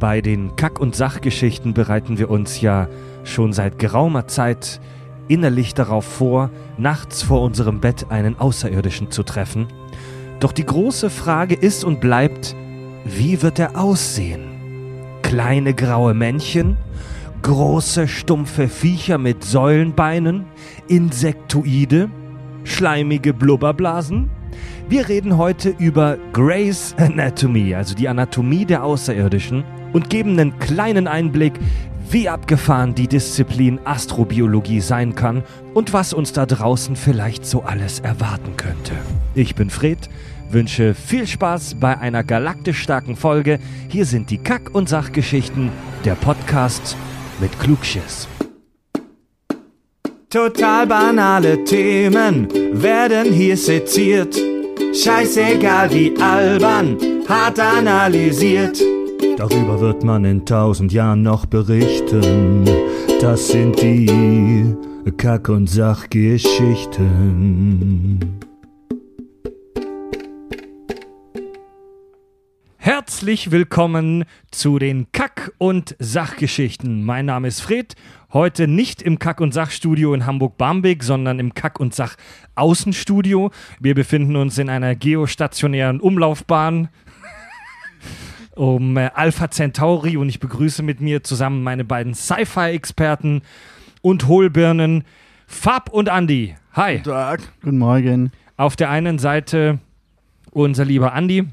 Bei den Kack- und Sachgeschichten bereiten wir uns ja schon seit geraumer Zeit innerlich darauf vor, nachts vor unserem Bett einen Außerirdischen zu treffen. Doch die große Frage ist und bleibt, wie wird er aussehen? Kleine graue Männchen? Große stumpfe Viecher mit Säulenbeinen? Insektoide? Schleimige Blubberblasen? Wir reden heute über Grey's Anatomy, also die Anatomie der Außerirdischen, und geben einen kleinen Einblick, wie abgefahren die Disziplin Astrobiologie sein kann und was uns da draußen vielleicht so alles erwarten könnte. Ich bin Fred, wünsche viel Spaß bei einer galaktisch starken Folge. Hier sind die Kack- und Sachgeschichten, der Podcast mit Klugschiss. Total banale Themen werden hier seziert. Scheißegal wie albern, hart analysiert. Darüber wird man in tausend Jahren noch berichten. Das sind die Kack- und Sachgeschichten. Herzlich willkommen zu den Kack- und Sachgeschichten. Mein Name ist Fred. Heute nicht im Kack- und Sachstudio in Hamburg-Barmbek, sondern im Kack- und Sach-Außenstudio. Wir befinden uns in einer geostationären Umlaufbahn um äh, Alpha Centauri und ich begrüße mit mir zusammen meine beiden Sci-Fi-Experten und Hohlbirnen Fab und Andy. Hi. Tag. Guten Morgen. Auf der einen Seite unser lieber Andy,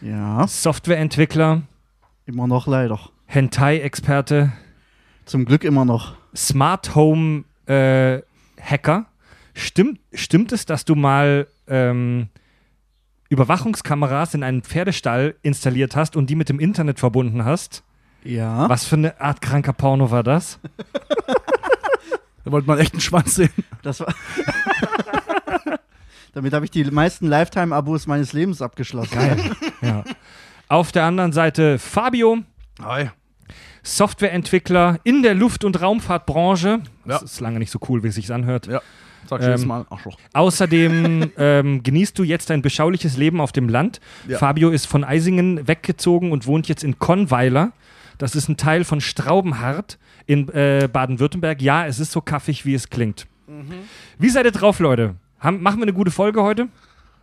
Ja, Softwareentwickler, immer noch leider. Hentai-Experte, Zum Glück immer noch. Smart Home äh, Hacker. Stimmt, stimmt es, dass du mal ähm, Überwachungskameras in einen Pferdestall installiert hast und die mit dem Internet verbunden hast? Ja. Was für eine Art kranker Porno war das? Da wollte man echt einen Schwanz sehen. Das war. Damit habe ich die meisten Lifetime-Abos meines Lebens abgeschlossen. Geil. ja. Auf der anderen Seite Fabio, Hi. Softwareentwickler in der Luft- und Raumfahrtbranche. Das Ja. ist lange nicht so cool, wie es sich anhört. Ja. Sag ähm, mal. Arschloch. Außerdem ähm, genießt du jetzt ein beschauliches Leben auf dem Land. Ja. Fabio ist von Eisingen weggezogen und wohnt jetzt in Konweiler. Das ist ein Teil von Straubenhardt in äh, Baden-Württemberg. Ja, es ist so kaffig, wie es klingt. Mhm. Wie seid ihr drauf, Leute? Haben, machen wir eine gute Folge heute?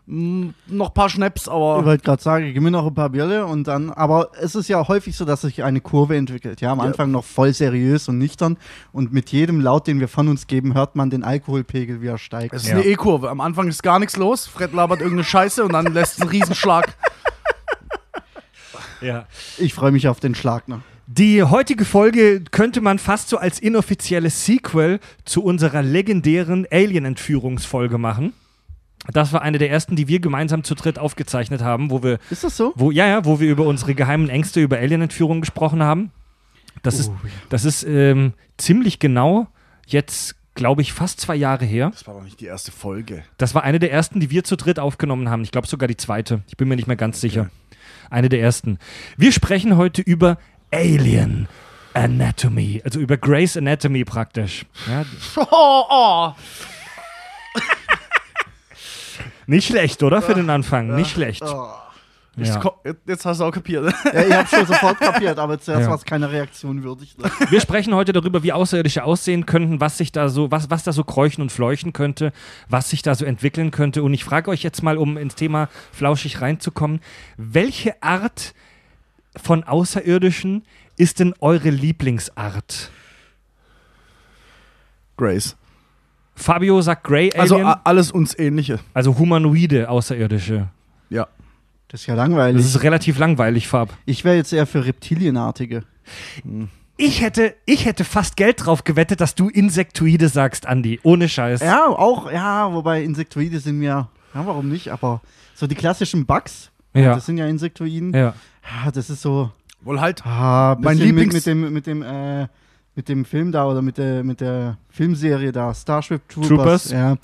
Mm, noch ein paar Schnaps, Ich aber wollte gerade sagen, gib mir noch ein paar Bierle und dann, aber es ist ja häufig so, dass sich eine Kurve entwickelt. Ja, am Ja. Anfang noch voll seriös und nüchtern und mit jedem Laut, den wir von uns geben, hört man den Alkoholpegel, wie er steigt. es ist Ja. eine E-Kurve. Am Anfang ist gar nichts los. Fred labert irgendeine Scheiße und dann lässt es einen Riesenschlag. Ja. Ich freue mich auf den Schlag noch. Die heutige Folge könnte man fast so als inoffizielles Sequel zu unserer legendären Alien-Entführungsfolge machen. Das war eine der ersten, die wir gemeinsam zu dritt aufgezeichnet haben, wo wir, Ist das so? wo, ja, ja, wo wir über unsere geheimen Ängste über Alien-Entführung gesprochen haben. Das ist, das ist ähm, ziemlich genau jetzt, glaube ich, fast zwei Jahre her. Das war doch nicht die erste Folge. Das war eine der ersten, die wir zu dritt aufgenommen haben. Ich glaube sogar die zweite. Ich bin mir nicht mehr ganz sicher. Eine der ersten. Wir sprechen heute über Alien Anatomy, also über Grey's Anatomy praktisch. Ja, Oh, oh. Nicht schlecht, oder? Für den Anfang. Nicht schlecht. Jetzt, Ja. jetzt hast du auch kapiert. Ja, ich habe schon sofort kapiert, aber zuerst Ja. war es keine Reaktion würdig. Ne? Wir sprechen heute darüber, wie Außerirdische aussehen könnten, was sich da so, was, was da so kräuchen und fleuchen könnte, was sich da so entwickeln könnte. Und ich frage euch jetzt mal, um ins Thema flauschig reinzukommen, welche Art von Außerirdischen ist denn eure Lieblingsart? Grace. Fabio sagt Grey Also Alien, a- alles uns Ähnliche. also humanoide Außerirdische. Ja. Das ist ja Das langweilig. ist relativ langweilig, Fab. Ich wäre jetzt eher für Reptilienartige. Ich hätte, ich hätte fast Geld drauf gewettet, dass du Insektoide sagst, Andi. Ohne Scheiß. Ja, auch, ja, wobei Insektoide sind mir, ja, warum nicht, aber so die klassischen Bugs, Ja. das sind ja Insektoiden. ja. Ja, das ist so, Wohl halt. ah, Mein bisschen mit, Lieblings- mit dem, mit dem, äh, mit dem Film da oder mit der, mit der Filmserie da, Starship Troopers. Troopers. Ja,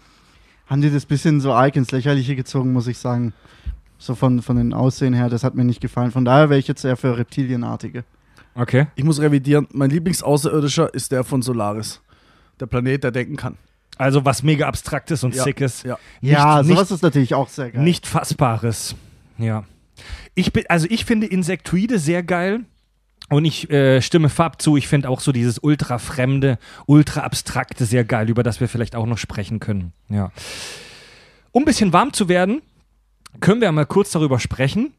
haben die das bisschen so arg ins Lächerliche gezogen, muss ich sagen. So von, von den Aussehen her, das hat mir nicht gefallen. Von daher wäre ich jetzt eher für Reptilienartige. Okay. Ich muss revidieren. Mein Lieblingsaußerirdischer ist der von Solaris. Der Planet, der denken kann. Also was mega abstraktes und Ja, sickes. ja. Nicht, ja, sowas nicht, ist natürlich auch sehr geil. nicht fassbares. Ja. Ich bin, also ich finde Insektoide sehr geil. Und ich äh, stimme Fab zu, ich finde auch so dieses ultra-fremde, ultra-abstrakte sehr geil, über das wir vielleicht auch noch sprechen können. Ja. Um ein bisschen warm zu werden, können wir mal kurz darüber sprechen,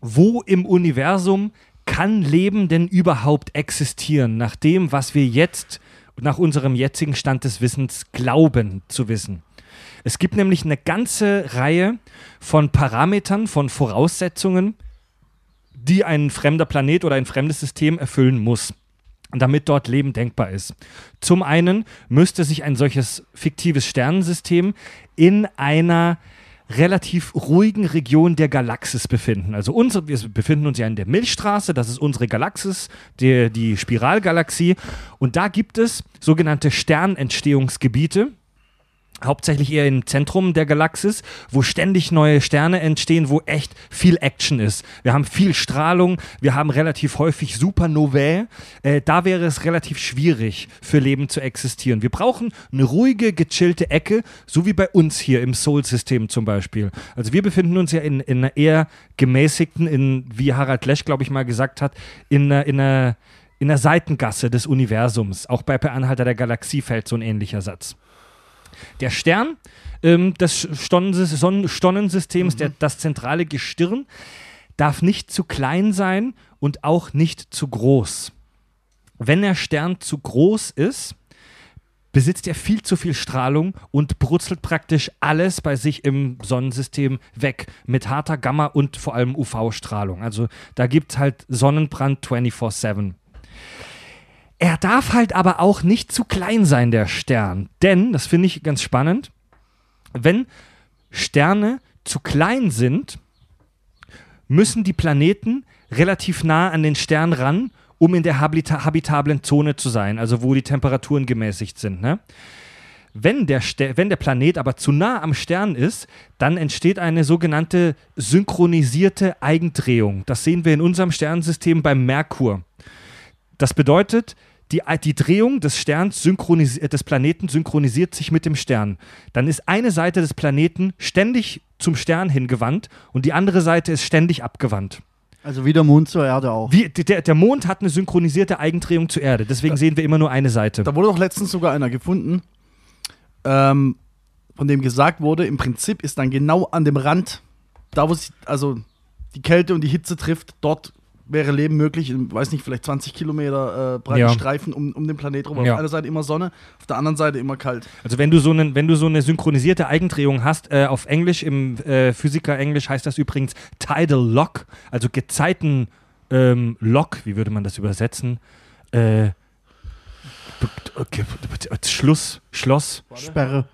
wo im Universum kann Leben denn überhaupt existieren, nach dem, was wir jetzt, nach unserem jetzigen Stand des Wissens glauben zu wissen. Es gibt nämlich eine ganze Reihe von Parametern, von Voraussetzungen, die ein fremder Planet oder ein fremdes System erfüllen muss, damit dort Leben denkbar ist. Zum einen müsste sich ein solches fiktives Sternensystem in einer relativ ruhigen Region der Galaxis befinden. Also unsere, wir befinden uns ja in der Milchstraße, das ist unsere Galaxis, die, die Spiralgalaxie. Und da gibt es sogenannte Sternentstehungsgebiete hauptsächlich eher im Zentrum der Galaxis, wo ständig neue Sterne entstehen, wo echt viel Action ist. Wir haben viel Strahlung, wir haben relativ häufig Supernovae. Äh, da wäre es relativ schwierig für Leben zu existieren. Wir brauchen eine ruhige, gechillte Ecke, so wie bei uns hier im Sol-System zum Beispiel. Also wir befinden uns ja in, in einer eher gemäßigten, in, wie Harald Lesch, glaube ich, mal gesagt hat, in einer, in einer in der Seitengasse des Universums. Auch bei Per Anhalter der Galaxie fällt so ein ähnlicher Satz. Der Stern ähm, des Sonnensystems, mhm. der, das zentrale Gestirn, darf nicht zu klein sein und auch nicht zu groß. Wenn der Stern zu groß ist, besitzt er viel zu viel Strahlung und brutzelt praktisch alles bei sich im Sonnensystem weg mit harter Gamma und vor allem UV-Strahlung. Also da gibt es halt Sonnenbrand 24-7. Er darf halt aber auch nicht zu klein sein, der Stern. Denn, das finde ich ganz spannend, wenn Sterne zu klein sind, müssen die Planeten relativ nah an den Stern ran, um in der habita habitablen Zone zu sein, also wo die Temperaturen gemäßigt sind. Ne? Wenn, der wenn der Planet aber zu nah am Stern ist, dann entsteht eine sogenannte synchronisierte Eigendrehung. Das sehen wir in unserem Sternensystem beim Merkur. Das bedeutet, die, die Drehung des Sterns des Planeten synchronisiert sich mit dem Stern. Dann ist eine Seite des Planeten ständig zum Stern hingewandt und die andere Seite ist ständig abgewandt. Also wie der Mond zur Erde auch. Wie, der, der Mond hat eine synchronisierte Eigendrehung zur Erde. Deswegen da, sehen wir immer nur eine Seite. Da wurde doch letztens sogar einer gefunden, ähm, von dem gesagt wurde, im Prinzip ist dann genau an dem Rand, da wo sich also die Kälte und die Hitze trifft, dort wäre Leben möglich, in, weiß nicht, vielleicht 20 Kilometer äh, breite ja. Streifen um, um den Planet rum. Ja. Auf einer Seite immer Sonne, auf der anderen Seite immer kalt. Also wenn du so, einen, wenn du so eine synchronisierte Eigendrehung hast, äh, auf Englisch, im äh, Physiker-Englisch heißt das übrigens Tidal Lock, also Gezeiten ähm, Lock, wie würde man das übersetzen? Äh, Schluss, Schloss. Sperre.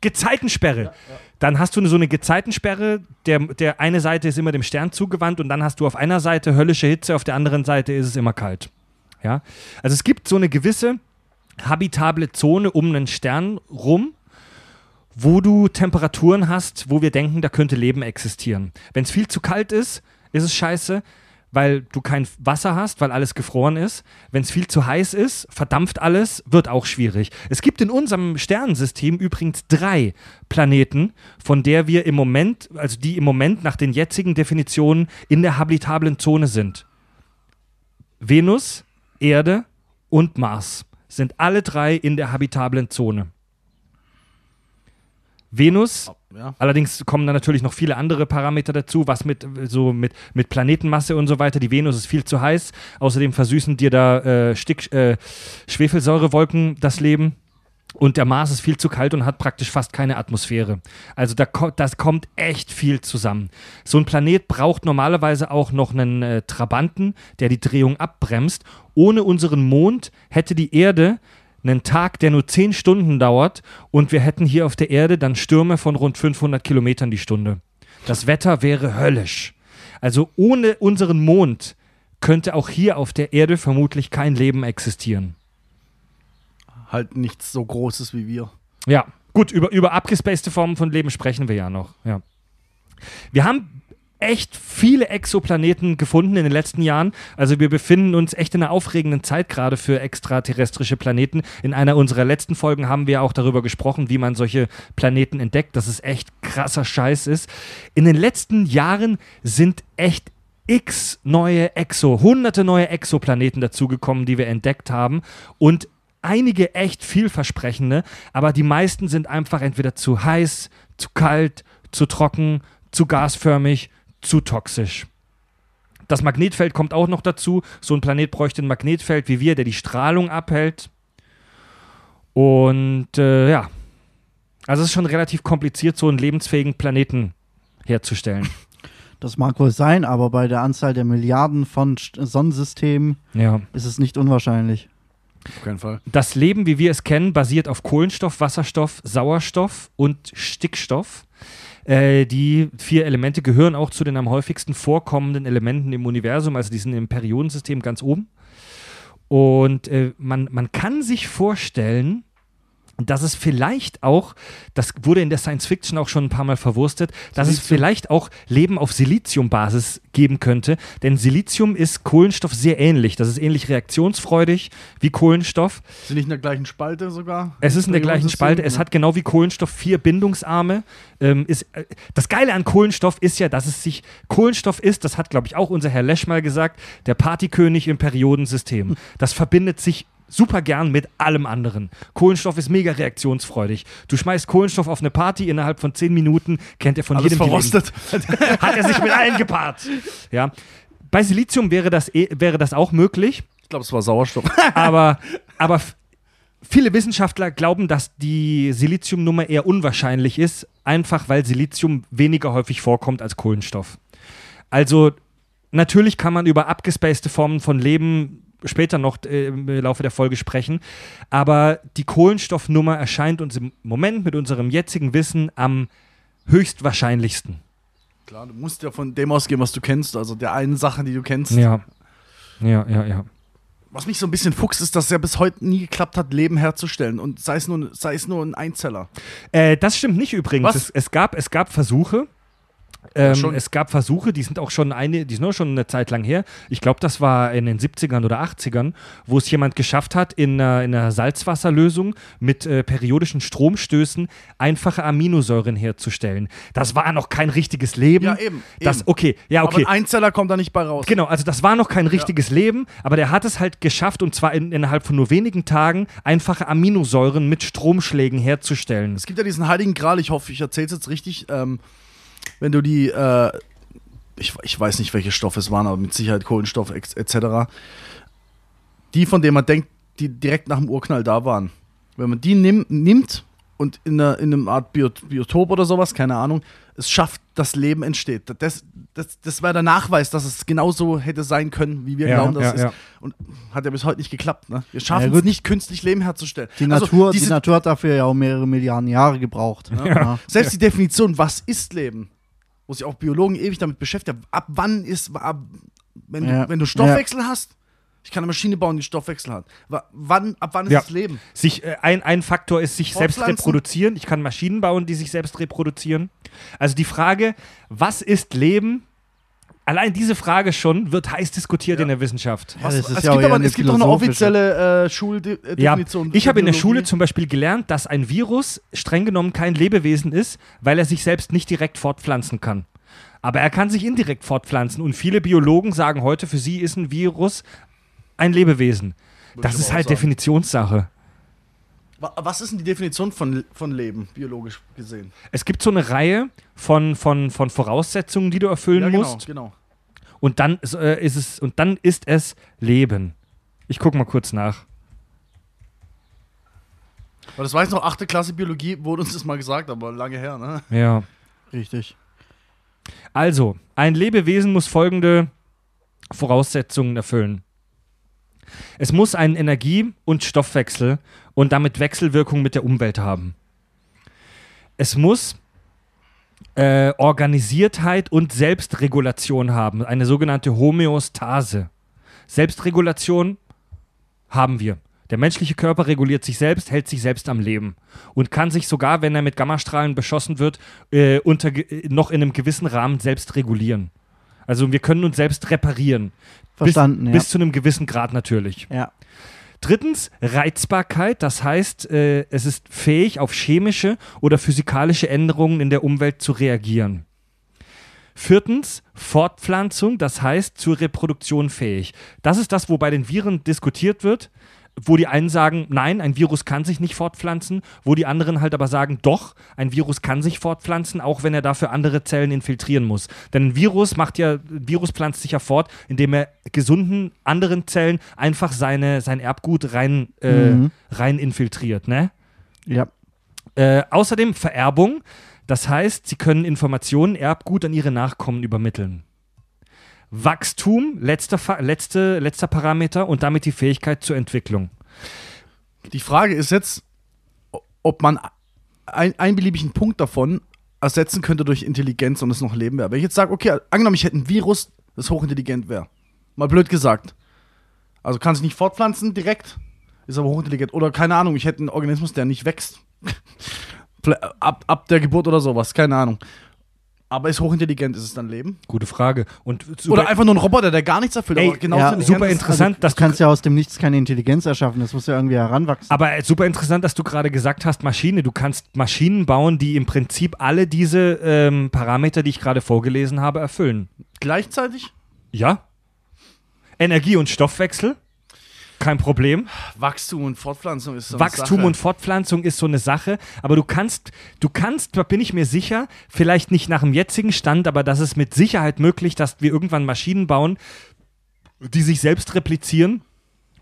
Gezeitensperre. Ja, ja. Dann hast du so eine Gezeitensperre, der, der eine Seite ist immer dem Stern zugewandt und dann hast du auf einer Seite höllische Hitze, auf der anderen Seite ist es immer kalt. Ja? Also es gibt so eine gewisse habitable Zone um einen Stern rum, wo du Temperaturen hast, wo wir denken, da könnte Leben existieren. Wenn es viel zu kalt ist, ist es scheiße weil du kein Wasser hast, weil alles gefroren ist. Wenn es viel zu heiß ist, verdampft alles, wird auch schwierig. Es gibt in unserem Sternensystem übrigens drei Planeten, von der wir im Moment, also die im Moment nach den jetzigen Definitionen in der habitablen Zone sind. Venus, Erde und Mars sind alle drei in der habitablen Zone. Venus ja. Allerdings kommen da natürlich noch viele andere Parameter dazu, was mit so mit, mit Planetenmasse und so weiter. Die Venus ist viel zu heiß. Außerdem versüßen dir da äh, Stick, äh, Schwefelsäurewolken das Leben. Und der Mars ist viel zu kalt und hat praktisch fast keine Atmosphäre. Also da ko das kommt echt viel zusammen. So ein Planet braucht normalerweise auch noch einen äh, Trabanten, der die Drehung abbremst. Ohne unseren Mond hätte die Erde einen Tag, der nur 10 Stunden dauert und wir hätten hier auf der Erde dann Stürme von rund 500 Kilometern die Stunde. Das Wetter wäre höllisch. Also ohne unseren Mond könnte auch hier auf der Erde vermutlich kein Leben existieren. Halt nichts so Großes wie wir. Ja, gut, über, über abgespacede Formen von Leben sprechen wir ja noch. Ja. Wir haben echt viele Exoplaneten gefunden in den letzten Jahren. Also wir befinden uns echt in einer aufregenden Zeit gerade für extraterrestrische Planeten. In einer unserer letzten Folgen haben wir auch darüber gesprochen, wie man solche Planeten entdeckt, dass es echt krasser Scheiß ist. In den letzten Jahren sind echt x neue Exo, hunderte neue Exoplaneten dazugekommen, die wir entdeckt haben und einige echt vielversprechende, aber die meisten sind einfach entweder zu heiß, zu kalt, zu trocken, zu gasförmig, zu toxisch. Das Magnetfeld kommt auch noch dazu. So ein Planet bräuchte ein Magnetfeld wie wir, der die Strahlung abhält. Und äh, ja, also es ist schon relativ kompliziert, so einen lebensfähigen Planeten herzustellen. Das mag wohl sein, aber bei der Anzahl der Milliarden von St- Sonnensystemen Ja. ist es nicht unwahrscheinlich. Auf keinen Fall. Das Leben, wie wir es kennen, basiert auf Kohlenstoff, Wasserstoff, Sauerstoff und Stickstoff. Äh, die vier Elemente gehören auch zu den am häufigsten vorkommenden Elementen im Universum, also die sind im Periodensystem ganz oben. Und äh, man, man kann sich vorstellen, dass es vielleicht auch, das wurde in der Science Fiction auch schon ein paar Mal verwurstet, dass es vielleicht auch Leben auf Siliziumbasis geben könnte. Denn Silizium ist Kohlenstoff sehr ähnlich. Das ist ähnlich reaktionsfreudig wie Kohlenstoff. Sind nicht in der gleichen Spalte sogar? Es ist in der gleichen? Spalte. Es hat genau wie Kohlenstoff vier Bindungsarme. Ähm, ist, äh, das Geile an Kohlenstoff ist ja, dass es sich Kohlenstoff ist, das hat, glaube ich, auch unser Herr Lesch mal gesagt, der Partykönig im Periodensystem. Das verbindet sich super gern mit allem anderen. Kohlenstoff ist mega reaktionsfreudig. Du schmeißt Kohlenstoff auf eine Party, innerhalb von zehn Minuten kennt er von Alles jedem verrostet. Hat er sich mit allen gepaart. Ja. Bei Silizium wäre das, eh- wäre das auch möglich. Ich glaube, es war Sauerstoff. aber, aber viele Wissenschaftler glauben, dass die Siliziumnummer eher unwahrscheinlich ist, einfach weil Silizium weniger häufig vorkommt als Kohlenstoff. Also natürlich kann man über abgespacede Formen von Leben später noch äh, im Laufe der Folge sprechen, aber die Kohlenstoffnummer erscheint uns im Moment mit unserem jetzigen Wissen am höchstwahrscheinlichsten. Klar, du musst ja von dem ausgehen, was du kennst, also der einen Sache, die du kennst. Ja. Ja, ja, ja. Was mich so ein bisschen fuchst, ist, dass es ja bis heute nie geklappt hat, Leben herzustellen. Und sei es nur, sei es nur ein Einzeller. Äh, das stimmt nicht übrigens. Es, es, gab, es gab Versuche. Ähm, es gab Versuche, die sind auch schon eine, die sind auch schon eine Zeit lang her. Ich glaube, das war in den 70ern oder 80ern, wo es jemand geschafft hat, in einer, in einer Salzwasserlösung mit äh, periodischen Stromstößen einfache Aminosäuren herzustellen. Das war noch kein richtiges Leben. Ja, eben, Das, eben. okay, ja, okay. Aber ein Einzeller kommt da nicht bei raus. Genau, also das war noch kein richtiges Leben, aber der hat es halt geschafft, und zwar in, innerhalb von nur wenigen Tagen, einfache Aminosäuren mit Stromschlägen herzustellen. Es gibt ja diesen heiligen Gral, ich hoffe, ich erzähle es jetzt richtig. Ähm, wenn du die, äh, ich, ich weiß nicht, welche Stoffe es waren, aber mit Sicherheit Kohlenstoff etc., die, von denen man denkt, die direkt nach dem Urknall da waren. Wenn man die nimm, nimmt und in, einer, in einem Art Biot Biotop oder sowas, keine Ahnung, es schafft, dass Leben entsteht. Das, das, das wäre der Nachweis, dass es genauso hätte sein können, wie wir Ja, glauben, dass ja, es ist. ja. Und hat ja bis heute nicht geklappt. Ne? Wir schaffen es nicht, künstlich Leben herzustellen. Die Also Natur, die Natur hat dafür ja auch mehrere Milliarden Jahre gebraucht. Ja. Selbst die Definition, was ist Leben, wo sich auch Biologen ewig damit beschäftigen, ab wann ist, ab, wenn, Ja. du, wenn du Stoffwechsel hast, ich kann eine Maschine bauen, die Stoffwechsel hat. Wa- Wann, ab wann ist Ja. das Leben? Sich, äh, ein, ein Faktor ist sich selbst reproduzieren. Ich kann Maschinen bauen, die sich selbst reproduzieren. Also die Frage, was ist Leben? Allein diese Frage schon wird heiß diskutiert Ja. in der Wissenschaft. Ja, das ist es ja gibt aber eine es gibt auch eine offizielle äh, Ja, Schuldefinition. ich habe in der Schule zum Beispiel gelernt, dass ein Virus streng genommen kein Lebewesen ist, weil er sich selbst nicht direkt fortpflanzen kann. Aber er kann sich indirekt fortpflanzen und viele Biologen sagen heute, für sie ist ein Virus ein Lebewesen. Das ich ist halt sagen. Definitionssache. Wa- Was ist denn die Definition von, von Leben, biologisch gesehen? Es gibt so eine Reihe von, von, von Voraussetzungen, die du erfüllen ja, genau, musst. genau. Und dann ist, äh, ist es und dann ist es Leben. Ich gucke mal kurz nach. Weil das weiß noch, 8. Klasse Biologie wurde uns das mal gesagt, aber lange her, ne? Ja. Richtig. Also, ein Lebewesen muss folgende Voraussetzungen erfüllen. Es muss einen Energie- und Stoffwechsel und damit Wechselwirkung mit der Umwelt haben. Es muss äh, Organisiertheit und Selbstregulation haben, eine sogenannte Homöostase. Selbstregulation haben wir. Der menschliche Körper reguliert sich selbst, hält sich selbst am Leben und kann sich sogar, wenn er mit Gammastrahlen beschossen wird, äh, unter, äh, noch in einem gewissen Rahmen selbst regulieren. Also wir können uns selbst reparieren. Verstanden, bis, ja. Bis zu einem gewissen Grad natürlich. Ja. Drittens, Reizbarkeit, das heißt, äh, es ist fähig, auf chemische oder physikalische Änderungen in der Umwelt zu reagieren. Viertens, Fortpflanzung, das heißt zur Reproduktion fähig. Das ist das, wo bei den Viren diskutiert wird, wo die einen sagen, nein, ein Virus kann sich nicht fortpflanzen, wo die anderen halt aber sagen, doch, ein Virus kann sich fortpflanzen, auch wenn er dafür andere Zellen infiltrieren muss. Denn ein Virus macht ja, ein Virus pflanzt sich ja fort, indem er gesunden anderen Zellen einfach seine, sein Erbgut rein, äh, Mhm. rein infiltriert, ne? Ja. Äh, außerdem Vererbung, das heißt, sie können Informationen, Erbgut an ihre Nachkommen übermitteln. Wachstum, letzter, letzte, letzter Parameter und damit die Fähigkeit zur Entwicklung. Die Frage ist jetzt, ob man ein, einen beliebigen Punkt davon ersetzen könnte durch Intelligenz und es noch Leben wäre. Wenn ich jetzt sage, okay, angenommen, ich hätte ein Virus, das hochintelligent wäre. Mal blöd gesagt. Also kann sich nicht fortpflanzen direkt, ist aber hochintelligent. Oder keine Ahnung, ich hätte einen Organismus, der nicht wächst. Ab, ab der Geburt oder sowas, keine Ahnung. Aber ist hochintelligent, ist es dann Leben? Gute Frage. Und Oder einfach nur ein Roboter, der gar nichts erfüllt, Ey, aber genauso ja, super ist. interessant, Also, dass du kannst ja aus dem Nichts keine Intelligenz erschaffen. Das muss ja irgendwie heranwachsen. aber äh, super interessant, dass du gerade gesagt hast, Maschine. Du kannst Maschinen bauen, die im Prinzip alle diese ähm, Parameter, die ich gerade vorgelesen habe, erfüllen. Gleichzeitig Ja. Energie und Stoffwechsel, kein Problem. Wachstum und Fortpflanzung ist so eine Wachstum Sache. und Fortpflanzung ist so eine Sache, aber du kannst, du kannst, da bin ich mir sicher, vielleicht nicht nach dem jetzigen Stand, aber das ist mit Sicherheit möglich, dass wir irgendwann Maschinen bauen, die sich selbst replizieren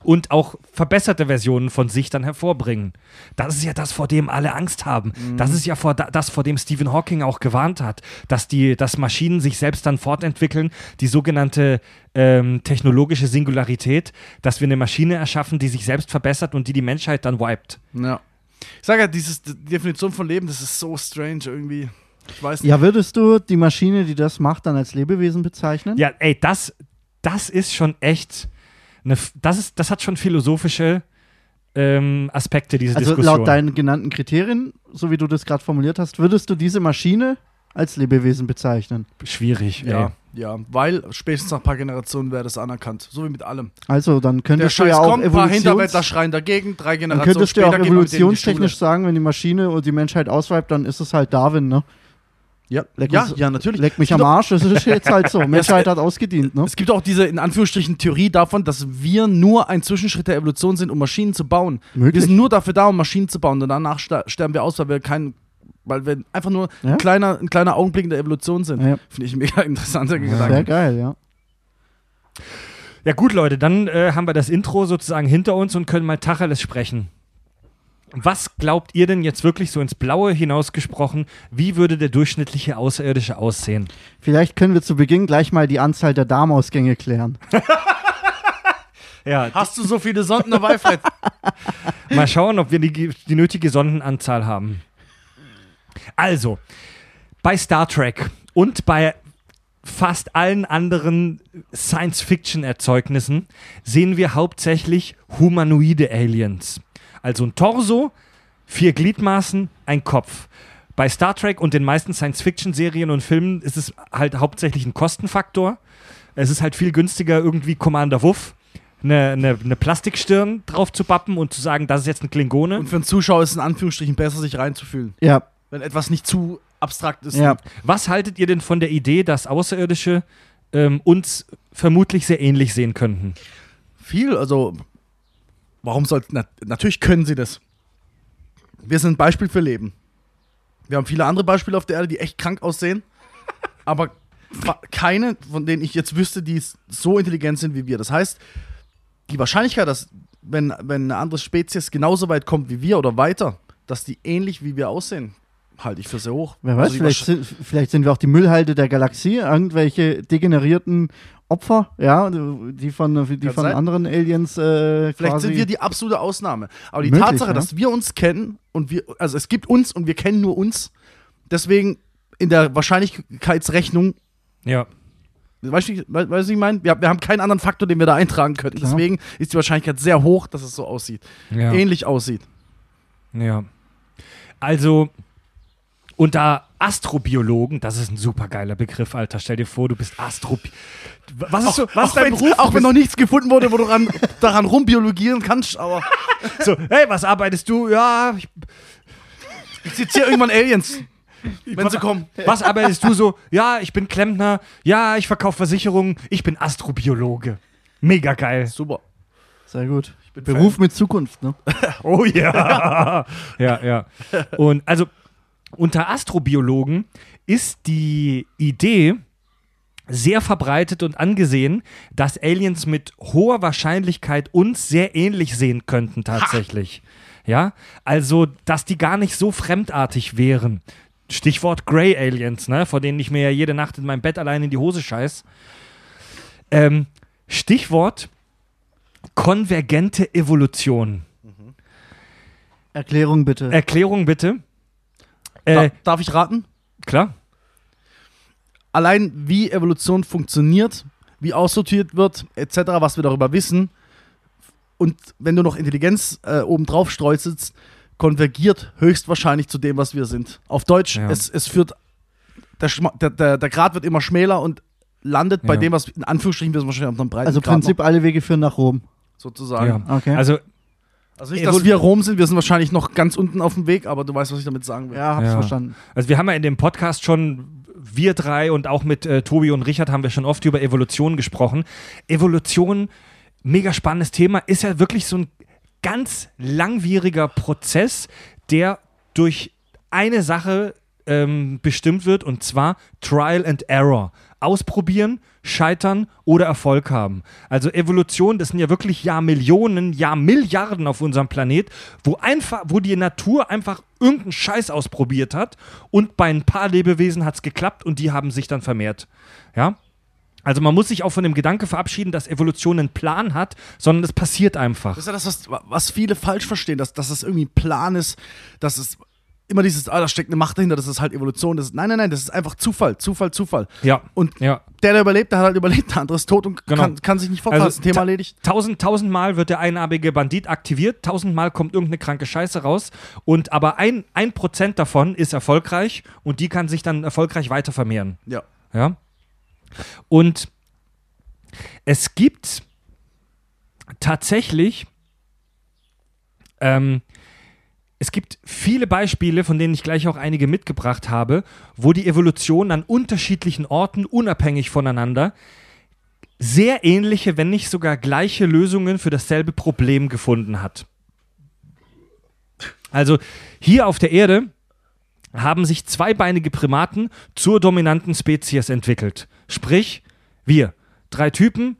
und auch verbesserte Versionen von sich dann hervorbringen. Das ist ja das, vor dem alle Angst haben. Das ist ja vor da, das, vor dem Stephen Hawking auch gewarnt hat, dass die, dass Maschinen sich selbst dann fortentwickeln, die sogenannte ähm, technologische Singularität, dass wir eine Maschine erschaffen, die sich selbst verbessert und die die Menschheit dann wiped. Ja. Ich sage ja, diese Definition von Leben, das ist so strange irgendwie. Ich weiß nicht. Ja, würdest du die Maschine, die das macht, dann als Lebewesen bezeichnen? Ja, ey, das, das ist schon echt, eine, das, ist, das hat schon philosophische ähm, Aspekte, diese Also Diskussion. laut deinen genannten Kriterien, so wie du das gerade formuliert hast, würdest du diese Maschine als Lebewesen bezeichnen? Schwierig, Ja, ey. ja, weil spätestens nach ein paar Generationen wäre das anerkannt. So wie mit allem. Also dann Der könntest du ja auch kommt, ein paar Hinterwäldler Evolutions schreien dagegen, drei dann Generationen könntest du ja auch evolutionstechnisch sagen, wenn die Maschine und die Menschheit ausweibt, dann ist es halt Darwin, ne? Ja, Leck ja, uns- ja, natürlich. Leck mich Es am gibt auch- Arsch, das ist jetzt halt so. Menschheit hat ausgedient, ne? Es gibt auch diese, in Anführungsstrichen, Theorie davon, dass wir nur ein Zwischenschritt der Evolution sind, um Maschinen zu bauen. Wir Möglich. sind nur dafür da, um Maschinen zu bauen. Und danach sterben wir aus, weil wir kein, weil wir einfach nur Ja. ein, kleiner, ein kleiner Augenblick in der Evolution sind. Ja. Finde ich mega interessanter Sehr Gedanke. geil, ja. Ja gut, Leute, dann äh, haben wir das Intro sozusagen hinter uns und können mal Tacheles sprechen. Was glaubt ihr denn jetzt wirklich so ins Blaue hinausgesprochen, wie würde der durchschnittliche Außerirdische aussehen? Vielleicht können wir zu Beginn gleich mal die Anzahl der Darmausgänge klären. Ja, Hast du so viele Sonden dabei, Fred? Mal schauen, ob wir die, die nötige Sondenanzahl haben. Also, bei Star Trek und bei fast allen anderen Science-Fiction-Erzeugnissen sehen wir hauptsächlich humanoide Aliens. Also ein Torso, vier Gliedmaßen, ein Kopf. Bei Star Trek und den meisten Science-Fiction-Serien und Filmen ist es halt hauptsächlich ein Kostenfaktor. Es ist halt viel günstiger, irgendwie Commander Wuff eine, eine, eine Plastikstirn drauf zu pappen und zu sagen, das ist jetzt ein Klingone. Und für einen Zuschauer ist es in Anführungsstrichen besser, sich reinzufühlen. Ja, Wenn etwas nicht zu abstrakt ist. ja. Was haltet ihr denn von der Idee, dass Außerirdische ähm, uns vermutlich sehr ähnlich sehen könnten? Viel, also warum sollte, na, natürlich können sie das. Wir sind ein Beispiel für Leben. Wir haben viele andere Beispiele auf der Erde, die echt krank aussehen, aber keine, von denen ich jetzt wüsste, die so intelligent sind wie wir. Das heißt, die Wahrscheinlichkeit, dass wenn, wenn eine andere Spezies genauso weit kommt wie wir oder weiter, dass die ähnlich wie wir aussehen, halte ich für sehr hoch. Wer weiß, Also vielleicht, sind, vielleicht sind wir auch die Müllhalde der Galaxie, irgendwelche degenerierten Opfer, ja, die von, die Kann von sein. anderen Aliens äh, Vielleicht quasi. sind wir die absolute Ausnahme. Aber die Möglich, Tatsache, ja. dass wir uns kennen und wir, also es gibt uns und wir kennen nur uns, deswegen in der Wahrscheinlichkeitsrechnung, Ja. weißt du, we- weißt du, was ich meine? Wir, wir haben keinen anderen Faktor, den wir da eintragen könnten. Klar. Deswegen ist die Wahrscheinlichkeit sehr hoch, dass es so aussieht. Ja. Ähnlich aussieht. ja. Also, unter Astrobiologen, das ist ein super geiler Begriff, Alter. Stell dir vor, du bist Astro. Was ist, so, was auch ist dein wenn, Beruf? Auch wenn noch nichts gefunden wurde, wo du ran, daran rumbiologieren kannst, aber so, hey, was arbeitest du? Ja, ich, ich zitiere irgendwann Aliens. Wenn sie kommen. Was arbeitest du so? Ja, ich bin Klempner. Ja, ich verkaufe Versicherungen. Ich bin Astrobiologe. Mega geil. Super. Sehr gut. Beruf mit Zukunft, ne? Oh ja. ja, ja. Und also unter Astrobiologen ist die Idee sehr verbreitet und angesehen, dass Aliens mit hoher Wahrscheinlichkeit uns sehr ähnlich sehen könnten tatsächlich. Ja, also dass die gar nicht so fremdartig wären. Stichwort Grey Aliens, ne, vor denen ich mir ja jede Nacht in meinem Bett allein in die Hose scheiß. Ähm, Stichwort konvergente Evolution. Erklärung bitte. Erklärung bitte. Da, Äh, darf ich raten? klar. Allein wie Evolution funktioniert, wie aussortiert wird, etc., was wir darüber wissen. Und wenn du noch Intelligenz äh, obendrauf streuselst, konvergiert höchstwahrscheinlich zu dem, was wir sind. Auf Deutsch, Ja. es, es führt, der, der, der, der Grad wird immer schmäler und landet bei Ja. dem, was in Anführungsstrichen wir wahrscheinlich auf einem breiten also im Grad Prinzip alle Wege führen nach Rom. noch, sozusagen. Ja. Okay. Also Also nicht, dass wir Rom sind, wir sind wahrscheinlich noch ganz unten auf dem Weg, aber du weißt, was ich damit sagen will. ja, hab's Ja. verstanden. Also wir haben ja in dem Podcast schon, wir drei und auch mit äh, Tobi und Richard haben wir schon oft über Evolution gesprochen. Evolution, mega spannendes Thema, ist ja wirklich so ein ganz langwieriger Prozess, der durch eine Sache ähm, bestimmt wird und zwar Trial and Error. Ausprobieren, scheitern oder Erfolg haben. Also Evolution, das sind ja wirklich Jahrmillionen, Jahrmilliarden auf unserem Planet, wo einfach, wo die Natur einfach irgendeinen Scheiß ausprobiert hat und bei ein paar Lebewesen hat es geklappt und die haben sich dann vermehrt. Ja? Also man muss sich auch von dem Gedanke verabschieden, dass Evolution einen Plan hat, sondern es passiert einfach. Das ist ja das, was, was viele falsch verstehen, dass, dass es irgendwie ein Plan ist, dass es immer dieses, ah, da steckt eine Macht dahinter, das ist halt Evolution. Das ist, nein, nein, nein, das ist einfach Zufall, Zufall, Zufall. Ja. Und Ja. der, der überlebt, der hat halt überlebt, der andere ist tot und Genau. kann, kann sich nicht fortfahren. Also Thema erledigt. Tausend, tausendmal wird der einarmige Bandit aktiviert, tausendmal kommt irgendeine kranke Scheiße raus und aber ein, ein Prozent davon ist erfolgreich und die kann sich dann erfolgreich weiter vermehren. Ja. Ja. Und es gibt tatsächlich, ähm, es gibt viele Beispiele, von denen ich gleich auch einige mitgebracht habe, wo die Evolution an unterschiedlichen Orten, unabhängig voneinander, sehr ähnliche, wenn nicht sogar gleiche Lösungen für dasselbe Problem gefunden hat. Also hier auf der Erde haben sich zweibeinige Primaten zur dominanten Spezies entwickelt. Sprich, wir, drei Typen,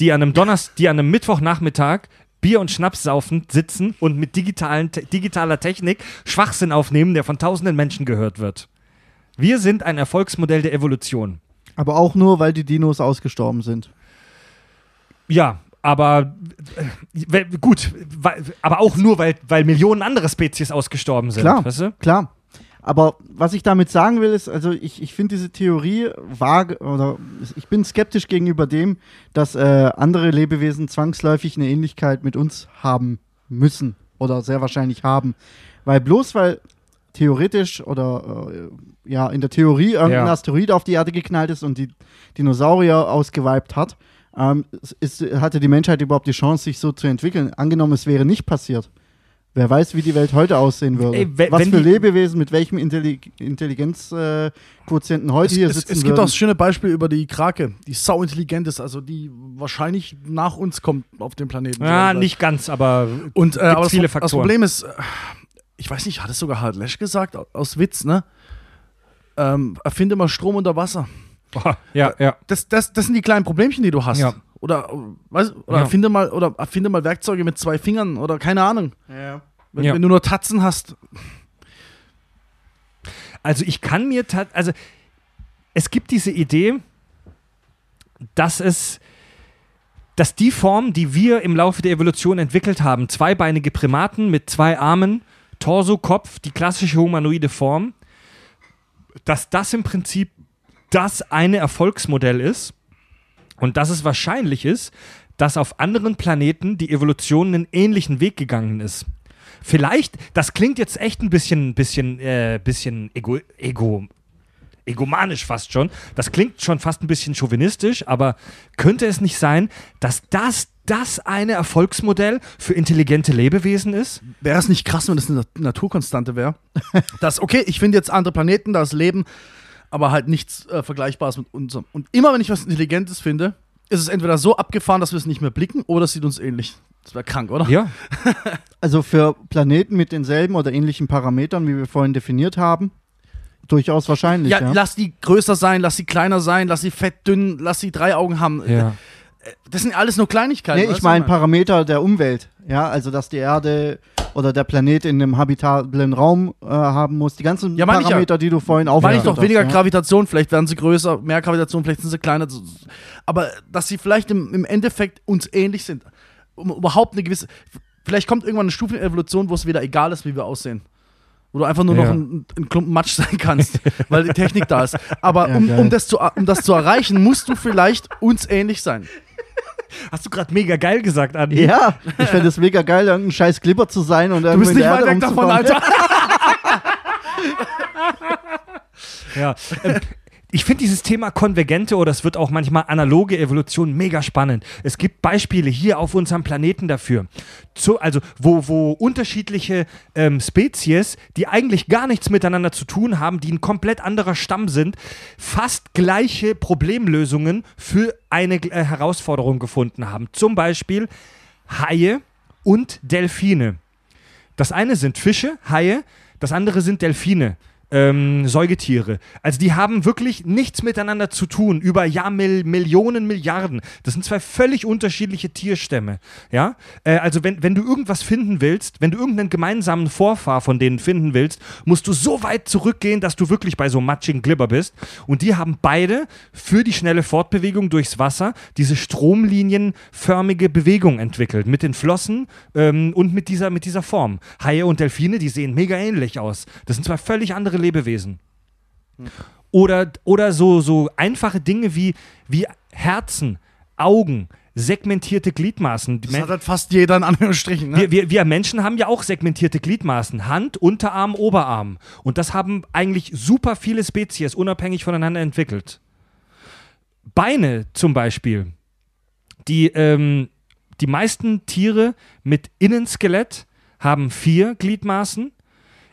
die an einem Donners, die an einem Mittwochnachmittag Bier und Schnaps saufen, sitzen und mit digitalen, digitaler Technik Schwachsinn aufnehmen, der von tausenden Menschen gehört wird. Wir sind ein Erfolgsmodell der Evolution. Aber auch nur, weil die Dinos ausgestorben sind. Ja, aber äh, gut, aber auch nur, weil, weil Millionen andere Spezies ausgestorben sind. Klar. Weißt du? Klar. Aber was ich damit sagen will, ist, also ich, ich finde diese Theorie vage oder ich bin skeptisch gegenüber dem, dass äh, andere Lebewesen zwangsläufig eine Ähnlichkeit mit uns haben müssen oder sehr wahrscheinlich haben. Weil bloß weil theoretisch oder äh, ja in der Theorie irgendein Ja. Asteroid auf die Erde geknallt ist und die Dinosaurier ausgeweibt hat, ähm, ist, hatte die Menschheit überhaupt die Chance, sich so zu entwickeln. Angenommen, es wäre nicht passiert. Wer weiß, wie die Welt heute aussehen würde. Ey, Was für die- Lebewesen mit welchem Intelli Intelligenzquotienten äh, heute Es, hier es, sitzen es gibt würden. auch das schöne Beispiel über die Krake, die sau intelligent ist, also die wahrscheinlich nach uns kommt auf dem Planeten. Ja, nicht ganz, aber Und äh, aber das, viele das Faktoren. Problem ist, äh, ich weiß nicht, hat es sogar Harald Lesch gesagt, au- aus Witz, ne? Ähm, erfinde mal Strom unter Wasser. boah, ja, ja. Das, das, das sind die kleinen Problemchen, die du hast. Ja. Oder, weißt, oder Ja. erfinde mal oder erfinde mal Werkzeuge mit zwei Fingern oder keine Ahnung. Wenn, Ja. wenn du nur Tatzen hast. Also ich kann mir also es gibt diese Idee, dass es dass die Form, die wir im Laufe der Evolution entwickelt haben, zweibeinige Primaten mit zwei Armen, Torso, Kopf, die klassische humanoide Form, dass das im Prinzip das eine Erfolgsmodell ist und dass es wahrscheinlich ist, dass auf anderen Planeten die Evolution einen ähnlichen Weg gegangen ist. Vielleicht, das klingt jetzt echt ein bisschen, bisschen, äh, bisschen ego, ego, egomanisch fast schon. Das klingt schon fast ein bisschen chauvinistisch, aber könnte es nicht sein, dass das das eine Erfolgsmodell für intelligente Lebewesen ist? Wäre es nicht krass, wenn das eine Nat- Naturkonstante wäre? dass, okay, ich finde jetzt andere Planeten, da ist Leben, aber halt nichts äh, Vergleichbares mit unserem. Und immer wenn ich was Intelligentes finde, ist es entweder so abgefahren, dass wir es nicht mehr blicken, oder es sieht uns ähnlich. Das wäre krank, oder? Ja. Also für Planeten mit denselben oder ähnlichen Parametern, wie wir vorhin definiert haben, durchaus wahrscheinlich. Ja, Ja, lass die größer sein, lass sie kleiner sein, lass sie fett, dünn, lass sie drei Augen haben. ja. Das sind alles nur Kleinigkeiten. Nee, ich meine? Parameter der Umwelt. Ja, also dass die Erde oder der Planet in einem habitablen Raum äh, haben muss. Die ganzen Ja, meine ich ja. Parameter, die du vorhin Meine aufgeführt ich doch hast, weniger ja. Gravitation, vielleicht werden sie größer, mehr Gravitation, vielleicht sind sie kleiner. Aber dass sie vielleicht im, im Endeffekt uns ähnlich sind. Um überhaupt eine gewisse. Vielleicht kommt irgendwann eine Stufe in Evolution, wo es wieder egal ist, wie wir aussehen. Wo du einfach nur Ja. noch ein, ein Klumpen Matsch sein kannst, weil die Technik da ist. Aber Ja, um, um, das zu, um das zu erreichen, musst du vielleicht uns ähnlich sein. Hast du gerade mega geil gesagt, Andi? Ja, ich fände es mega geil, irgendein scheiß Glibber zu sein und Du bist nicht weit weg davon. Alter. Ja. Ähm, Ich finde dieses Thema konvergente oder es wird auch manchmal analoge Evolution mega spannend. Es gibt Beispiele hier auf unserem Planeten dafür. Zu, also, wo, wo unterschiedliche ähm, Spezies, die eigentlich gar nichts miteinander zu tun haben, die ein komplett anderer Stamm sind, fast gleiche Problemlösungen für eine äh, Herausforderung gefunden haben. Zum Beispiel Haie und Delfine. Das eine sind Fische, Haie, das andere sind Delfine. Ähm, Säugetiere. Also die haben wirklich nichts miteinander zu tun über Jahr Mil Millionen, Milliarden. Das sind zwei völlig unterschiedliche Tierstämme. Ja, äh, also wenn, wenn du irgendwas finden willst, wenn du irgendeinen gemeinsamen Vorfahr von denen finden willst, musst du so weit zurückgehen, dass du wirklich bei so matchigen Glibber bist. Und die haben beide für die schnelle Fortbewegung durchs Wasser diese stromlinienförmige Bewegung entwickelt mit den Flossen ähm, und mit dieser, mit dieser Form. Haie und Delfine, die sehen mega ähnlich aus. Das sind zwei völlig andere Lebewesen. Oder, oder so, so einfache Dinge wie, wie Herzen, Augen, segmentierte Gliedmaßen. Das hat halt fast jeder in Anführungsstrichen. Ne? wir, wir, wir Menschen haben ja auch segmentierte Gliedmaßen. Hand, Unterarm, Oberarm. Und das haben eigentlich super viele Spezies unabhängig voneinander entwickelt. Beine zum Beispiel. Die, ähm, die meisten Tiere mit Innenskelett haben vier Gliedmaßen.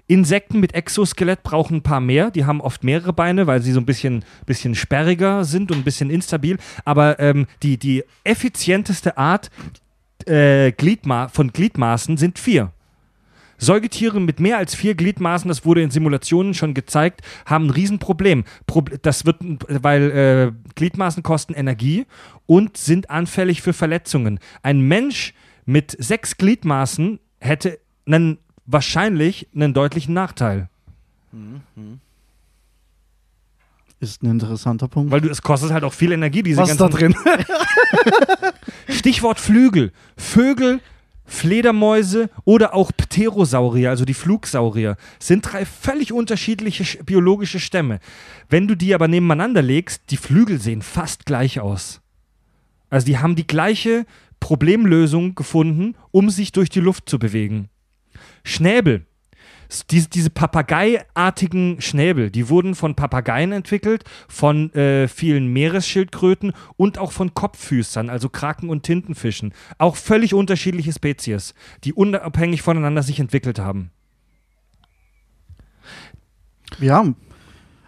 Insekten mit Exoskelett brauchen ein paar mehr. Die haben oft mehrere Beine, weil sie so ein bisschen, bisschen sperriger sind und ein bisschen instabil. Aber ähm, die, die effizienteste Art äh, Gliedma von Gliedmaßen sind vier. Säugetiere mit mehr als vier Gliedmaßen, das wurde in Simulationen schon gezeigt, haben ein Riesenproblem. Prob- Das wird, weil äh, Gliedmaßen kosten Energie und sind anfällig für Verletzungen. Ein Mensch mit sechs Gliedmaßen hätte einen, wahrscheinlich einen deutlichen Nachteil. Ist ein interessanter Punkt. Weil du, es kostet halt auch viel Energie, diese Was da ganzen drin? Stichwort Flügel. Vögel, Fledermäuse oder auch Pterosaurier, also die Flugsaurier, sind drei völlig unterschiedliche sch- biologische Stämme. Wenn du die aber nebeneinander legst, die Flügel sehen fast gleich aus. Also die haben die gleiche Problemlösung gefunden, um sich durch die Luft zu bewegen. Schnäbel. Diese, diese Papageiartigen Schnäbel, die wurden von Papageien entwickelt, von äh, vielen Meeresschildkröten und auch von Kopffüßern, also Kraken und Tintenfischen. Auch völlig unterschiedliche Spezies, die unabhängig voneinander sich entwickelt haben. Ja,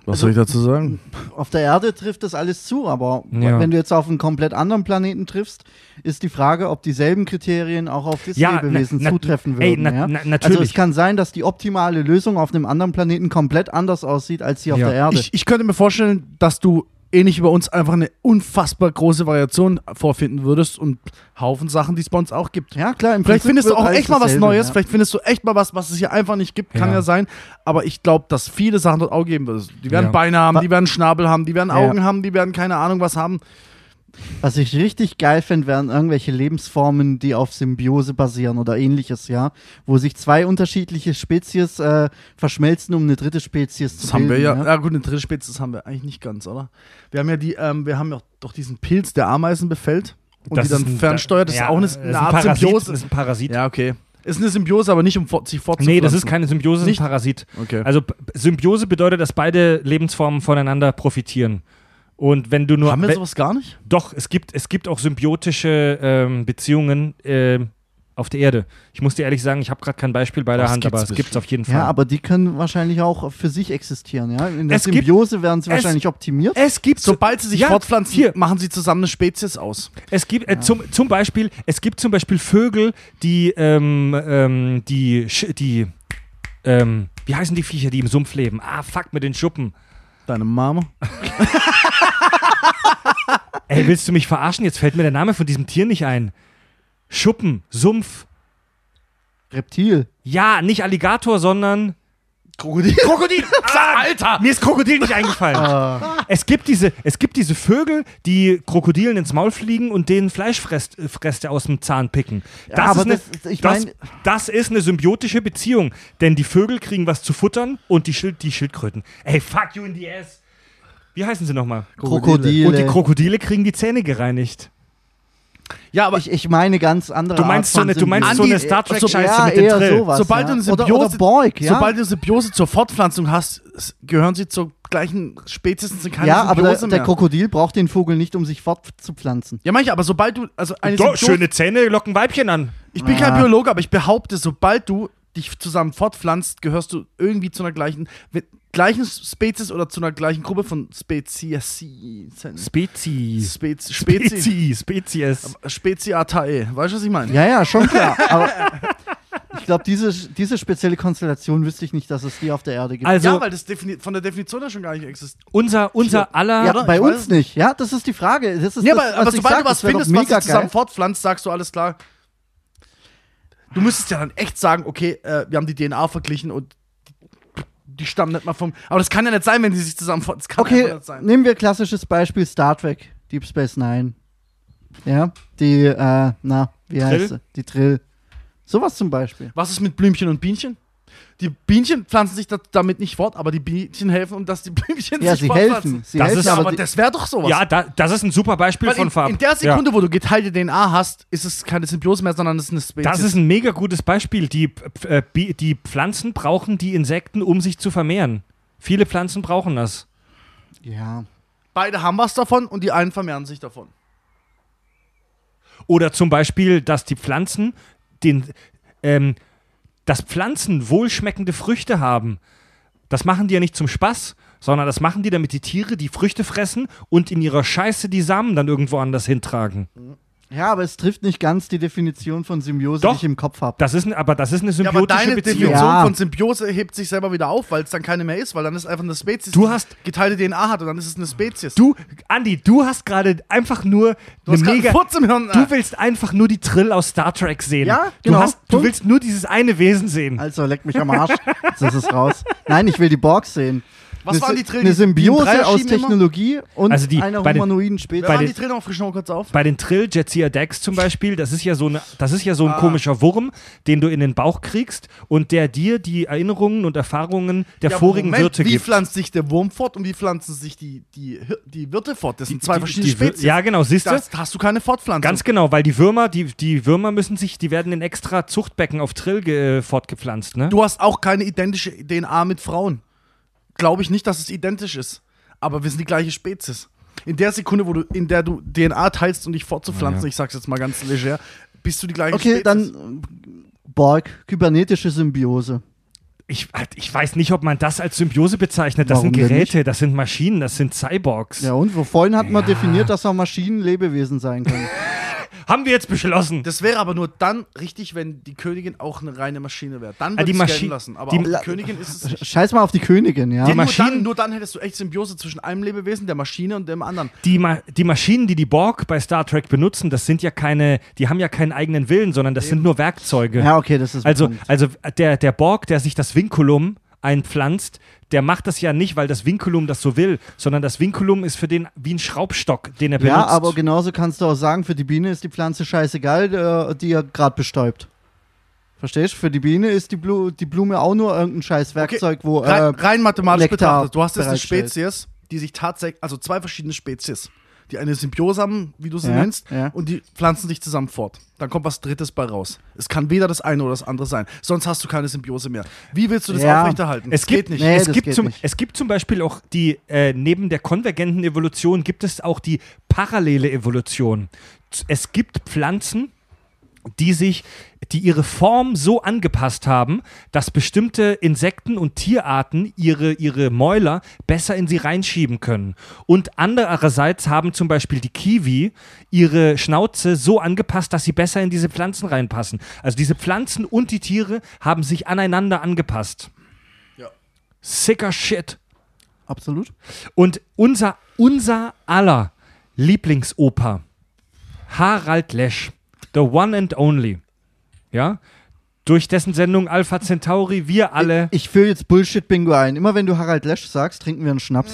Was soll ich dazu sagen? auf der Erde trifft das alles zu, aber Ja. wenn du jetzt auf einen komplett anderen Planeten triffst, ist die Frage, ob dieselben Kriterien auch auf das Ja, Lebewesen na- na- zutreffen ey, würden. na- ja? Also natürlich. es kann sein, dass die optimale Lösung auf einem anderen Planeten komplett anders aussieht als die auf der Erde. Ich, ich könnte mir vorstellen, dass du ähnlich über uns einfach eine unfassbar große Variation vorfinden würdest und Haufen Sachen, die es bei uns auch gibt. ja, klar, im Vielleicht Prinzip findest du auch echt mal was dasselbe, Neues, ja. vielleicht findest du echt mal was, was es hier einfach nicht gibt, kann Ja. ja sein. Aber ich glaube, dass viele Sachen dort auch geben wird. Die werden Ja. Beine haben, die werden Schnabel haben, die werden. Augen haben, die werden keine Ahnung was haben. Was ich richtig geil fände, wären irgendwelche Lebensformen, die auf Symbiose basieren oder ähnliches, ja. Wo sich zwei unterschiedliche Spezies äh, verschmelzen, um eine dritte Spezies zu Das haben wir ja. Ja, gut, eine dritte Spezies haben wir eigentlich nicht ganz, oder? Wir haben ja die, ähm, wir haben ja doch diesen Pilz, der Ameisen befällt und die dann ein- fernsteuert. Das ja, ist auch eine, das ist eine ein Art Parasit, Symbiose. Das ist ein Parasit. Ja, okay. Ist eine Symbiose, aber nicht um sich fortzupflanzen. Nee, das ist keine Symbiose, das ist ein Parasit. Okay. Also Symbiose bedeutet, dass beide Lebensformen voneinander profitieren. Und wenn du nur. Haben wir sowas gar nicht? Doch, es gibt, es gibt auch symbiotische ähm, Beziehungen ähm, auf der Erde. Ich muss dir ehrlich sagen, ich habe gerade kein Beispiel bei der Das Hand, aber es gibt es auf jeden Fall. Ja, aber die können wahrscheinlich auch für sich existieren, ja. In der Es gibt- Symbiose werden sie es- wahrscheinlich optimiert. es gibt Sobald sie sich ja, fortpflanzen, hier. machen sie zusammen eine Spezies aus. Es gibt äh, zum, zum Beispiel, es gibt zum Beispiel Vögel, die, ähm, ähm, die, die, ähm, wie heißen die Viecher, die im Sumpf leben? Ah, fuck, mit den Schuppen. Deine Mama. Ey, willst du mich verarschen? Jetzt fällt mir der Name von diesem Tier nicht ein. Schuppen, Sumpf. Reptil. Ja, nicht Alligator, sondern Krokodil. Krokodil. Ah, Alter, mir ist Krokodil nicht eingefallen. Ah. Es gibt, diese, es gibt diese Vögel, die Krokodilen ins Maul fliegen und denen Fleischfreste Freste aus dem Zahn picken. Das, Ja, aber ist, eine, das- ich das, mein- das ist eine symbiotische Beziehung. Denn die Vögel kriegen was zu futtern und die, Schild, die Schildkröten. Ey, fuck you in the ass. Wie heißen sie nochmal? Krokodile. Und die Krokodile kriegen die Zähne gereinigt. Ja, aber ich, ich meine ganz andere Du meinst so eine, du meinst so eine Star Trek so- Scheiße ja, mit dem Drill. sowas, sobald ja. du eine oder, Symbiose, oder Borg, ja. sobald du eine Symbiose zur Fortpflanzung hast, gehören sie zur gleichen sind keine ja, aber Symbiose der, der mehr. Krokodil braucht den Vogel nicht, um sich fortzupflanzen. ja, manche, aber sobald du, also eine Doch, Symbiose, schöne Zähne locken Weibchen an. ich bin kein Ah. Biologe, aber ich behaupte, sobald du dich zusammen fortpflanzt, gehörst du irgendwie zu einer gleichen, gleichen Spezies oder zu einer gleichen Gruppe von Spezies. Spezies. Spezi, Spezi, Spezies. Spezies. Speziatae. Weißt du, was ich meine? Ja, ja, schon klar. aber ich glaube, diese, diese spezielle Konstellation wüsste ich nicht, dass es die auf der Erde gibt. Also, ja, weil das von der Definition her schon gar nicht existiert. unser, unser aller. ja, oder? bei Ich uns nicht. Ja, das ist die Frage. Das ist Ja, das, aber, aber was ich sobald sag, du was findest, was sich zusammen geil. fortpflanzt, sagst du alles klar. Du müsstest ja dann echt sagen, okay, äh, wir haben die DNA verglichen und die, stammen nicht mal vom. Aber das kann ja nicht sein, wenn die sich zusammen. Das kann Okay, nicht sein. nehmen wir klassisches Beispiel Star Trek, Deep Space Nine. Ja, die, äh, na, wie Trill? heißt sie? Die Trill. Sowas zum Beispiel. Was ist mit Blümchen und Bienchen? Die Bienchen pflanzen sich da, damit nicht fort, aber die Bienchen helfen, um dass die Blümchen Ja, sich sie fortpflanzen. helfen. Sie Das helfen, ist Ja, aber das wäre doch sowas. Ja, da, das ist ein super Beispiel Weil von in, Farb. in der Sekunde, wo du geteilte DNA hast, ist es keine Symbiose mehr, sondern es ist eine Spezies. Das ist ein mega gutes Beispiel. Die, äh, Bi- die Pflanzen brauchen die Insekten, um sich zu vermehren. Viele Pflanzen brauchen das. ja. Beide haben was davon und die einen vermehren sich davon. Oder zum Beispiel, dass die Pflanzen den, ähm, dass Pflanzen wohlschmeckende Früchte haben. Das machen die ja nicht zum Spaß, sondern das machen die, damit die Tiere die Früchte fressen und in ihrer Scheiße die Samen dann irgendwo anders hintragen. Ja, aber es trifft nicht ganz die Definition von Symbiose, Doch. die ich im Kopf habe. Das ist, ein- aber das ist eine Ja, aber symbiotische deine Beziehung. Definition Ja. von Symbiose hebt sich selber wieder auf, weil es dann keine mehr ist, weil dann ist einfach eine Spezies, Du die hast- geteilte DNA hat und dann ist es eine Spezies. Du, Andi, du hast gerade einfach nur Du hast eine mega. Im Hirn. Du willst einfach nur die Trill aus Star Trek sehen. Ja, du, genau. hast, du willst nur dieses eine Wesen sehen. Also, leck mich am Arsch. Jetzt ist es raus. Nein, ich will die Borgs sehen. Was eine, waren die Sy- Trill? Eine Symbiose aus schieben immer? Technologie und Also die- einer bei den- humanoiden Spezies. bei waren den- die Trill noch? Frisch noch kurz auf. Bei den Trill, Jetsia Dex zum Beispiel, das ist ja so, eine, das ist ja so ein Ah. komischer Wurm, den du in den Bauch kriegst und der dir die Erinnerungen und Erfahrungen der Ja, vorigen Moment, Wirte Wie gibt. pflanzt sich der Wurm fort und wie pflanzen sich die, die, die Wirte fort? Das sind zwei Die- verschiedene die Wir- Spezies. Ja, genau, siehst du? Hast du keine Fortpflanzung. Ganz genau, weil die Würmer, die, die Würmer müssen sich, die werden in extra Zuchtbecken auf Trill ge, äh, fortgepflanzt, ne? Du hast auch keine identische DNA mit Frauen. Glaube ich nicht, dass es identisch ist. Aber wir sind die gleiche Spezies. In der Sekunde, wo du, in der du DNA teilst, um dich fortzupflanzen, Ja. ich sag's jetzt mal ganz leger, bist du die gleiche Okay, Spezies. dann äh, Borg, kybernetische Symbiose. Ich, ich weiß nicht, ob man das als Symbiose bezeichnet. Das Warum sind Geräte, das sind Maschinen, das sind Cyborgs. Ja, und wo vorhin hat man Ja. definiert, dass auch Maschinen Lebewesen sein können. Haben wir jetzt beschlossen. Das wäre aber nur dann richtig, wenn die Königin auch eine reine Maschine wäre. Dann würde die ich gelten lassen. Aber die- auch die Königin ist es nicht. Scheiß mal auf die Königin, ja. Die nur, Maschinen- dann, nur dann hättest du echt Symbiose zwischen einem Lebewesen, der Maschine und dem anderen. Die, Ma die Maschinen, die die Borg bei Star Trek benutzen, das sind ja keine, die haben ja keinen eigenen Willen, sondern das sind nur Werkzeuge. ja, okay, das ist Also, bekannt. also der, der Borg, der sich das Vinculum einpflanzt, der macht das ja nicht, weil das Vinculum das so will, sondern das Vinculum ist für den wie ein Schraubstock, den er benutzt. Ja, aber genauso kannst du auch sagen, für die Biene ist die Pflanze scheißegal, äh, die er gerade bestäubt. Verstehst? Für die Biene ist die, Blu die Blume auch nur irgendein scheiß Werkzeug, wo Rein, äh, rein mathematisch Nektar betrachtet, du hast jetzt eine. Spezies, die sich tatsächlich, also zwei verschiedene Spezies, die eine Symbiose haben, wie du sie Ja, nennst, ja. und die pflanzen sich zusammen fort. Dann kommt was Drittes bei raus. Es kann weder das eine oder das andere sein. Sonst hast du keine Symbiose mehr. Wie willst du das Ja. aufrechterhalten? Es gibt, geht nicht. Nee, es, gibt geht zum, nicht. es gibt zum Beispiel auch die, äh, neben der konvergenten Evolution gibt es auch die parallele Evolution. Es gibt Pflanzen, die sich, die ihre Form so angepasst haben, dass bestimmte Insekten und Tierarten ihre, ihre Mäuler besser in sie reinschieben können. Und andererseits haben zum Beispiel die Kiwi ihre Schnauze so angepasst, dass sie besser in diese Pflanzen reinpassen. Also diese Pflanzen und die Tiere haben sich aneinander angepasst. Ja. Sicker Shit. Absolut. Und unser, unser aller Lieblingsoper, Harald Lesch, the one and only, ja, durch dessen Sendung Alpha Centauri wir alle, Ich führe jetzt Bullshit-Bingo ein. Immer wenn du Harald Lesch sagst, trinken wir einen Schnaps.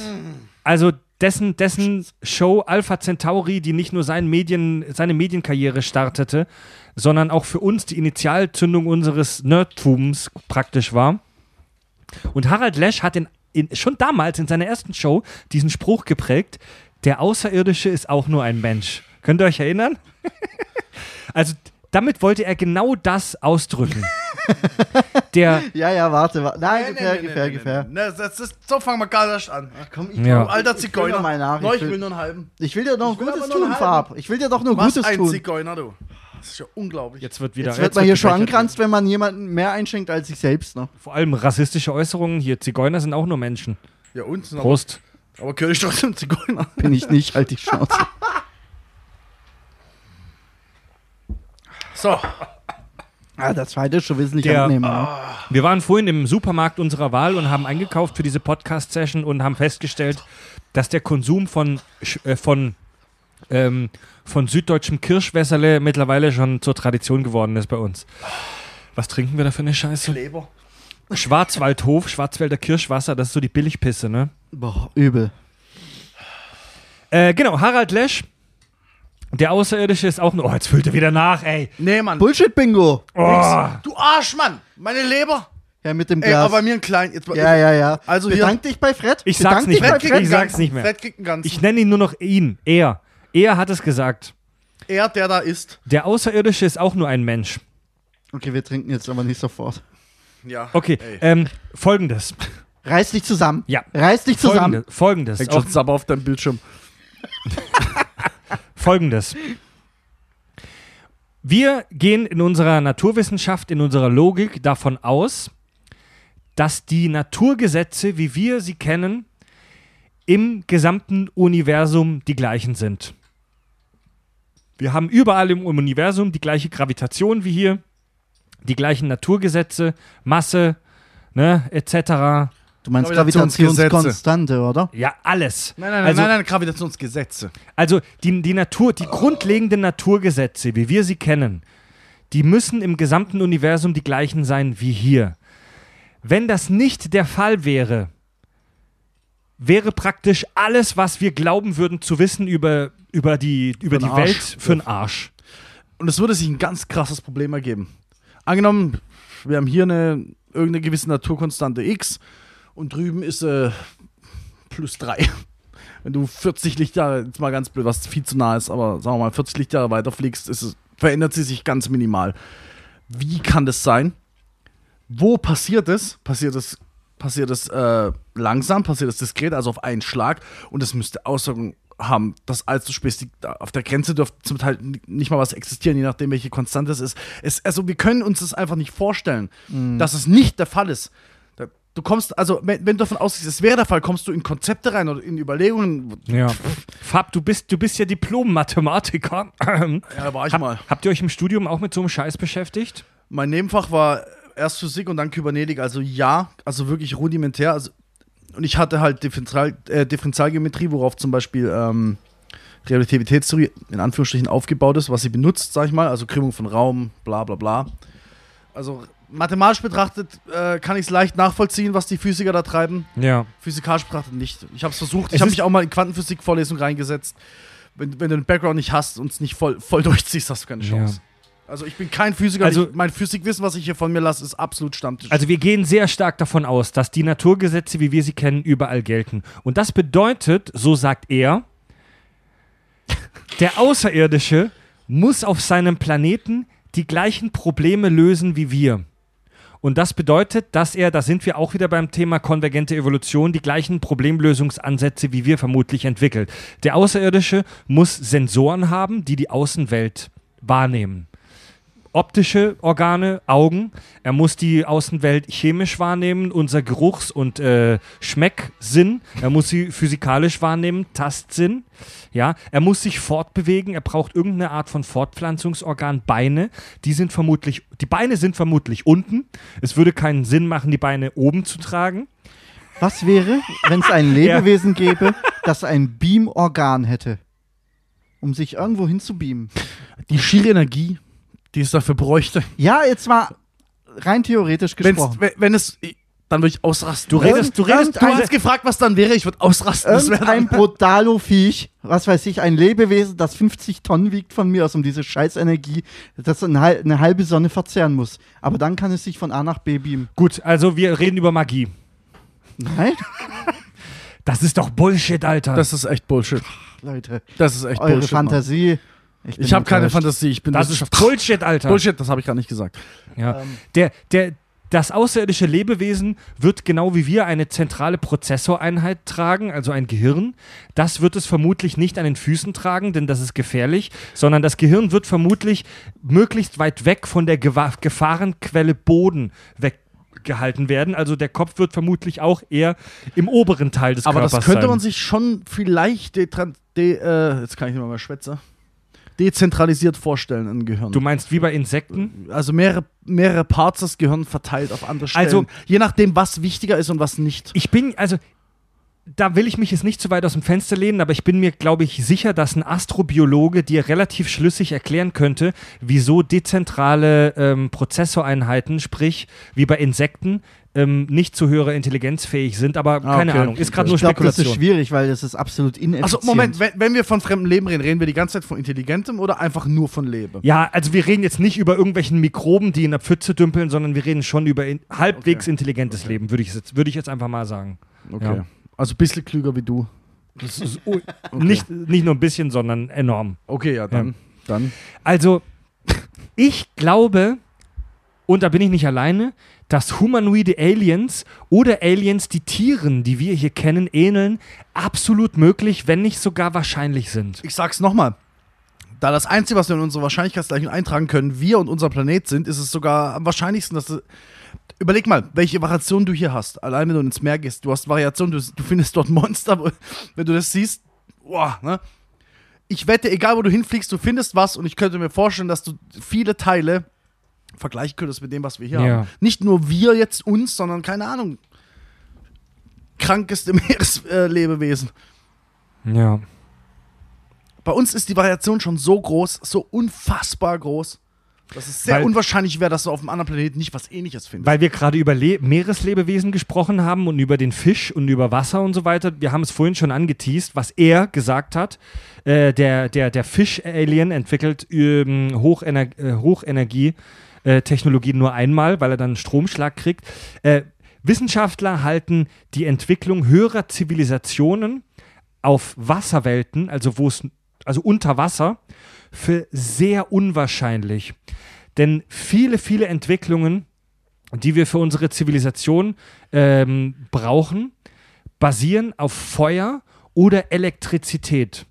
also dessen, dessen Show Alpha Centauri, die nicht nur sein Medien, seine Medienkarriere startete, sondern auch für uns die Initialzündung unseres Nerdtums praktisch war. Und Harald Lesch hat in, in, schon damals in seiner ersten Show diesen Spruch geprägt: Der Außerirdische ist auch nur ein Mensch. Könnt ihr euch erinnern? also, damit wollte er genau das ausdrücken. Der, Ja, ja, warte. warte. Nein, nee, gefähr, nee, gefähr, nee, gefähr. nee. Das ist, so fangen wir gar nicht an. Komm, ich, Ja. Du alter Ich will Zigeuner. mal nach, No, ich ich will- nur einen halben. ich will dir doch will Gutes aber nur tun, einen Farb. Ich will dir doch nur Was Gutes ein tun. Zigeuner, du. Das ist ja unglaublich. jetzt wird wieder. Jetzt wird man hier wird schon gebechert. angranzt, wenn man jemanden mehr einschenkt als sich selbst. Ne? Vor allem rassistische Äußerungen hier. Zigeuner sind auch nur Menschen. Ja? Aber, Prost. aber gehöre ich trotzdem Zigeuner. Bin ich nicht, halt die Schnauze. So, Ah, der zweite ist schon wesentlich Der- angenehmer. Ne? Wir waren vorhin im Supermarkt unserer Wahl und haben eingekauft für diese Podcast-Session und haben festgestellt, dass der Konsum von, äh, von, ähm, von süddeutschem Kirschwässerle mittlerweile schon zur Tradition geworden ist bei uns. Was trinken wir da für eine Scheiße? Kleber. Schwarzwaldhof, Schwarzwälder Kirschwasser, das ist so die Billigpisse, ne? Boah, übel. Äh, genau, Harald Lesch. Der Außerirdische ist auch nur. Oh, jetzt füllt er wieder nach, ey. Nee, Mann. Bullshit-Bingo. Oh. Du Arsch, Mann. Meine Leber. Ja, mit dem Ey, Glas. aber mir ein klein. Jetzt, ja, ja, ja. Also hier- Bedank dich bei Fred. Ich Bedank sag's nicht mehr. Fred. Ich sag's nicht mehr. Fett kriegt einen ganzen. Ich nenne ihn nur noch ihn. Er. Er hat es gesagt. er, der da ist. Der Außerirdische ist auch nur ein Mensch. Okay, wir trinken jetzt aber nicht sofort. Ja. Okay, Ey. ähm, folgendes. Reiß dich zusammen. Ja. Reiß dich zusammen. Folgendes. Folgendes. Hängt schon Sabber auf deinem Bildschirm. folgendes. Wir gehen in unserer Naturwissenschaft, in unserer Logik davon aus, dass die Naturgesetze, wie wir sie kennen, im gesamten Universum die gleichen sind. Wir haben überall im Universum die gleiche Gravitation wie hier, die gleichen Naturgesetze, Masse, ne, etc. Du meinst. Gravitationskonstante, oder? Ja, alles. Nein, nein, Also- nein, nein, Gravitationsgesetze. Also die, die Natur, die grundlegenden Naturgesetze, wie wir sie kennen, die müssen im gesamten Universum die gleichen sein wie hier. Wenn das nicht der Fall wäre, wäre praktisch alles, was wir glauben würden zu wissen über, über die, über die Arsch. Welt, für den Arsch. Und es würde sich ein ganz krasses Problem ergeben. Angenommen, wir haben hier eine irgendeine gewisse Naturkonstante X und drüben ist äh, plus 3. Wenn du 40 Lichtjahre, jetzt mal ganz blöd, was viel zu nah ist, aber sagen wir mal 40 Lichtjahre weiter fliegst, es, verändert sie sich ganz minimal. Wie kann das sein? Wo passiert es? Passiert es, passiert es äh, langsam, passiert es diskret, also auf einen Schlag und es müsste Auswirkungen haben, dass allzu spät auf der Grenze dürfte zum Teil nicht mal was existieren, je nachdem, welche Konstante es ist. Es, also wir können uns das einfach nicht vorstellen, dass es nicht der Fall ist. Du kommst, also wenn, wenn du davon ausgehst, es wäre der Fall, kommst du in Konzepte rein oder in Überlegungen. Ja. Fab, du bist, du bist ja Diplom-Mathematiker. Ja, war ich Ha- mal. Habt ihr euch im Studium auch mit so einem Scheiß beschäftigt? Mein Nebenfach war erst Physik und dann Kybernetik, also ja, also wirklich rudimentär. Also, und ich hatte halt Differential, äh, Differentialgeometrie, worauf zum Beispiel ähm, Relativitätstheorie in Anführungsstrichen aufgebaut ist, was sie benutzt, sag ich mal, also Krümmung von Raum, bla bla bla. Also mathematisch betrachtet äh, kann ich es leicht nachvollziehen, was die Physiker da treiben. Ja. Physikalisch betrachtet nicht. Ich habe es versucht. Ich habe mich auch mal in Quantenphysik-Vorlesung reingesetzt. Wenn, wenn du den Background nicht hast und es nicht voll, voll durchziehst, hast du keine Ja. Chance. Also ich bin kein Physiker. Also- ich, mein Physikwissen, was ich hier von mir lasse, ist absolut Stammtisch. Also wir gehen sehr stark davon aus, dass die Naturgesetze, wie wir sie kennen, überall gelten. Und das bedeutet, so sagt er, Der Außerirdische muss auf seinem Planeten die gleichen Probleme lösen wie wir. Und das bedeutet, dass er, da sind wir auch wieder beim Thema konvergente Evolution, die gleichen Problemlösungsansätze wie wir vermutlich entwickelt. Der Außerirdische muss Sensoren haben, die die Außenwelt wahrnehmen. Optische Organe, Augen. Er muss die Außenwelt chemisch wahrnehmen, unser Geruchs- und äh, Schmecksinn. Er muss sie physikalisch wahrnehmen, Tastsinn. Ja, er muss sich fortbewegen. Er braucht irgendeine Art von Fortpflanzungsorgan. Beine, die sind vermutlich, die Beine sind vermutlich unten. Es würde keinen Sinn machen, die Beine oben zu tragen. Was wäre, wenn es ein Lebewesen gäbe, das ein Beamorgan hätte? Um sich irgendwo hin zu beamen. Die schiere Energie, die es dafür bräuchte. Ja, jetzt mal rein theoretisch Wenn's, gesprochen. wenn, wenn es. Dann würde ich ausrasten. Du redest, du redest, Du hast gefragt, was dann wäre. Ich würde ausrasten. Das wäre dann, Brutalo-Viech, was weiß ich, ein Lebewesen, das 50 Tonnen wiegt von mir aus, um diese Scheißenergie, das eine, hal- eine halbe Sonne verzehren muss. Aber dann kann es sich von A nach B beamen. Gut, also wir reden über Magie. Nein, Das ist doch Bullshit, Alter. das ist echt Bullshit. Leute, Das ist echt eure Bullshit. Mann. Fantasie. bin Ich habe keine. Fantasie. Ich bin das ist Bullshit, Alter. Bullshit, das habe ich gar nicht gesagt. Ja. Der, der, das außerirdische Lebewesen wird genau wie wir eine zentrale Prozessoreinheit tragen, also ein Gehirn. Das wird es vermutlich nicht an den Füßen tragen, denn das ist gefährlich, sondern das Gehirn wird vermutlich möglichst weit weg von der Gefahrenquelle Boden weggehalten werden. Also der Kopf wird vermutlich auch eher im oberen Teil des Aber Körpers das könnte sein. man sich schon vielleicht detran- de, äh, jetzt kann ich nicht mal mehr schwätzen. Dezentralisiert vorstellen, ein Gehirn. Du meinst wie bei Insekten? also mehrere, mehrere Parts des Gehirns verteilt auf andere Stellen. Also- je nachdem, was wichtiger ist und was nicht. Ich bin, also, da will ich mich jetzt nicht zu weit aus dem Fenster lehnen, aber ich bin mir, glaube ich, sicher, dass ein Astrobiologe dir relativ schlüssig erklären könnte, wieso dezentrale ähm, Prozessoreinheiten, sprich wie bei Insekten, ähm, nicht zu höherer Intelligenz fähig sind, aber Ah, keine okay. Ahnung, ist gerade Ich nur glaube, das ist Spekulation. schwierig, weil das ist absolut ineffizient. Also Moment, wenn, wenn wir von fremdem Leben reden, reden wir die ganze Zeit von intelligentem oder einfach nur von Leben? Ja, also wir reden jetzt nicht über irgendwelchen Mikroben, die in der Pfütze dümpeln, sondern wir reden schon über in, halbwegs Okay. intelligentes Leben, würde ich, jetzt- würde ich jetzt einfach mal sagen. Okay. Ja. Also ein bisschen klüger wie du. Das ist nicht, nicht nur ein bisschen, sondern enorm. Okay, ja, dann. dann. Also, ich glaube, und da bin ich nicht alleine, dass humanoide Aliens oder Aliens, die Tieren, die wir hier kennen, ähneln, absolut möglich, wenn nicht sogar wahrscheinlich sind. Ich sag's nochmal. Da das Einzige, was wir in unsere Wahrscheinlichkeitsgleichung eintragen können, wir und unser Planet sind, ist es sogar am wahrscheinlichsten, dass. Überleg mal, welche Variation du hier hast. Allein wenn du ins Meer gehst, du hast Variation, du, du findest dort Monster, wenn du das siehst. Boah, ne? Ich wette, egal wo du hinfliegst, du findest was und ich könnte mir vorstellen, dass du viele Teile vergleichen könntest mit dem, was wir hier Ja. haben. Nicht nur wir jetzt uns, sondern keine Ahnung. Krankeste Meereslebewesen. Ja. Bei uns ist die Variation schon so groß, so unfassbar groß, dass es sehr Weil- unwahrscheinlich wäre, dass du auf einem anderen Planeten nicht was ähnliches findest. Weil wir gerade über Le Meereslebewesen gesprochen haben und über den Fisch und über Wasser und so weiter. Wir haben es vorhin schon angeteased, was er gesagt hat. Äh, der der, der Fisch-Alien entwickelt ähm, Hochener äh, Hochenergie-Technologie nur einmal, weil er dann einen Stromschlag kriegt. Äh, Wissenschaftler halten die Entwicklung höherer Zivilisationen auf Wasserwelten, also wo es also unter Wasser, für sehr unwahrscheinlich. Denn viele, viele Entwicklungen, die wir für unsere Zivilisation ähm, brauchen, basieren auf Feuer oder Elektrizität.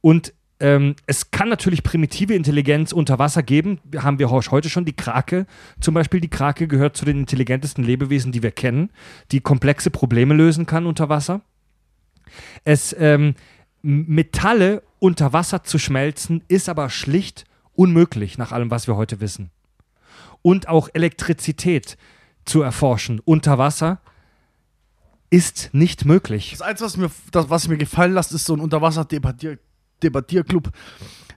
Und ähm, es kann natürlich primitive Intelligenz unter Wasser geben. Haben wir heute schon die Krake. Zum Beispiel die Krake gehört zu den intelligentesten Lebewesen, die wir kennen, die komplexe Probleme lösen kann unter Wasser. Es ähm, Metalle unter Wasser zu schmelzen, ist aber schlicht unmöglich, nach allem, was wir heute wissen. Und auch Elektrizität zu erforschen unter Wasser ist nicht möglich. das Einzige, was mir, das, was mir gefallen lässt, ist so ein Unterwasser-Debattier- Debattierclub,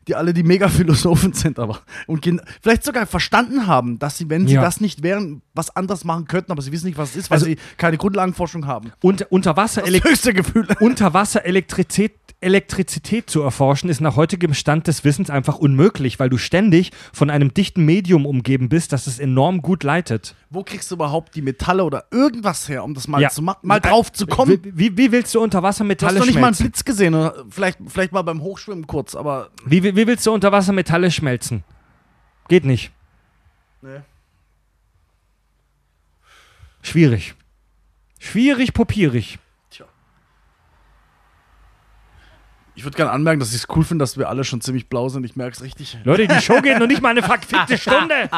die alle die Mega-Philosophen sind, aber und vielleicht sogar verstanden haben, dass sie, wenn sie Ja. das nicht wären, was anderes machen könnten, aber sie wissen nicht, was es ist, weil Also- sie keine Grundlagenforschung haben. Unterwasser Das höchste Gefühl. Unterwasserelektrizität Elektrizität zu erforschen, ist nach heutigem Stand des Wissens einfach unmöglich, weil du ständig von einem dichten Medium umgeben bist, das es enorm gut leitet. Wo kriegst du überhaupt die Metalle oder irgendwas her, um das mal Ja. zu machen, mal drauf zu kommen? Wie, wie, willst du unter Wasser Du hast doch nicht mal einen schmelzen? Blitz gesehen, oder vielleicht, vielleicht mal beim Hochschwimmen kurz, aber Wie, wie, wie willst du unter Wasser Metalle schmelzen? Geht nicht. Nee. Schwierig. Schwierig, popierig. Ich würde gerne anmerken, dass ich es cool finde, dass wir alle schon ziemlich blau sind. Ich merke es richtig. Leute, die Show geht noch nicht mal eine verfickte Stunde.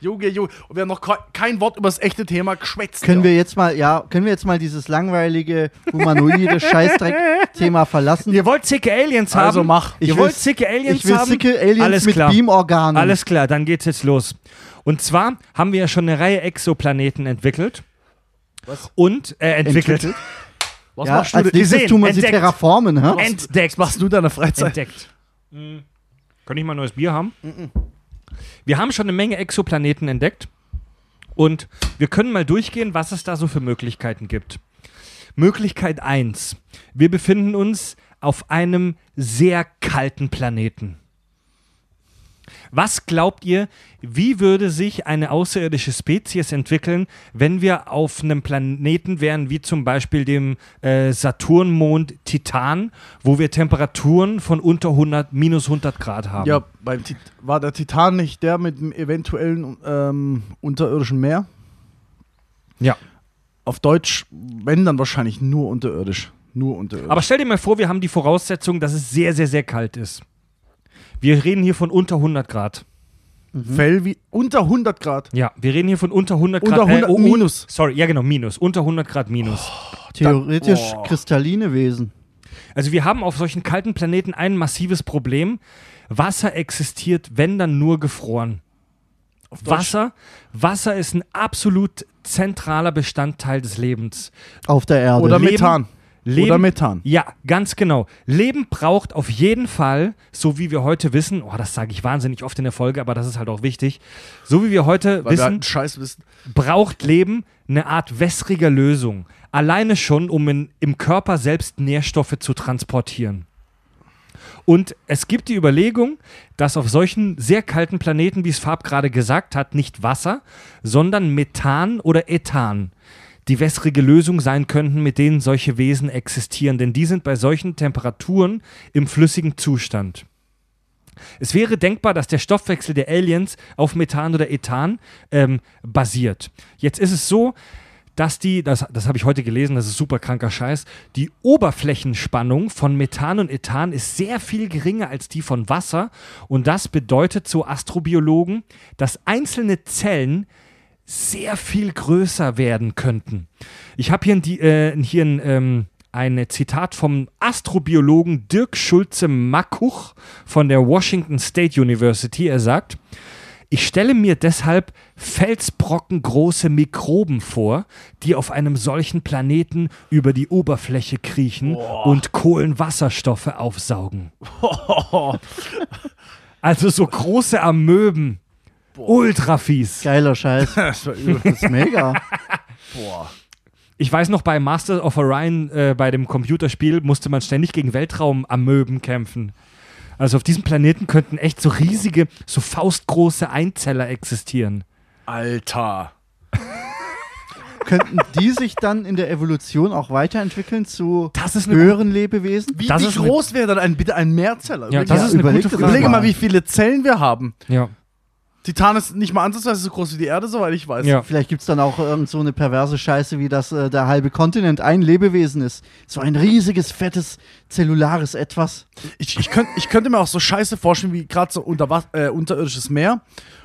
Junge, Junge. Und wir haben noch ke- kein Wort über das echte Thema geschwätzt. Können ja. wir jetzt mal, ja, können wir jetzt mal dieses langweilige, humanoide Scheißdreck-Thema verlassen? Ihr wollt zicke Aliens haben? Also mach. Ihr Ich wollt will- zicke Aliens ich will haben? sicke Aliens Alles mit klar. Beamorganen. Alles klar, dann geht's jetzt los. Und zwar haben wir ja schon eine Reihe Exoplaneten entwickelt. Was? Und, äh, entwickelt. Entwickelt. Was Ja, machst du als denn? nächstes gesehen, tun wir sie entdeckt. terraformen, hä? Entdeckt. Was machst du in deiner Freizeit? Entdeckt. Kann ich mal ein neues Bier haben? Wir haben schon eine Menge Exoplaneten entdeckt. Und wir können mal durchgehen, was es da so für Möglichkeiten gibt. Möglichkeit 1. Wir befinden uns auf einem sehr kalten Planeten. Was glaubt ihr, wie würde sich eine außerirdische Spezies entwickeln, wenn wir auf einem Planeten wären, wie zum Beispiel dem äh, Saturnmond Titan, wo wir Temperaturen von unter 100, minus 100 Grad haben? Ja, beim Tit war der Titan nicht der mit dem eventuellen ähm, unterirdischen Meer? Ja. Auf Deutsch, wenn dann wahrscheinlich nur unterirdisch. Nur unterirdisch. Aber stell dir mal vor, wir haben die Voraussetzung, dass es sehr, sehr, sehr kalt ist. Wir reden hier von unter 100 Grad. Fell wie unter 100 Grad. Ja, wir reden hier von unter 100 Unter Grad. 100 oh, oh, minus. Sorry, ja genau, minus. Unter 100 Grad minus. Theoretisch Boah. kristalline Wesen. Also wir haben auf solchen kalten Planeten ein massives Problem. Wasser existiert, wenn dann nur gefroren. Wasser, Wasser ist ein absolut zentraler Bestandteil des Lebens. Auf der Erde. Oder Leben- Methan. Leben, Oder Methan. Ja, ganz genau. Leben braucht auf jeden Fall, so wie wir heute wissen, oh, das sage ich wahnsinnig oft in der Folge, aber das ist halt auch wichtig, so wie wir heute Weil wir halt wissen, wissen. braucht Leben eine Art wässriger Lösung. Alleine schon, um in, im Körper selbst Nährstoffe zu transportieren. Und es gibt die Überlegung, dass auf solchen sehr kalten Planeten, wie es Farb gerade gesagt hat, nicht Wasser, sondern Methan oder Ethan die wässrige Lösung sein könnten, mit denen solche Wesen existieren. Denn die sind bei solchen Temperaturen im flüssigen Zustand. Es wäre denkbar, dass der Stoffwechsel der Aliens auf Methan oder Ethan ähm, basiert. Jetzt ist es so, dass die, das, das habe ich heute gelesen, das ist super kranker Scheiß, die Oberflächenspannung von Methan und Ethan ist sehr viel geringer als die von Wasser. Und das bedeutet so Astrobiologen, dass einzelne Zellen sehr viel größer werden könnten. Ich habe hier, die- äh, hier ein, ähm, ein Zitat vom Astrobiologen Dirk Schulze-Mackuch von der Washington State University. Er sagt, ich stelle mir deshalb felsbrockengroße Mikroben vor, die auf einem solchen Planeten über die Oberfläche kriechen und Kohlenwasserstoffe aufsaugen. Also so große Amöben. Ultra fies. Geiler Scheiß. Das war ist mega. Boah. Ich weiß noch, bei Master of Orion, äh, bei dem Computerspiel, musste man ständig gegen Weltraumamöben kämpfen. Also auf diesem Planeten könnten echt so riesige, so faustgroße Einzeller existieren. Alter. Könnten die sich dann in der Evolution auch weiterentwickeln zu Das ist eine höheren Lebewesen? Wie, Das wie groß wäre dann ein, bitte ein Mehrzeller? Ja, Überleg, das Ja, ist eine überleg gute Frage. überlege mal. mal, wie viele Zellen wir haben. Ja, Titan ist nicht mal ansatzweise so groß wie die Erde, soweit ich weiß. ja. Vielleicht gibt es dann auch irgend so eine perverse Scheiße, wie dass äh, der halbe Kontinent ein Lebewesen ist. So ein riesiges, fettes, zellulares Etwas. Ich, ich, könnt, ich könnte mir auch so Scheiße vorstellen, wie gerade so unter, äh, unterirdisches Meer.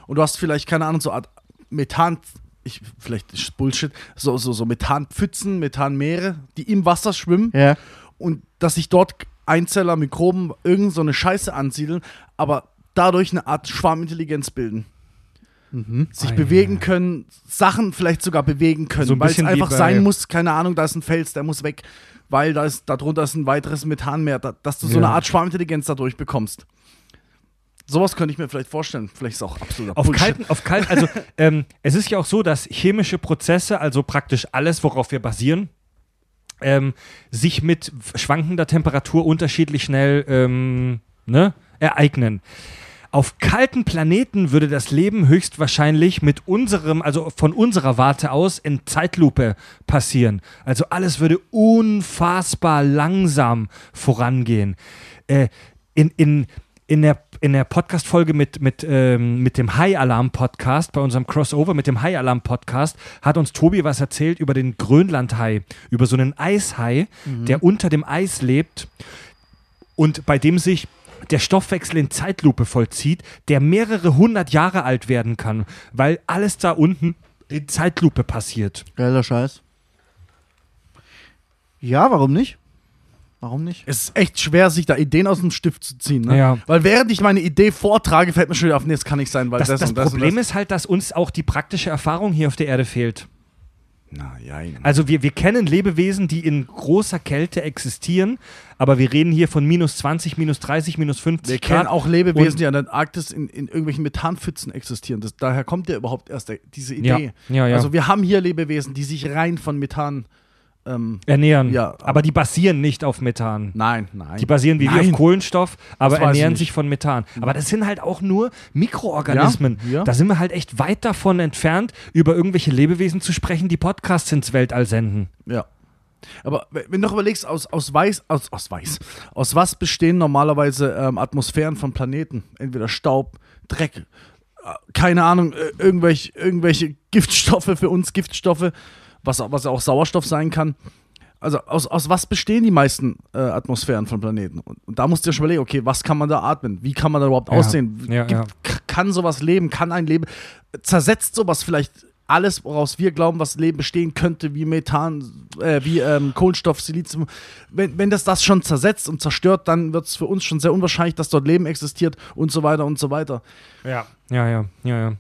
Und du hast vielleicht, keine Ahnung, so Art Methan. Ich, vielleicht ist Bullshit. So, so, so Methanpfützen, Methanmeere, die im Wasser schwimmen. Ja. Und dass sich dort Einzeller, Mikroben, irgend so eine Scheiße ansiedeln, aber dadurch eine Art Schwarmintelligenz bilden. Sich Ah, bewegen können, Sachen vielleicht sogar bewegen können, So ein weil es einfach bei- sein muss, keine Ahnung, da ist ein Fels, der muss weg, weil da ist, darunter ist ein weiteres Methanmeer, da, dass du so Ja. eine Art Schwarmintelligenz dadurch bekommst. Sowas könnte ich mir vielleicht vorstellen. Vielleicht ist auch absoluter Auf Bullshit. kalten, auf kalt, also ähm, es ist ja auch so, dass chemische Prozesse, also praktisch alles, worauf wir basieren, ähm, sich mit schwankender Temperatur unterschiedlich schnell ähm, ne, ereignen. Auf kalten Planeten würde das Leben höchstwahrscheinlich mit unserem, also von unserer Warte aus, in Zeitlupe passieren. Also alles würde unfassbar langsam vorangehen. Äh, in, in, in der, in der Podcast-Folge mit, mit, ähm, mit dem High-Alarm-Podcast, bei unserem Crossover mit dem High-Alarm-Podcast, hat uns Tobi was erzählt über den Grönlandhai, über so einen Eishai, der unter dem Eis lebt und bei dem sich der Stoffwechsel in Zeitlupe vollzieht, der mehrere hundert Jahre alt werden kann, weil alles da unten in Zeitlupe passiert. Geiler Scheiß. Ja, warum nicht? Warum nicht? Es ist echt schwer, sich da Ideen aus dem Stift zu ziehen. Ne? Ja. Weil während ich meine Idee vortrage, fällt mir schon wieder auf, nee, das kann nicht sein, weil Das, das, das und das Problem und das. ist halt, dass uns auch die praktische Erfahrung hier auf der Erde fehlt. Na, ja, Also wir, wir kennen Lebewesen, die in großer Kälte existieren, aber wir reden hier von minus 20, minus 30, minus 50 Wir Grad. kennen auch Lebewesen, die an der Arktis in, in irgendwelchen Methanpfützen existieren. Das, daher kommt ja überhaupt erst diese Ja, Idee. ja, ja. Also wir haben hier Lebewesen, die sich rein von Methan. Ähm, ernähren. Ja, aber die basieren nicht auf Methan. nein, nein. Die basieren wie wir Nein. auf Kohlenstoff, aber ernähren sich von Methan. Aber das sind halt auch nur Mikroorganismen. Ja, ja. Da sind wir halt echt weit davon entfernt, über irgendwelche Lebewesen zu sprechen, die Podcasts ins Weltall senden. Ja. Aber wenn du doch überlegst, aus, aus Weiß, aus, aus Weiß, aus was bestehen normalerweise ähm, Atmosphären von Planeten? Entweder Staub, Dreck, äh, keine Ahnung, äh, irgendwelche, irgendwelche Giftstoffe für uns, Giftstoffe, was, auch- was auch Sauerstoff sein kann. Also aus, aus was bestehen die meisten äh, Atmosphären von Planeten? Und, und da musst du dir schon überlegen, okay, was kann man da atmen? Wie kann man da überhaupt Ja. aussehen? Ja, ja. k- Kann sowas leben? Kann ein Leben? Zersetzt sowas vielleicht alles, woraus wir glauben, was Leben bestehen könnte, wie Methan, äh, wie ähm, Kohlenstoff, Silizium? Wenn, wenn das das schon zersetzt und zerstört, dann wird es für uns schon sehr unwahrscheinlich, dass dort Leben existiert und so weiter und so weiter. Ja. Ja, ja, ja, ja.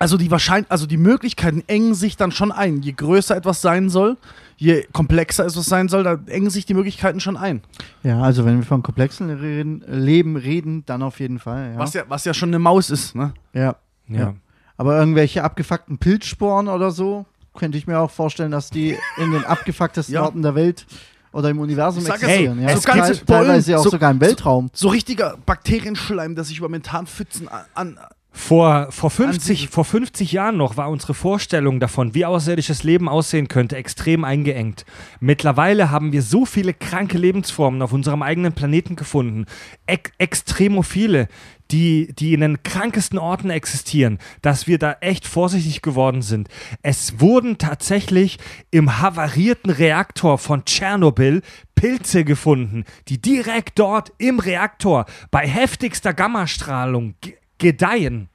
Also die Wahrschein also die Möglichkeiten engen sich dann schon ein. Je größer etwas sein soll, je komplexer etwas sein soll, da engen sich die Möglichkeiten schon ein. Ja, also wenn wir von komplexen reden, Leben reden, dann auf jeden Fall. Ja. Was, ja, was ja schon eine Maus ist, ne? ja. ja. Ja. Aber irgendwelche abgefuckten Pilzsporen oder so, könnte ich mir auch vorstellen, dass die in den abgefucktesten Ja. Orten der Welt oder im Universum existieren. hey, ja. es Teil- gibt- teilweise auch so- sogar im Weltraum. So richtiger Bakterienschleim, der sich über Methanpfützen an, an Vor, vor, 50, Ansiedel- vor 50 Jahren noch war unsere Vorstellung davon, wie außerirdisches Leben aussehen könnte, extrem eingeengt. Mittlerweile haben wir so viele kranke Lebensformen auf unserem eigenen Planeten gefunden. Ex Extremophile, die, die in den krankesten Orten existieren, dass wir da echt vorsichtig geworden sind. Es wurden tatsächlich im havarierten Reaktor von Tschernobyl Pilze gefunden, die direkt dort im Reaktor bei heftigster Gammastrahlung gedeihen.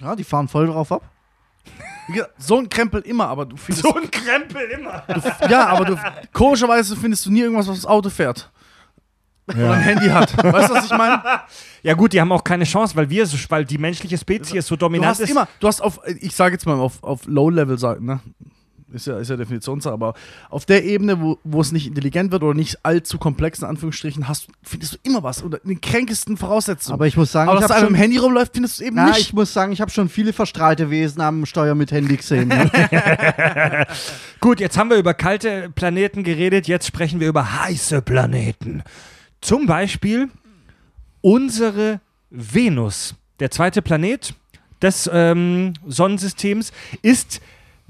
Ja, die fahren voll drauf ab. So ein Krempel immer, aber du findest. ein Krempel immer. Ja, aber du, komischerweise findest du nie irgendwas, was das Auto fährt. Oder ein Handy hat. Weißt du, was ich meine? Ja gut, die haben auch keine Chance, weil wir so, weil die menschliche Spezies so Du dominant hast ist. immer, du hast auf, ich sage jetzt mal auf, auf Low-Level, sagen, ne? Ist ja, ist ja Definitionssache, aber auf der Ebene, wo, wo es nicht intelligent wird oder nicht allzu komplex, in Anführungsstrichen, hast, findest du immer was. Oder in den kränkesten Voraussetzungen. Aber ich muss sagen, aber ich dass schon, dem Handy rumläuft, findest du eben na, nicht. ich muss sagen, ich habe schon viele verstrahlte Wesen am Steuer mit Handy gesehen. Ne? Gut, jetzt haben wir über kalte Planeten geredet, jetzt sprechen wir über heiße Planeten. Zum Beispiel unsere Venus. Der zweite Planet des ähm, Sonnensystems ist,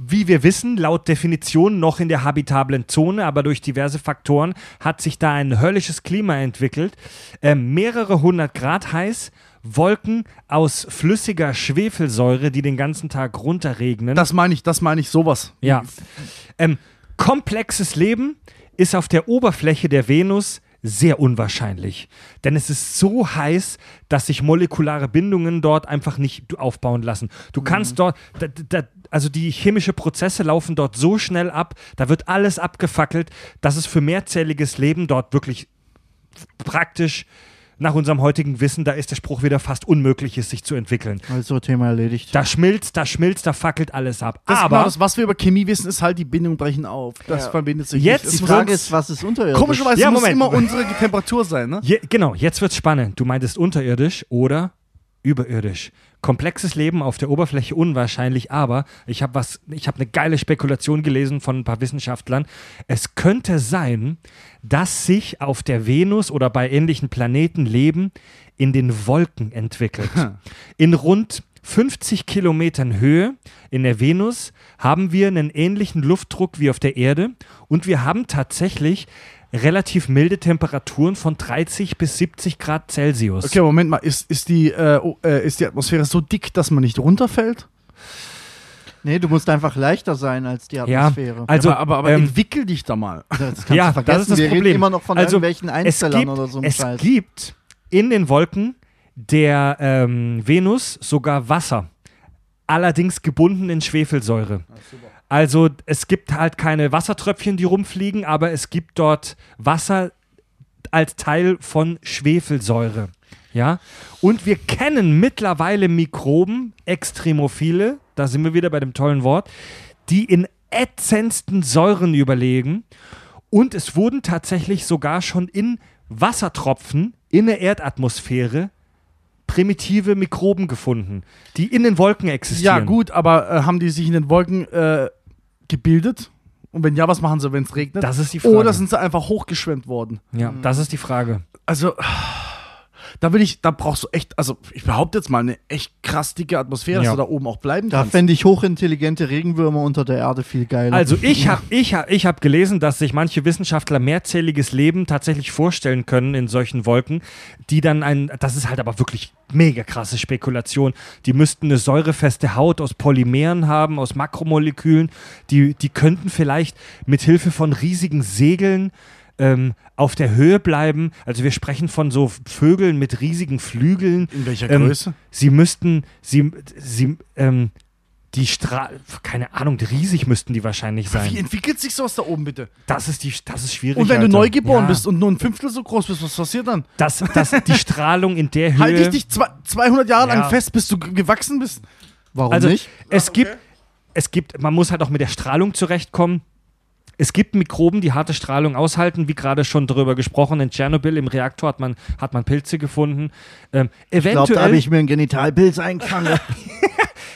wie wir wissen, laut Definition noch in der habitablen Zone, aber durch diverse Faktoren hat sich da ein höllisches Klima entwickelt. Ähm, mehrere hundert Grad heiß, Wolken aus flüssiger Schwefelsäure, die den ganzen Tag runterregnen. das meine ich, das meine ich, sowas. Ja. Ähm, komplexes Leben ist auf der Oberfläche der Venus sehr unwahrscheinlich. Denn es ist so heiß, dass sich molekulare Bindungen dort einfach nicht aufbauen lassen. Du kannst dort, da, da, also die chemische Prozesse laufen dort so schnell ab, da wird alles abgefackelt, dass es für mehrzähliges Leben dort wirklich praktisch nach unserem heutigen Wissen, da ist der Spruch wieder fast unmöglich ist, sich zu entwickeln. Also Thema erledigt. Da schmilzt, da schmilzt, da fackelt alles ab. Das ist Aber genau das, was wir über Chemie wissen, ist halt, die Bindungen brechen auf. Das verbindet sich Jetzt nicht. Die muss Frage ist, was ist unterirdisch? Komischerweise Ja, muss Moment. immer unsere Temperatur sein, ne? Je, genau, jetzt wird's spannend. Du meintest unterirdisch oder überirdisch. Komplexes Leben auf der Oberfläche unwahrscheinlich, aber ich habe was, ich habe eine geile Spekulation gelesen von ein paar Wissenschaftlern. Es könnte sein, dass sich auf der Venus oder bei ähnlichen Planeten Leben in den Wolken entwickelt. In rund 50 Kilometern Höhe in der Venus haben wir einen ähnlichen Luftdruck wie auf der Erde und wir haben tatsächlich relativ milde Temperaturen von 30 bis 70 Grad Celsius. Okay, Moment mal, ist, ist, die, äh, oh, äh, ist die Atmosphäre so dick, dass man nicht runterfällt? Nee, du musst einfach leichter sein als die Ja, Atmosphäre. also aber aber, aber ähm, entwickel dich da mal. das ja, du vergessen. das ist das Wir Problem. reden immer noch von Also, irgendwelchen es Einzellern gibt, oder so einem es Scheiß. gibt in den Wolken der ähm, Venus sogar Wasser, allerdings gebunden in Schwefelsäure. Also es gibt halt keine Wassertröpfchen, die rumfliegen, aber es gibt dort Wasser als Teil von Schwefelsäure. Ja, und wir kennen mittlerweile Mikroben, Extremophile, da sind wir wieder bei dem tollen Wort, die in ätzendsten Säuren überlegen. Und es wurden tatsächlich sogar schon in Wassertropfen in der Erdatmosphäre primitive Mikroben gefunden, die in den Wolken existieren. Ja, gut, aber äh, haben die sich in den Wolken äh, gebildet? Und wenn ja, was machen sie, wenn es regnet? Das ist die Frage. Oder sind sie einfach hochgeschwemmt worden? Ja, das ist die Frage. Also, da will ich, da brauchst du echt, also ich behaupte jetzt mal eine echt krass dicke Atmosphäre, Ja. dass du da oben auch bleiben Da kannst. fände ich hochintelligente Regenwürmer unter der Erde viel geiler. Also ich habe ich hab, ich hab gelesen, dass sich manche Wissenschaftler mehrzähliges Leben tatsächlich vorstellen können in solchen Wolken, die dann ein, das ist halt aber wirklich mega krasse Spekulation, die müssten eine säurefeste Haut aus Polymeren haben, aus Makromolekülen, die, die könnten vielleicht mit Hilfe von riesigen Segeln ähm, auf der Höhe bleiben. Also wir sprechen von so Vögeln mit riesigen Flügeln. in welcher Ähm, Größe? Sie müssten, sie, sie, ähm, die Strahl, keine Ahnung, riesig müssten die wahrscheinlich Wie sein. entwickelt sich sowas da oben bitte? Das ist die, das ist schwierig. Und wenn Alter. du neugeboren ja, bist und nur ein Fünftel so groß bist, was passiert dann? das, das, die Strahlung in der Höhe. Halte ich dich zwei, 200 Jahre Ja. lang fest, bis du gewachsen bist? Warum also nicht? es gibt, es gibt, man muss halt auch mit der Strahlung zurechtkommen. Es gibt Mikroben, die harte Strahlung aushalten, wie gerade schon darüber gesprochen. In Tschernobyl im Reaktor hat man, hat man Pilze gefunden. Ähm, Ich glaube, eventuell, da habe ich mir einen Genitalpilz eingefangen.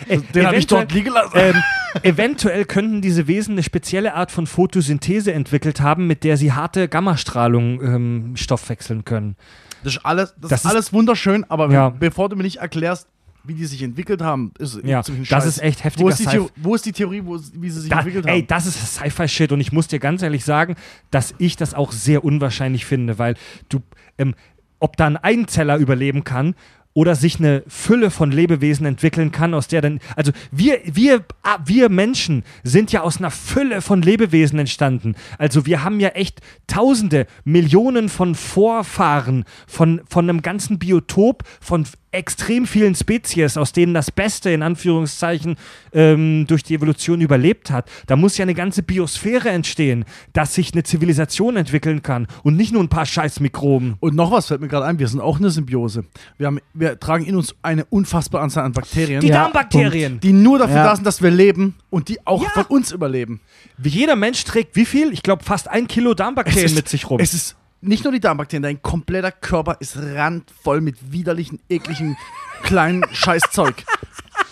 Den habe ich eventuell- dort liegen lassen. ähm, eventuell könnten diese Wesen eine spezielle Art von Photosynthese entwickelt haben, mit der sie harte Gammastrahlung ähm, stoffwechseln können. Das ist alles, das das ist ist- alles wunderschön, aber Ja. bevor du mir nicht erklärst, wie die sich entwickelt haben, ist Ja, ziemlich das ist echt wo heftiger ist, wo ist die Theorie, wo, es- wie sie sich Da, entwickelt ey, haben? das ist Sci-Fi-Shit und ich muss dir ganz ehrlich sagen, dass ich das auch sehr unwahrscheinlich finde, weil du, ähm, ob da ein Einzeller überleben kann oder sich eine Fülle von Lebewesen entwickeln kann, aus der dann, also wir, wir, ah, wir Menschen sind ja aus einer Fülle von Lebewesen entstanden. Also wir haben ja echt Tausende, Millionen von Vorfahren, von, von einem ganzen Biotop, von extrem vielen Spezies, aus denen das Beste in Anführungszeichen ähm, durch die Evolution überlebt hat. Da muss ja eine ganze Biosphäre entstehen, dass sich eine Zivilisation entwickeln kann und nicht nur ein paar scheiß Mikroben. Und noch was fällt mir gerade ein, wir sind auch eine Symbiose. Wir, haben, wir tragen in uns eine unfassbare Anzahl an Bakterien, Die Ja, Darmbakterien. die nur dafür Ja. da sind, dass wir leben und die auch Ja. von uns überleben. Wie jeder Mensch trägt wie viel? Ich glaube fast ein Kilo Darmbakterien ist, mit sich rum. Es ist nicht nur die Darmbakterien, dein kompletter Körper ist randvoll mit widerlichen, ekligen, kleinen Scheißzeug.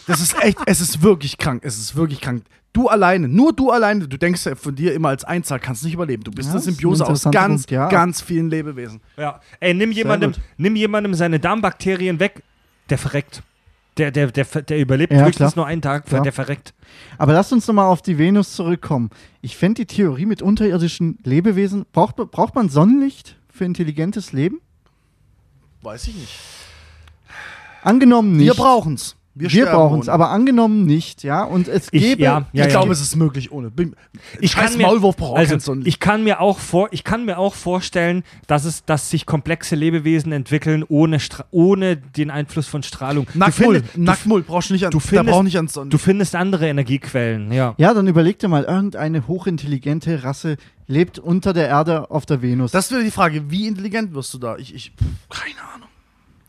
Das ist echt, es ist wirklich krank, es ist wirklich krank. Du alleine, nur du alleine, du denkst ja von dir immer als Einzahl, kannst nicht überleben. Du bist Ja, eine ist ein Symbiose aus ganz, Punkt, ja. ganz vielen Lebewesen. ja. Ey, nimm jemandem, nimm jemandem seine Darmbakterien weg, der verreckt. Der, der, der, der überlebt Ja, höchstens klar. nur einen Tag, Klar. der verreckt. Aber lasst uns nochmal auf die Venus zurückkommen. Ich fände die Theorie mit unterirdischen Lebewesen, braucht, braucht man Sonnenlicht für intelligentes Leben? Weiß ich nicht. Angenommen nicht. Wir brauchen's. Wir, Wir brauchen es, aber angenommen nicht, ja. Und es Ich- gäbe. ja, ich glaube, es ist möglich ohne. Bin- Ich Scheiß kann mir, Maulwurf braucht auch also ich kann mir auch vor, ich kann mir auch vorstellen, dass es, dass sich komplexe Lebewesen entwickeln ohne, Stra ohne den Einfluss von Strahlung. Du, Nacktmull brauchst du nicht an. du findest- braucht nicht ans Sonnen. du findest andere Energiequellen, ja. Ja, dann überleg dir mal, irgendeine hochintelligente Rasse lebt unter der Erde auf der Venus. Das wäre die Frage, wie intelligent wirst du da? Ich, ich, pff, keine Ahnung.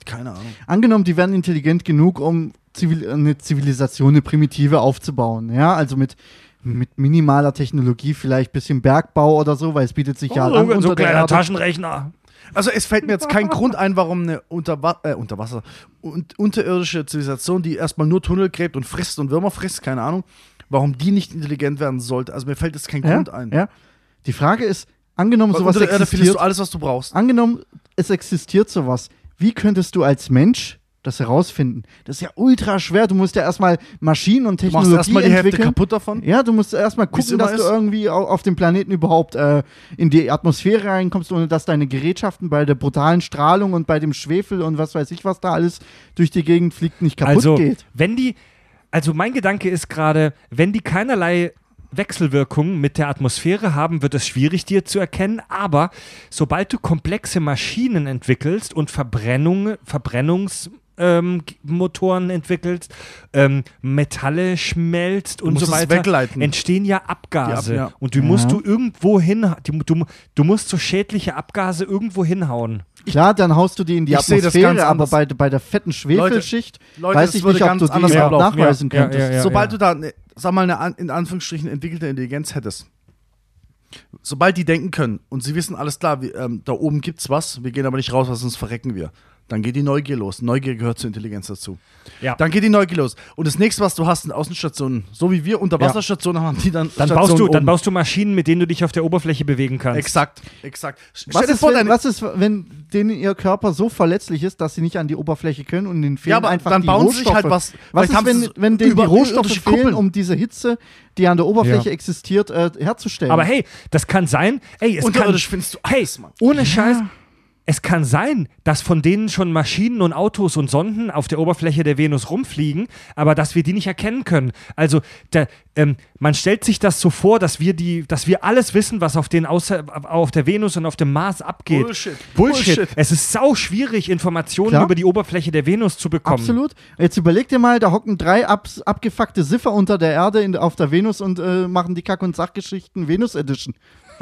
Keine Ahnung. Angenommen, die wären intelligent genug, um Zivil eine Zivilisation, eine Primitive aufzubauen. Ja, also mit, mit minimaler Technologie, vielleicht ein bisschen Bergbau oder so, weil es bietet sich ja Oh, an so, so unter der kleiner Erde. Taschenrechner. Also es fällt mir jetzt kein Grund ein, warum eine Unterwa äh, Unterwasser und unterirdische Zivilisation, die erstmal nur Tunnel gräbt und frisst und Würmer frisst, keine Ahnung, warum die nicht intelligent werden sollte. Also mir fällt jetzt kein Ja? Grund ein. ja. Die Frage ist, angenommen Weil sowas unter der Erde findest existiert, du alles, was du brauchst. angenommen es existiert sowas, wie könntest du als Mensch das herausfinden? Das ist ja ultra schwer. Du musst ja erstmal Maschinen und Du Technologie erstmal die Hälfte entwickeln. kaputt davon. Ja, du musst erstmal gucken, dass du irgendwie au- auf dem Planeten überhaupt äh, in die Atmosphäre reinkommst, ohne dass deine Gerätschaften bei der brutalen Strahlung und bei dem Schwefel und was weiß ich, was da alles durch die Gegend fliegt, nicht kaputt Also, geht. wenn die, also mein Gedanke ist gerade, wenn die keinerlei Wechselwirkungen mit der Atmosphäre haben, wird es schwierig, dir zu erkennen. Aber sobald du komplexe Maschinen entwickelst und Verbrennung, Verbrennungsmotoren ähm, Motoren entwickelst, ähm, Metalle schmelzt und so weiter, entstehen ja Abgase. Ab- ja. Und die musst du irgendwo hin, die, du, du musst so schädliche Abgase irgendwo hinhauen. Klar, dann haust du die in die Ich Atmosphäre, aber bei, bei der fetten Schwefelschicht Leute, weiß das ich nicht, ob du die ablaufen. nachweisen Ja, könntest. ja, ja. Sobald du da, ne, sag mal, eine in Anführungsstrichen entwickelte Intelligenz hättest, sobald die denken können und sie wissen, alles klar, wir, ähm, da oben gibt's was, wir gehen aber nicht raus, sonst verrecken wir. Dann geht die Neugier los. Neugier gehört zur Intelligenz dazu. Ja. Dann geht die Neugier los. Und das nächste, was du hast, sind Außenstationen. So wie wir Unterwasserstationen haben, die dann. Dann Stationen baust, du, dann oben. baust du Maschinen, mit denen du dich auf der Oberfläche bewegen kannst. Exakt, exakt. Was ist, vor, wenn, was ist, wenn denen ihr Körper so verletzlich ist, dass sie nicht an die Oberfläche können und ihnen fehlen Ja, aber einfach dann die bauen Rohstoffe? sie sich halt was- Was ist, wenn, wenn denen die Rohstoffe Kuppeln. fehlen, um diese Hitze, die an der Oberfläche Ja. existiert, äh, herzustellen? Aber hey, das kann sein. Ey, es kann, Unterirdisch findest du hey, alles, Mann. ohne Scheiß. Es kann sein, dass von denen schon Maschinen und Autos und Sonden auf der Oberfläche der Venus rumfliegen, aber dass wir die nicht erkennen können. Also der, ähm, man stellt sich das so vor, dass wir die, dass wir alles wissen, was auf den außer, auf der Venus und auf dem Mars abgeht. Bullshit. Bullshit. Bullshit. Es ist sau schwierig, Informationen Klar. über die Oberfläche der Venus zu bekommen. Absolut. Jetzt überleg dir mal, da hocken drei ab, abgefuckte Siffer unter der Erde in, auf der Venus und äh, machen die Kack- und Sachgeschichten Venus Edition.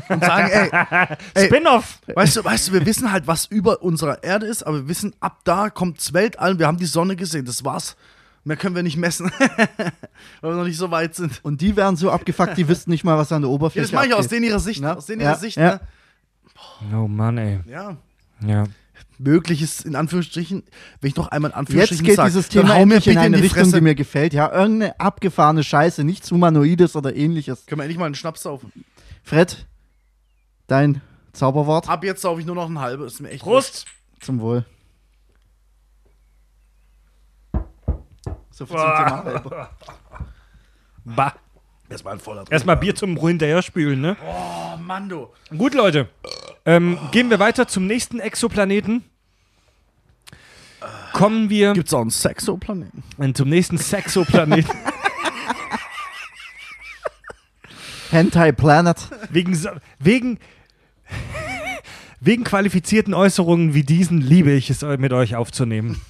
Und sagen, ey, ey Spin-off. Weißt du, weißt du, wir wissen halt, was über unserer Erde ist, aber wir wissen, ab da kommt's Weltall. Wir haben die Sonne gesehen, das war's. Mehr können wir nicht messen, weil wir noch nicht so weit sind. Und die wären so abgefuckt, die wüssten nicht mal, was an der Ja, Oberfläche das mache ich aus abgeht. denen ihrer Sicht. Ja. Aus denen Ja. ihrer Sicht, Ja. ne? Oh Mann, ey. Ja. Ja. Mögliches, in Anführungsstrichen, wenn ich noch einmal in Jetzt Anführungsstrichen geht sag, dieses dann Thema hau mir endlich in bitte eine die Richtung, Fresse. die mir gefällt. Ja, irgendeine abgefahrene Scheiße, nichts Humanoides oder ähnliches. Können wir endlich mal einen Schnaps saufen? Fred, dein Zauberwort Ab jetzt saufe ich nur noch ein halbe. Ist mir echt Prost. zum Wohl. So viel zum Thema halber. Bah. Das war ein voller Erstmal Bier zum hinterher spülen, ne? Oh, Mann, du. Gut, Leute. Ähm, gehen wir weiter zum nächsten Exoplaneten. Kommen wir Gibt's auch einen Sexoplaneten? zum nächsten Sexoplaneten. Hentai Planet. wegen, wegen, wegen qualifizierten Äußerungen wie diesen liebe ich es, mit euch aufzunehmen.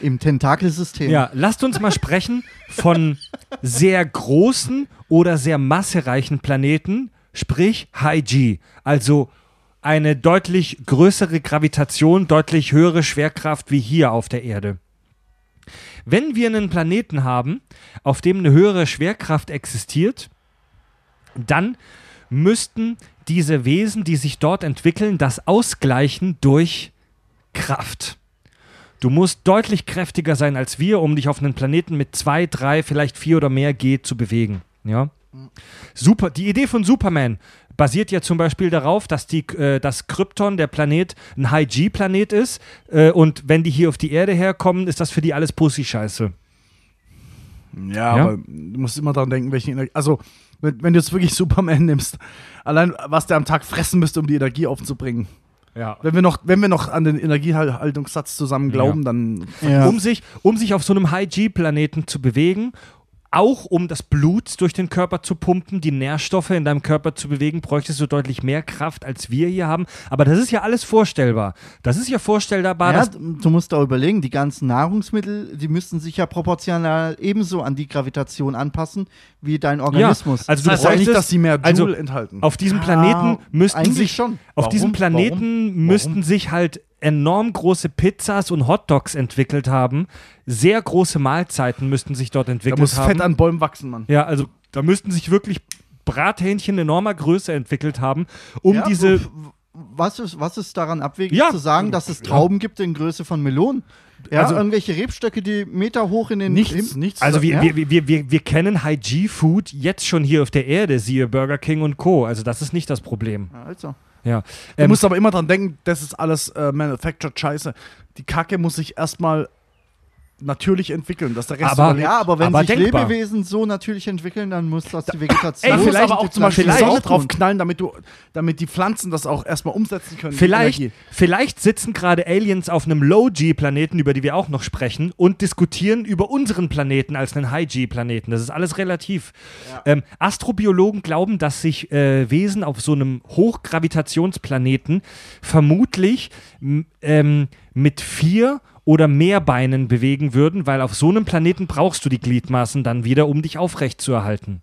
Im Tentakelsystem. Ja, lasst uns mal sprechen von sehr großen oder sehr massereichen Planeten, sprich High G, also eine deutlich größere Gravitation, deutlich höhere Schwerkraft wie hier auf der Erde. Wenn wir einen Planeten haben, auf dem eine höhere Schwerkraft existiert, dann müssten diese Wesen, die sich dort entwickeln, das ausgleichen durch Kraft. Du musst deutlich kräftiger sein als wir, um dich auf einen Planeten mit zwei, drei, vielleicht vier oder mehr G zu bewegen. Ja? Super. Die Idee von Superman basiert ja zum Beispiel darauf, dass die, äh, das Krypton, der Planet, ein High-G-Planet ist. Äh, und wenn die hier auf die Erde herkommen, ist das für die alles Pussy-Scheiße. Ja, Ja? aber du musst immer daran denken, welche Energie. Also, wenn, wenn du jetzt wirklich Superman nimmst, allein was der am Tag fressen müsste, um die Energie aufzubringen. Ja. Wenn wir noch, wenn wir noch an den Energiehaltungssatz zusammen glauben, Ja. dann. Ja. Um, sich, um sich auf so einem High-G-Planeten zu bewegen, auch um das Blut durch den Körper zu pumpen, die Nährstoffe in deinem Körper zu bewegen, bräuchtest du deutlich mehr Kraft, als wir hier haben. Aber das ist ja alles vorstellbar. Das ist ja vorstellbar, Ja, dass du musst auch überlegen, die ganzen Nahrungsmittel, die müssten sich ja proportional ebenso an die Gravitation anpassen wie dein Organismus. also Das du heißt ja nicht, bräuchtest- dass sie mehr Joule also enthalten. auf diesem Ah, Planeten müssten eigentlich sich schon. auf Warum? diesem Planeten Warum? müssten Warum? sich halt enorm große Pizzas und Hotdogs entwickelt haben. Sehr große Mahlzeiten müssten sich dort da entwickelt muss haben. Fett an Bäumen wachsen, Mann. Ja, also da müssten sich wirklich Brathähnchen enormer Größe entwickelt haben, um Ja, diese. was ist, was ist daran abwegig Ja. zu sagen, dass es Trauben gibt in Größe von Melonen? Ja, Also- irgendwelche Rebstöcke, die Meter hoch in den Nichts, Himmel- nichts. Also wir, Ja. wir, wir, wir, wir kennen High-G-Food jetzt schon hier auf der Erde, siehe Burger King und Co. Also das ist nicht das Problem. Ja, Also. Ja. Du Ähm, musst aber immer dran denken, das ist alles äh, manufactured Scheiße. Die Kacke muss sich erstmal natürlich entwickeln, dass der Rest Aber- überlebt. Ja, aber wenn Aber sich denkbar. Lebewesen so natürlich entwickeln, dann muss das die Vegetation. Ey, vielleicht- aber auch zum Beispiel vielleicht- Sonne drauf knallen, damit, du, damit die Pflanzen das auch erstmal umsetzen können. Vielleicht, vielleicht sitzen gerade Aliens auf einem Low-G-Planeten, über die wir auch noch sprechen, und diskutieren über unseren Planeten als einen High-G-Planeten. Das ist alles relativ. Ähm, Astrobiologen glauben, dass sich äh, Wesen auf so einem Hochgravitationsplaneten vermutlich ähm, mit vier oder mehr Beinen bewegen würden, weil auf so einem Planeten brauchst du die Gliedmaßen dann wieder, um dich aufrecht zu erhalten.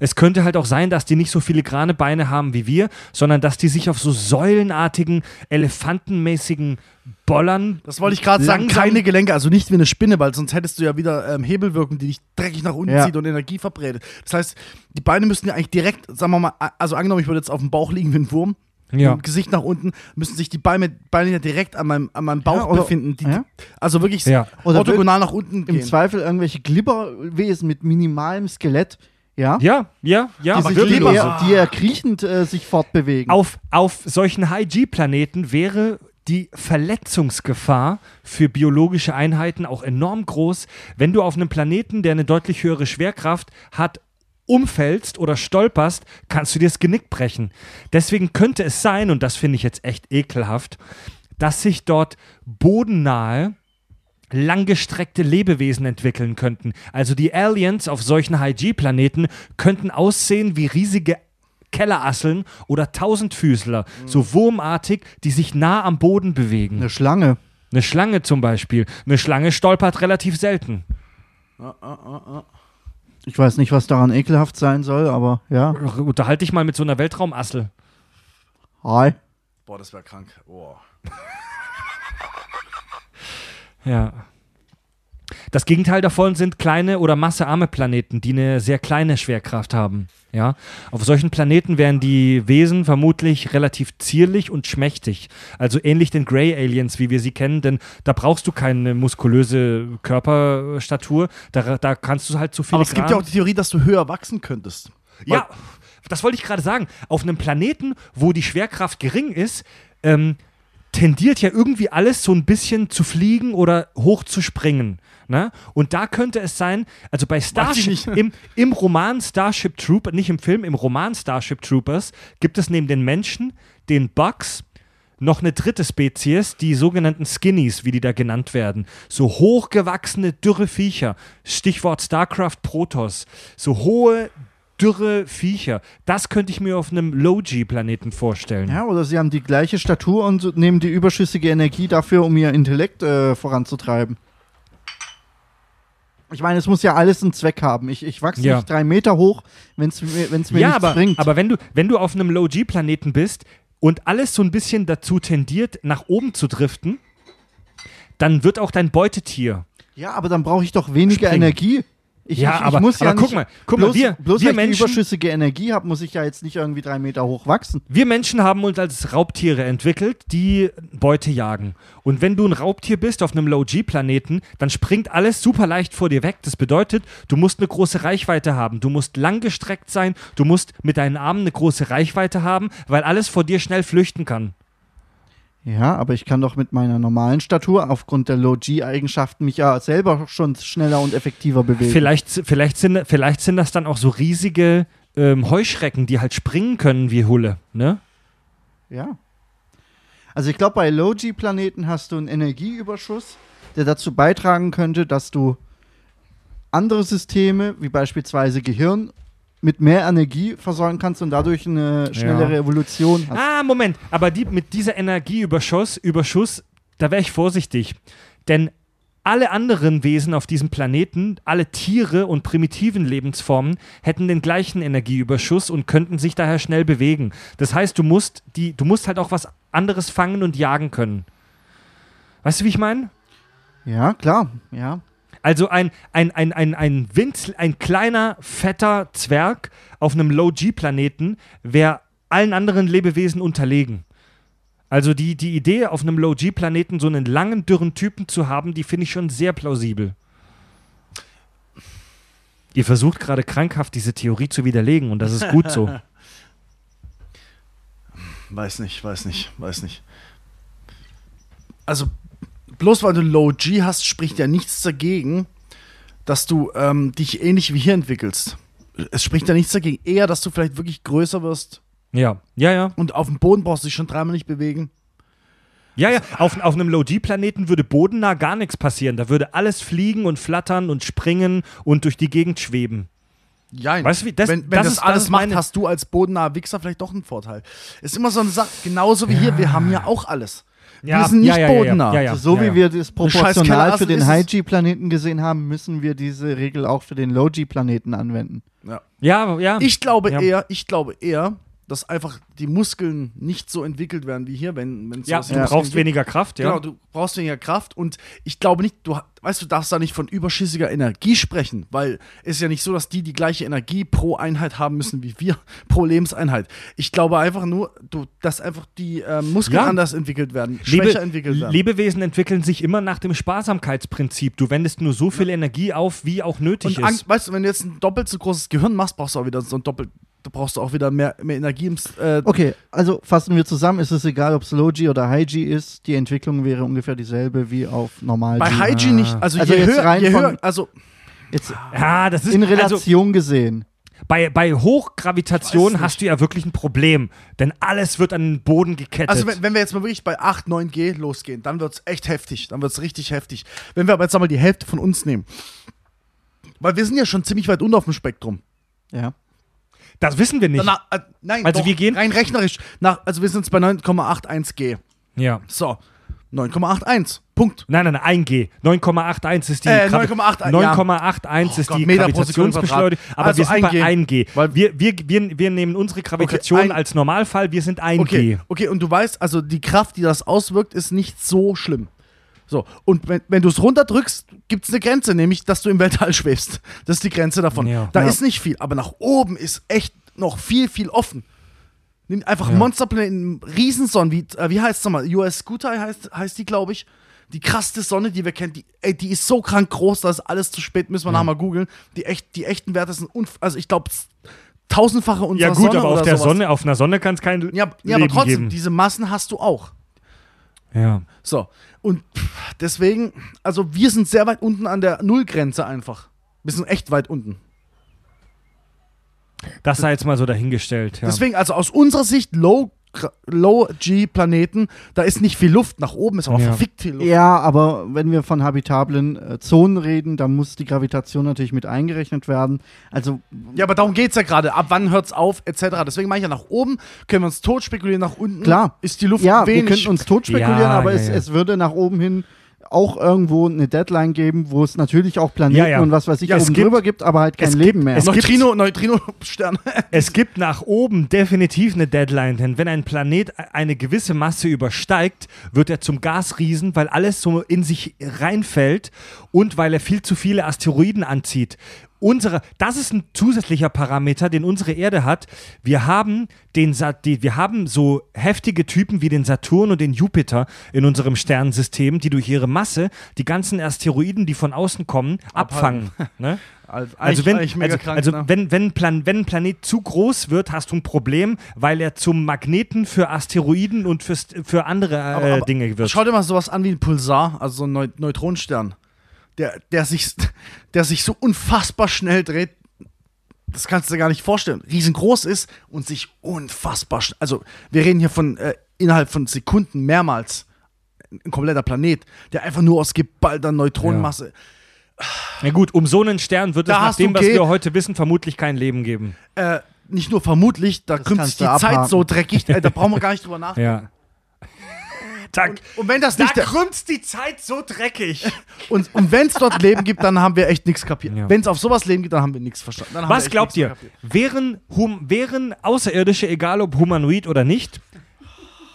Es könnte halt auch sein, dass die nicht so filigrane Beine haben wie wir, sondern dass die sich auf so säulenartigen, elefantenmäßigen Bollern. Das wollte ich gerade sagen, keine Gelenke, also nicht wie eine Spinne, weil sonst hättest du ja wieder ähm, Hebelwirkung, die dich dreckig nach unten Ja. zieht und Energie verbreitet. Das heißt, die Beine müssten ja eigentlich direkt, sagen wir mal, also angenommen, ich würde jetzt auf dem Bauch liegen wie ein Wurm, Ja. mit dem Gesicht nach unten, müssen sich die Beine, Beine ja direkt an meinem, an meinem Bauch Ja, oder- befinden. Die, ja. Also wirklich Ja. Oder orthogonal nach unten Im gehen. Zweifel irgendwelche Glibberwesen mit minimalem Skelett, ja, Ja, ja, ja. die, sich Wirbellose. eher, die eher kriechend äh, sich fortbewegen. Auf, auf solchen High-G-Planeten wäre die Verletzungsgefahr für biologische Einheiten auch enorm groß, wenn du auf einem Planeten, der eine deutlich höhere Schwerkraft hat, umfällst oder stolperst, kannst du dir das Genick brechen. Deswegen könnte es sein, und das finde ich jetzt echt ekelhaft, dass sich dort bodennahe langgestreckte Lebewesen entwickeln könnten. Also die Aliens auf solchen High-G-Planeten könnten aussehen wie riesige Kellerasseln oder Tausendfüßler, so wurmartig, die sich nah am Boden bewegen. Eine Schlange. Eine Schlange zum Beispiel. Eine Schlange stolpert relativ selten. Ich weiß nicht, was daran ekelhaft sein soll, aber ja. Unterhalte dich mal mit so einer Weltraumassel. Hi. Boah, das wäre krank. Oh. Ja. Das Gegenteil davon sind kleine oder massearme Planeten, die eine sehr kleine Schwerkraft haben. Ja, auf solchen Planeten wären die Wesen vermutlich relativ zierlich und schmächtig. Also ähnlich den Grey Aliens, wie wir sie kennen, denn da brauchst du keine muskulöse Körperstatur. Da, da kannst du halt zu viel. Aber es gibt ja auch die Theorie, dass du höher wachsen könntest. Ja, das wollte ich gerade sagen. Auf einem Planeten, wo die Schwerkraft gering ist, ähm, tendiert ja irgendwie alles so ein bisschen zu fliegen oder hoch zu springen. Ne? Und da könnte es sein, also bei Starship, im, im Roman Starship Troopers, nicht im Film, im Roman Starship Troopers gibt es neben den Menschen, den Bugs, noch eine dritte Spezies, die sogenannten Skinnies, wie die da genannt werden. So hochgewachsene, dürre Viecher. Stichwort StarCraft Protoss. So hohe, dürre Viecher. Das könnte ich mir auf einem Low-G-Planeten vorstellen. Ja, oder sie haben die gleiche Statur und nehmen die überschüssige Energie dafür, um ihr Intellekt äh, voranzutreiben. Ich meine, es muss ja alles einen Zweck haben. Ich, ich wachse Ja. nicht drei Meter hoch, wenn es mir, wenn's mir ja, nichts aber, bringt. aber wenn du, wenn du auf einem Low-G-Planeten bist und alles so ein bisschen dazu tendiert, nach oben zu driften, dann wird auch dein Beutetier. ja, aber dann brauche ich doch weniger Springen. Energie. Ich, Ja, ich, ich aber- muss ja aber guck nicht, mal, guck mal, bloß, wir- bloß wir weil ich Menschen- überschüssige Energie habe, muss ich ja jetzt nicht irgendwie drei Meter hoch wachsen. Wir Menschen haben uns als Raubtiere entwickelt, die Beute jagen. Und wenn du ein Raubtier bist auf einem Low-G-Planeten, dann springt alles super leicht vor dir weg. Das bedeutet, du musst eine große Reichweite haben. Du musst langgestreckt sein. Du musst mit deinen Armen eine große Reichweite haben, weil alles vor dir schnell flüchten kann. Ja, aber ich kann doch mit meiner normalen Statur aufgrund der Low-G-Eigenschaften mich ja selber schon schneller und effektiver bewegen. Vielleicht, vielleicht, sind, vielleicht sind das dann auch so riesige ähm, Heuschrecken, die halt springen können wie Hulle. Ne? Ja. Also ich glaube, bei Low-G-Planeten hast du einen Energieüberschuss, der dazu beitragen könnte, dass du andere Systeme, wie beispielsweise Gehirn, mit mehr Energie versorgen kannst und dadurch eine schnellere Ja. Evolution hast. Ah, Moment. Aber die, mit dieser Energieüberschuss, Überschuss, da wäre ich vorsichtig. Denn alle anderen Wesen auf diesem Planeten, alle Tiere und primitiven Lebensformen hätten den gleichen Energieüberschuss und könnten sich daher schnell bewegen. Das heißt, du musst, die, du musst halt auch was anderes fangen und jagen können. Weißt du, wie ich meine? Ja, klar, ja. Also ein, ein, ein, ein, ein, Winz, ein kleiner, fetter Zwerg auf einem Low-G-Planeten wäre allen anderen Lebewesen unterlegen. Also die, die Idee, auf einem Low-G-Planeten so einen langen, dürren Typen zu haben, die finde ich schon sehr plausibel. Ihr versucht gerade krankhaft diese Theorie zu widerlegen und das ist gut so. Weiß nicht, weiß nicht, weiß nicht. Also, bloß weil du Low G hast, spricht ja nichts dagegen, dass du ähm, dich ähnlich wie hier entwickelst. Es spricht ja nichts dagegen. Eher, dass du vielleicht wirklich größer wirst Ja, ja, ja. und auf dem Boden brauchst du dich schon dreimal nicht bewegen. Ja, ja, auf, auf einem Low-G-Planeten würde bodennah gar nichts passieren. Da würde alles fliegen und flattern und springen und durch die Gegend schweben. Ja, Weißt du, wie- das- wenn, wenn das das, ist- alles das macht, hast du als bodennaher Wichser vielleicht doch einen Vorteil. Ist immer so eine Sache, genauso wie hier, wir haben ja auch alles. Wir sind nicht ja, ja, ja, bodennah. Ja, ja, Also so ja, wie ja. wir das proportional für den. High-G-Planeten gesehen haben, müssen wir diese Regel auch für den Low-G-Planeten anwenden. Ja. Ja, ja. Ich glaube Ja. eher, ich glaube eher, dass einfach die Muskeln nicht so entwickelt werden wie hier, wenn es ja, du brauchst gibt. weniger Kraft, ja. Genau, du brauchst weniger Kraft und ich glaube nicht, du weißt du, darfst da nicht von überschüssiger Energie sprechen, weil es ist ja nicht so, dass die die gleiche Energie pro Einheit haben müssen wie wir pro Lebenseinheit. Ich glaube einfach nur, du, dass einfach die äh, Muskeln Ja. anders entwickelt werden, Lebe, schwächer entwickelt werden. Lebewesen entwickeln sich immer nach dem Sparsamkeitsprinzip. Du wendest nur so viel Energie auf, wie auch nötig und ist. weißt du, wenn du jetzt ein doppelt so großes Gehirn machst, brauchst du auch wieder so ein doppelt, da brauchst du auch wieder mehr, mehr Energie im, äh, Okay, also fassen wir zusammen, es ist egal, ob es Low-G oder High-G ist, die Entwicklung wäre ungefähr dieselbe wie auf Normal-G. bei Hygiene nicht, also, Also je jetzt höher, rein je von- höher, also Jetzt Ja, das ist in also Relation gesehen. bei, bei Hochgravitation hast du ja wirklich ein Problem, denn alles wird an den Boden gekettet. Also wenn, wenn wir jetzt mal wirklich bei 8, 9G losgehen, dann wird es echt heftig. Dann wird es richtig heftig. Wenn wir aber jetzt einmal die Hälfte von uns nehmen. Weil wir sind ja schon ziemlich weit unten auf dem Spektrum. Ja. Das wissen wir nicht. Danach, äh, nein, Also doch, wir gehen- rein rechnerisch. Nach, also wir sind jetzt bei 9,81 G. ja. So, 9,81. Punkt. Nein, nein, nein, 1G. 9,81 ist die Äh, Gravi- 9,81, ja. 9,81 Oh ist Gott, die Gravitationsbeschleunigung. Aber Also wir sind 1G. bei 1G. Weil- wir, wir, wir, wir nehmen unsere Gravitation ein- als Normalfall, wir sind 1G. Okay, okay, und du weißt, also die Kraft, die das auswirkt, ist nicht so schlimm. So, und wenn, wenn du es runterdrückst, gibt es eine Grenze, nämlich, dass du im Weltall schwebst. Das ist die Grenze davon. Ja. Da Ja. ist nicht viel, aber nach oben ist echt noch viel, viel offen. Nimm einfach Ja. Monsterplaneten, Riesensonnen, wie, äh, wie heißt es nochmal? US Scooter heißt, heißt die, glaube ich. Die krasseste Sonne, die wir kennen, die, ey, die ist so krank groß, dass alles zu spät, müssen wir nachher mal googeln. Die, echt, die echten Werte sind, also ich glaube, tausendfache unserer Ja gut, Sonne aber auf der sowas. Sonne, auf einer Sonne kann es kein Ja, ja aber trotzdem, geben. diese Massen hast du auch. Ja. So, und deswegen, also wir sind sehr weit unten an der Nullgrenze einfach. Wir sind echt weit unten. Das sei jetzt mal so dahingestellt. Ja. Deswegen, also aus unserer Sicht, Low, Low-G-Planeten, da ist nicht viel Luft. Nach oben ist aber Ja. verfickt viel Luft. Ja, aber wenn wir von habitablen äh, Zonen reden, dann muss die Gravitation natürlich mit eingerechnet werden. Also Ja, aber darum geht es ja gerade. Ab wann hört es auf, etc. Deswegen meine ich ja, nach oben können wir uns tot spekulieren, nach unten Klar. ist die Luft ja, wir wenig. könnten uns tot spekulieren, Ja, aber ja, es, ja. es würde nach oben hin auch irgendwo eine Deadline geben, wo es natürlich auch Planeten Ja, ja. und was weiß ich Ja, es oben gibt- drüber gibt, aber halt kein es Leben gibt- mehr. es gibt- Neutrino, Neutrino-Stern. Es gibt nach oben definitiv eine Deadline, denn wenn ein Planet eine gewisse Masse übersteigt, wird er zum Gasriesen, weil alles so in sich reinfällt und weil er viel zu viele Asteroiden anzieht. Unsere, das ist ein zusätzlicher Parameter, den unsere Erde hat. Wir haben, den, wir haben so heftige Typen wie den Saturn und den Jupiter in unserem Sternensystem, die durch ihre Masse die ganzen Asteroiden, die von außen kommen, abfangen. ne? Also, Also, wenn, also, krank, also ne? wenn, wenn, ein Plan, wenn ein Planet zu groß wird, hast du ein Problem, weil er zum Magneten für Asteroiden und für andere äh, Aber- aber Dinge wird. Schau dir mal sowas an wie ein Pulsar, also so ein Neu Neutronenstern, der, der, sich, der sich so unfassbar schnell dreht. Das kannst du dir gar nicht vorstellen. Riesengroß ist und sich unfassbar schnell. Also, wir reden hier von äh, innerhalb von Sekunden mehrmals. Ein kompletter Planet, der einfach nur aus geballter Neutronenmasse. Na gut, um so einen Stern wird es Da nach hast du dem, was G- wir heute wissen, vermutlich kein Leben geben. Äh, nicht nur vermutlich, da krümmt sich die du Zeit abhaken. so dreckig, äh, da brauchen wir gar nicht drüber nachdenken. Ja. Tack. Und wenn das Da nicht der, krümmt die Zeit so dreckig. und, und wenn es dort Leben gibt, dann haben wir echt nichts kapiert. Ja. Wenn es auf sowas Leben gibt, dann haben wir nichts verstanden. Was glaubt ihr? Wären, hum, wären Außerirdische, egal ob humanoid oder nicht,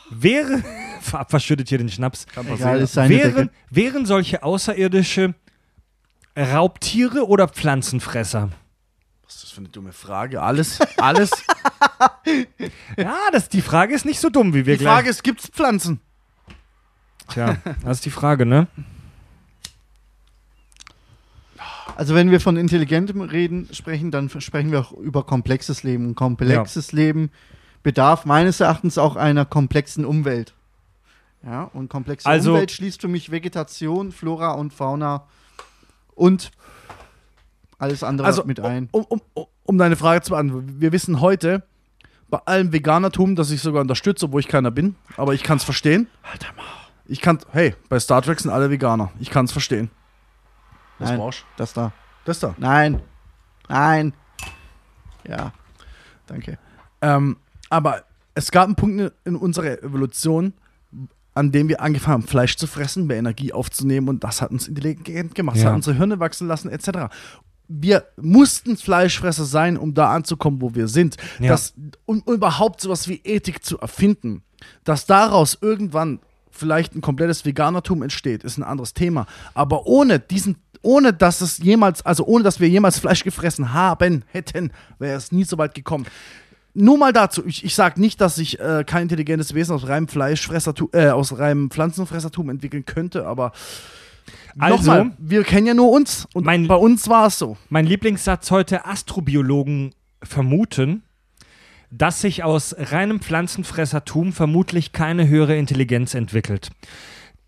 wäre. Ver- Verschüttet hier den Schnaps. Egal, ist seine Wären, wären solche Außerirdische Raubtiere oder Pflanzenfresser? Was ist das für eine dumme Frage? Alles, alles. Ja, das, die Frage ist nicht so dumm, wie wir Die Frage ist, gibt es Pflanzen? Tja, das ist die Frage, ne? Also wenn wir von intelligentem Reden sprechen, dann sprechen wir auch über komplexes Leben. Und komplexes Leben bedarf meines Erachtens auch einer komplexen Umwelt. Ja, und komplexe Also- Umwelt schließt für mich Vegetation, Flora und Fauna und alles andere Also, mit ein. um, um, um, um deine Frage zu beantworten, wir wissen heute, bei allem Veganertum, das ich sogar unterstütze, obwohl ich keiner bin, aber ich kann es verstehen. Alter mal. Ich kann, hey, bei Star Trek sind alle Veganer. Ich kann es verstehen. Was Nein, brauchst das da. Das da. Nein. Nein. Ja. Danke. Ähm, aber es gab einen Punkt in- in unserer Evolution, an dem wir angefangen haben, Fleisch zu fressen, mehr Energie aufzunehmen und das hat uns intelligent gemacht. Das Ja. hat unsere Hirne wachsen lassen, etc. Wir mussten Fleischfresser sein, um da anzukommen, wo wir sind. Ja. Das, um überhaupt sowas wie Ethik zu erfinden, dass daraus irgendwann vielleicht ein komplettes Veganertum entsteht, ist ein anderes Thema. Aber ohne diesen, ohne dass es jemals, also ohne dass wir jemals Fleisch gefressen haben, hätten, wäre es nie so weit gekommen. Nur mal dazu, ich, ich sage nicht, dass ich äh, kein intelligentes Wesen aus reinem Fleischfressertum, äh, aus reinem Pflanzenfressertum entwickeln könnte, aber Also- nochmal, wir kennen ja nur uns und Mein- bei uns war es so. Mein Lieblingssatz heute: Astrobiologen vermuten, dass sich aus reinem Pflanzenfressertum vermutlich keine höhere Intelligenz entwickelt.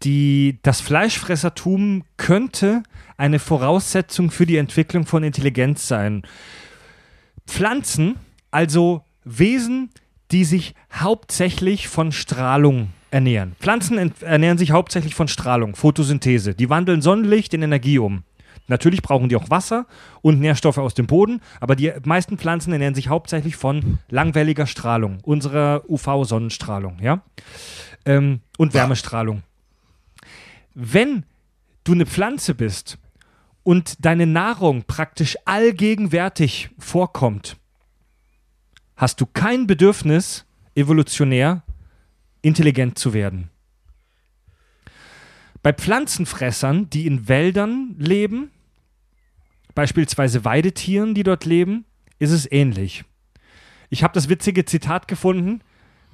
Die, das Fleischfressertum könnte eine Voraussetzung für die Entwicklung von Intelligenz sein. Pflanzen, also Wesen, die sich hauptsächlich von Strahlung ernähren. Pflanzen ernähren sich hauptsächlich von Strahlung, Photosynthese. Die wandeln Sonnenlicht in Energie um. Natürlich brauchen die auch Wasser und Nährstoffe aus dem Boden, aber die meisten Pflanzen ernähren sich hauptsächlich von langwelliger Strahlung, unserer UV-Sonnenstrahlung, ja? Ähm, und Wärmestrahlung. Wenn du eine Pflanze bist und deine Nahrung praktisch allgegenwärtig vorkommt, hast du kein Bedürfnis, evolutionär intelligent zu werden. Bei Pflanzenfressern, die in Wäldern leben, beispielsweise Weidetieren, die dort leben, ist es ähnlich. Ich habe das witzige Zitat gefunden,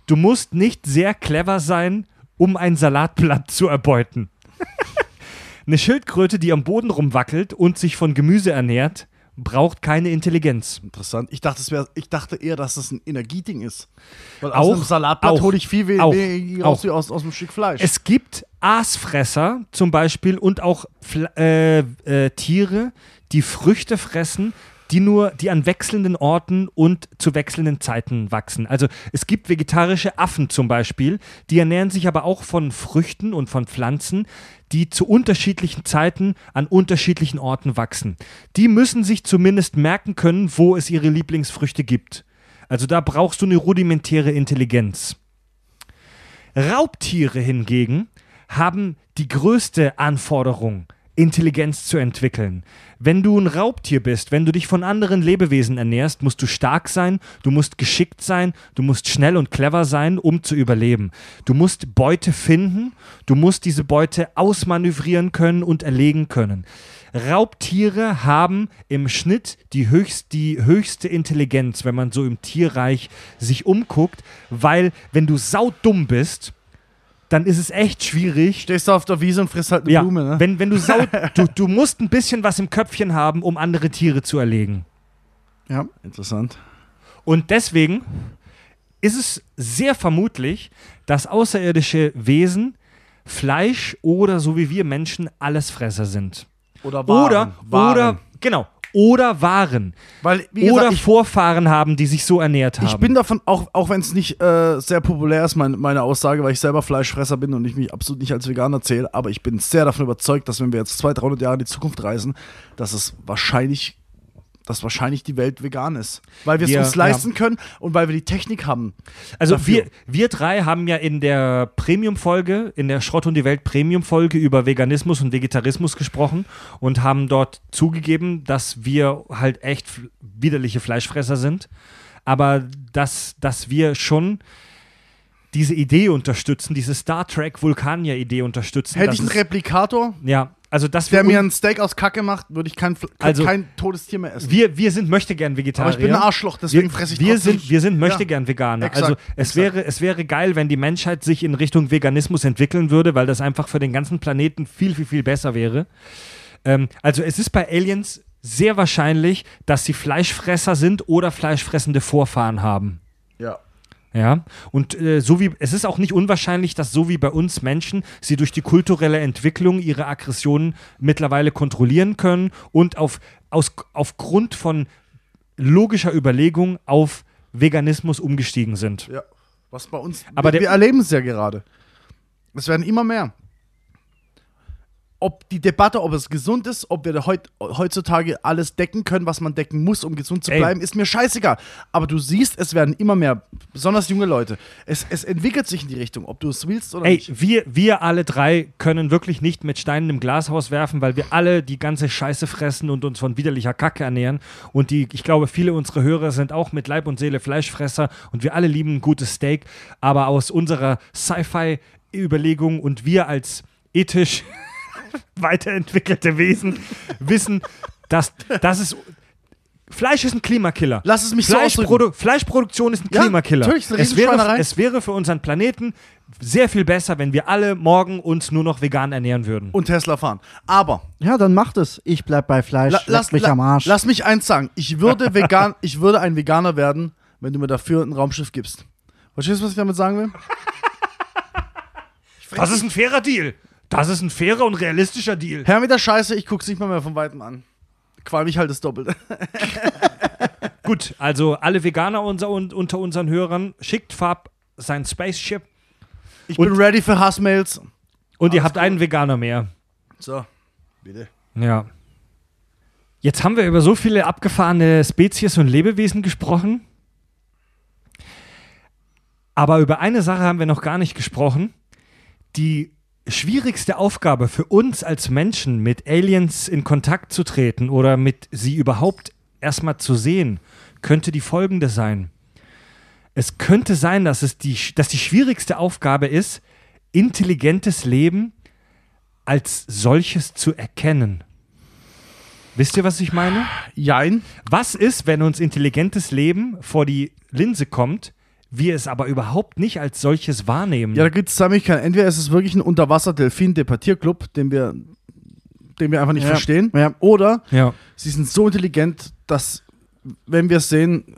du musst nicht sehr clever sein, um ein Salatblatt zu erbeuten. Eine Schildkröte, die am Boden rumwackelt und sich von Gemüse ernährt, braucht keine Intelligenz. Interessant. Ich dachte, wär, ich dachte eher, dass das ein Energieding ist. Weil Auch, aus einem Salatblatt auch, hole ich viel we- auch, weniger raus auch. wie aus, aus einem Stück Fleisch. Es gibt Aasfresser zum Beispiel und auch Pfl äh, äh, Tiere, die Früchte fressen, die nur, die an wechselnden Orten und zu wechselnden Zeiten wachsen. Also es gibt vegetarische Affen zum Beispiel, die ernähren sich aber auch von Früchten und von Pflanzen, die zu unterschiedlichen Zeiten an unterschiedlichen Orten wachsen. Die müssen sich zumindest merken können, wo es ihre Lieblingsfrüchte gibt. Also da brauchst du eine rudimentäre Intelligenz. Raubtiere hingegen haben die größte Anforderung, Intelligenz zu entwickeln. Wenn du ein Raubtier bist, wenn du dich von anderen Lebewesen ernährst, musst du stark sein, du musst geschickt sein, du musst schnell und clever sein, um zu überleben. Du musst Beute finden, du musst diese Beute ausmanövrieren können und erlegen können. Raubtiere haben im Schnitt die, höchst, die höchste Intelligenz, wenn man so im Tierreich sich umguckt, weil wenn du saudumm bist, dann ist es echt schwierig. Stehst du auf der Wiese und frisst halt eine Ja, Blume, ne? wenn, wenn du sau, du, du musst ein bisschen was im Köpfchen haben, um andere Tiere zu erlegen. Ja. Interessant. Und deswegen ist es sehr vermutlich, dass außerirdische Wesen Fleisch oder so wie wir Menschen Allesfresser sind. Oder Waren. Oder, Waren. oder, genau, oder Waren. Weil, wie oder gesagt, ich, Vorfahren haben, die sich so ernährt haben. ich bin davon, auch, auch wenn es nicht äh, sehr populär ist, mein, meine Aussage, weil ich selber Fleischfresser bin und ich mich absolut nicht als Veganer zähle, aber ich bin sehr davon überzeugt, dass wenn wir jetzt 200, 300 Jahre in die Zukunft reisen, dass es wahrscheinlich dass wahrscheinlich die Welt vegan ist. Weil wir es uns leisten können und weil wir die Technik haben. Also dafür. wir, wir drei haben ja in der Premium-Folge, in der Schrott und die Welt Premium-Folge über Veganismus und Vegetarismus gesprochen und haben dort zugegeben, dass wir halt echt widerliche Fleischfresser sind, aber dass, dass wir schon diese Idee unterstützen, diese Star Trek Vulkanier-Idee unterstützen. Hätte ich einen Replikator, Ja, also dass Der wir mir ein Steak aus Kacke macht, würde ich kein, Also- kein totes Tier mehr essen. wir, wir sind möchte gern Vegetarier. Aber ich bin ein Arschloch, deswegen fresse ich wir sind, wir sind möchte Ja, gern Veganer. exakt, also es exakt. wäre, es wäre geil, wenn die Menschheit sich in Richtung Veganismus entwickeln würde, weil das einfach für den ganzen Planeten viel, viel, viel besser wäre. Ähm, also es ist bei Aliens sehr wahrscheinlich, dass sie Fleischfresser sind oder fleischfressende Vorfahren haben. Ja. Und äh, so wie es ist auch nicht unwahrscheinlich, dass so wie bei uns Menschen sie durch die kulturelle Entwicklung ihre Aggressionen mittlerweile kontrollieren können und auf, aus, aufgrund von logischer Überlegung auf Veganismus umgestiegen sind. Ja. Was bei uns. Aber wir, wir erleben es ja gerade. Es werden immer mehr. Ob die Debatte, ob es gesund ist, ob wir heut, heutzutage alles decken können, was man decken muss, um gesund zu Ey. bleiben, ist mir scheißegal. Aber du siehst, es werden immer mehr, besonders junge Leute. Es, es entwickelt sich in die Richtung, ob du es willst oder Ey, nicht. wir, wir alle drei können wirklich nicht mit Steinen im Glashaus werfen, weil wir alle die ganze Scheiße fressen und uns von widerlicher Kacke ernähren. Und die, ich glaube, viele unserer Hörer sind auch mit Leib und Seele Fleischfresser und wir alle lieben ein gutes Steak. Aber aus unserer Sci-Fi-Überlegung und wir als ethisch weiterentwickelte Wesen wissen, dass das ist. Fleisch ist ein Klimakiller. Lass es mich so Fleischprodu Fleischproduktion ist ein Ja, Klimakiller. natürlich, ist eine es, wäre, es wäre für unseren Planeten sehr viel besser, wenn wir alle morgen uns nur noch vegan ernähren würden. Und Tesla fahren. Aber Ja, dann macht es. Ich bleib bei Fleisch. La, lass, mich la, am Arsch. lass mich eins sagen. Ich würde, vegan, ich würde ein Veganer werden, wenn du mir dafür ein Raumschiff gibst. Verstehst du, was ich damit sagen will? Das ist ein fairer Deal. Das ist ein fairer und realistischer Deal. Herr mit der Scheiße, ich guck's nicht mal mehr von Weitem an. Qualm ich halt das Doppelte. Gut, also alle Veganer unser, un, unter unseren Hörern, schickt Farb sein Spaceship Ich Und- bin ready für Hassmails. und ihr habt einen Veganer mehr. So, bitte. Ja. Jetzt haben wir über so viele abgefahrene Spezies und Lebewesen gesprochen. Aber über eine Sache haben wir noch gar nicht gesprochen. Die schwierigste Aufgabe für uns als Menschen, mit Aliens in Kontakt zu treten oder mit sie überhaupt erstmal zu sehen, könnte die folgende sein. Es könnte sein, dass, es die, dass die schwierigste Aufgabe ist, intelligentes Leben als solches zu erkennen. Wisst ihr, was ich meine? Jein. Was ist, wenn uns intelligentes Leben vor die Linse kommt, wir es aber überhaupt nicht als solches wahrnehmen? Ja, da gibt es zwei Möglichkeiten. Entweder ist es wirklich ein Unterwasser-Delfin-Debattierclub, den wir, den wir einfach nicht Ja. verstehen. Ja. Oder ja. sie sind so intelligent, dass, wenn wir es sehen,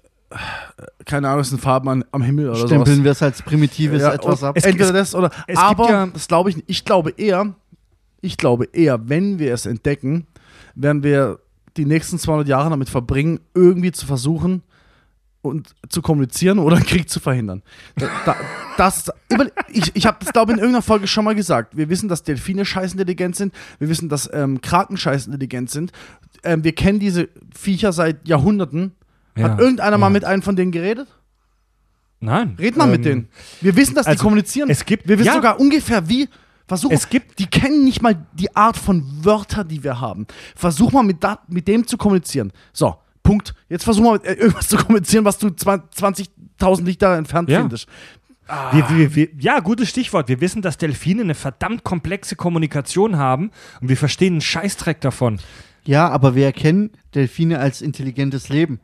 keine Ahnung, es sind Farben an, am Himmel oder Stempeln sowas. wir es als primitives Ja, etwas ab. Es- Entweder es- das oder. es gibt aber ja- das glaube ich nicht. Ich glaube eher, ich glaube eher, wenn wir es entdecken, werden wir die nächsten 200 Jahre damit verbringen, irgendwie zu versuchen und zu kommunizieren oder Krieg zu verhindern. Da, da, das, ich ich habe das, glaube ich, in irgendeiner Folge schon mal gesagt. Wir wissen, dass Delfine scheißintelligent sind. Wir wissen, dass ähm, Kraken scheißintelligent sind. Ähm, wir kennen diese Viecher seit Jahrhunderten. Ja. Hat irgendeiner mal Ja. mit einem von denen geredet? Nein. Red mal Ähm, mit denen. Wir wissen, dass die also, kommunizieren. es gibt- wir wissen ja. sogar ungefähr wie. Versuch, Es gibt- die kennen nicht mal die Art von Wörtern, die wir haben. Versuch mal mit, da, mit dem zu kommunizieren. So, Punkt. Jetzt versuch mal mit äh, irgendwas zu kommunizieren, was du 20 20.000 Lichter entfernt Ja. findest. Wir, wir, wir, ja, gutes Stichwort. Wir wissen, dass Delfine eine verdammt komplexe Kommunikation haben und wir verstehen einen Scheißdreck davon. Ja, aber wir erkennen Delfine als intelligentes Leben.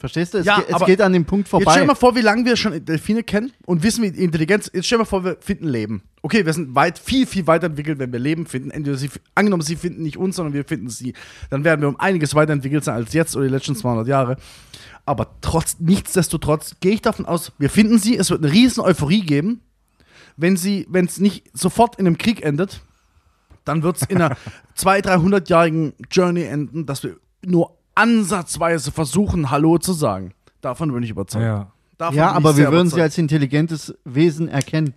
Verstehst du? Es, Ja, ge es geht an dem Punkt Jetzt vorbei. stell dir mal vor, wie lange wir schon Delfine kennen und wissen, wie Intelligenz. Jetzt stell dir mal vor, wir finden Leben. Okay, wir sind weit, viel, viel weiterentwickelt, wenn wir Leben finden. Entweder sie, angenommen, sie finden nicht uns, sondern wir finden sie. Dann werden wir um einiges weiterentwickelt sein als jetzt oder die letzten 200 Jahre. Aber trotz, nichtsdestotrotz gehe ich davon aus, wir finden sie, es wird eine riesen Euphorie geben. Wenn sie, wenn es nicht sofort in einem Krieg endet, dann wird es in einer 200, 300-jährigen Journey enden, dass wir nur ansatzweise versuchen, Hallo zu sagen. Davon bin ich überzeugt. Ja. Davon ja, aber wir würden sie überzeugt. als intelligentes Wesen erkennen.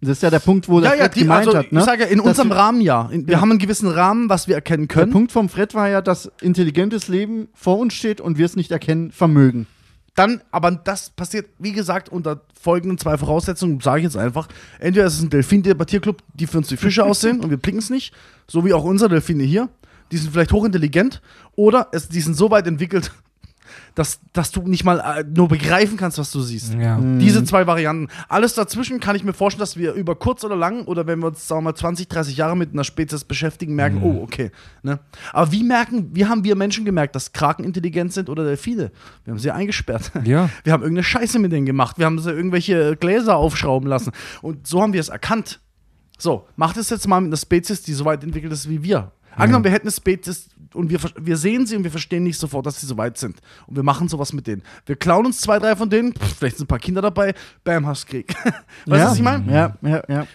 Das ist ja der Punkt, wo der ja, ja, Fred die, gemeint also, hat. Ne? ich sage ja, in unserem wir- Rahmen ja. In, wir Ja. haben einen gewissen Rahmen, was wir erkennen Der können. Punkt vom Fred war ja, dass intelligentes Leben vor uns steht und wir es nicht erkennen vermögen. Dann, aber das passiert, wie gesagt, unter folgenden zwei Voraussetzungen, sage ich jetzt einfach. Entweder es ist ein Delfin-Debattierclub, die für uns die Fische aussehen und wir blicken es nicht, so wie auch unsere Delfine hier. Die sind vielleicht hochintelligent oder es, die sind so weit entwickelt, dass, dass du nicht mal äh, nur begreifen kannst, was du siehst. Ja. Diese zwei Varianten. Alles dazwischen kann ich mir vorstellen, dass wir über kurz oder lang oder wenn wir uns, sagen wir mal, 20, 30 Jahre mit einer Spezies beschäftigen, merken, oh, okay. Ne? Aber wie merken, wie haben wir Menschen gemerkt, dass Kraken intelligent sind oder Delfine? Wir haben sie eingesperrt. Ja. Wir haben irgendeine Scheiße mit denen gemacht. Wir haben sie irgendwelche Gläser aufschrauben lassen. Und so haben wir es erkannt. So, macht es jetzt mal mit einer Spezies, die so weit entwickelt ist wie wir. Angenommen, wir hätten eine Spezies und wir, wir sehen sie und wir verstehen nicht sofort, dass sie so weit sind. Und wir machen sowas mit denen. Wir klauen uns zwei, drei von denen, pff, vielleicht sind ein paar Kinder dabei, bam, hast Krieg. weißt du, ja. was ich meine? Ja, ja, ja.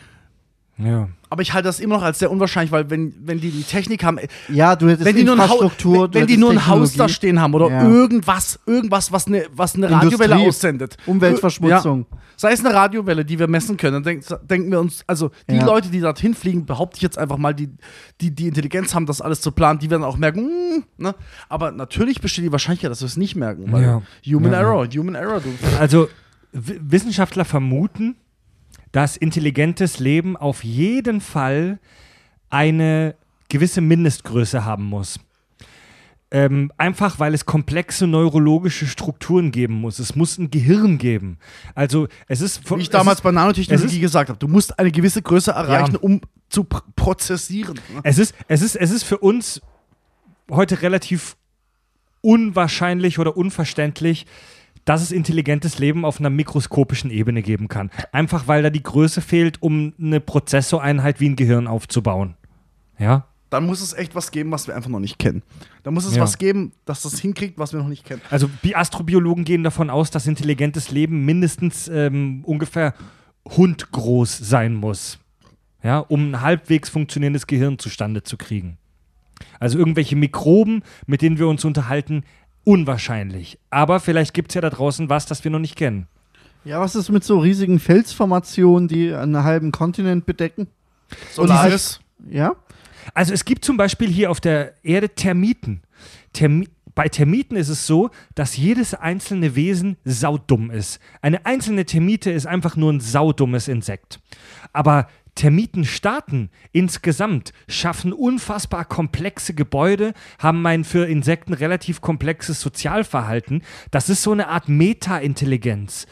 Ja. Aber ich halte das immer noch als sehr unwahrscheinlich, weil wenn, wenn die die Technik haben, Ja, du hättest wenn die nur ein, Haus, Infrastruktur, wenn, wenn die nur ein Haus da stehen haben oder Ja. irgendwas, irgendwas, was eine, was eine Industrie, Radiowelle aussendet. Umweltverschmutzung. Ja. Sei es eine Radiowelle, die wir messen können, dann denk, denken wir uns, also die Ja. Leute, die dorthin fliegen, behaupte ich jetzt einfach mal, die, die die Intelligenz haben, das alles zu planen, die werden auch merken, hm, ne? aber natürlich besteht die Wahrscheinlichkeit, dass wir es nicht merken, weil Ja. Human Ja, Error, Human Error, du. Also Wissenschaftler vermuten, dass intelligentes Leben auf jeden Fall eine gewisse Mindestgröße haben muss. Ähm, einfach weil es komplexe neurologische Strukturen geben muss. Es muss ein Gehirn geben. Also es ist Wie ich damals ist, bei Nanotechnologie gesagt habe, du musst eine gewisse Größe erreichen, Ja. um zu pr prozessieren. ne? Es ist, es, ist, es ist für uns heute relativ unwahrscheinlich oder unverständlich, dass es intelligentes Leben auf einer mikroskopischen Ebene geben kann. Einfach weil da die Größe fehlt, um eine Prozessoreinheit wie ein Gehirn aufzubauen. Ja? Dann muss es echt was geben, was wir einfach noch nicht kennen. Dann muss es Ja. was geben, dass das hinkriegt, was wir noch nicht kennen. Also die Astrobiologen gehen davon aus, dass intelligentes Leben mindestens ähm, ungefähr hundgroß sein muss. Ja, um ein halbwegs funktionierendes Gehirn zustande zu kriegen. Also irgendwelche Mikroben, mit denen wir uns unterhalten, unwahrscheinlich. Aber vielleicht gibt es ja da draußen was, das wir noch nicht kennen. Ja, was ist mit so riesigen Felsformationen, die einen halben Kontinent bedecken? Solaris. Ja? Also es gibt zum Beispiel hier auf der Erde Termiten. Termi bei Termiten ist es so, dass jedes einzelne Wesen saudumm ist. Eine einzelne Termite ist einfach nur ein saudummes Insekt. Aber Termitenstaaten insgesamt schaffen unfassbar komplexe Gebäude, haben ein für Insekten relativ komplexes Sozialverhalten. Das ist so eine Art Meta-Intelligenz.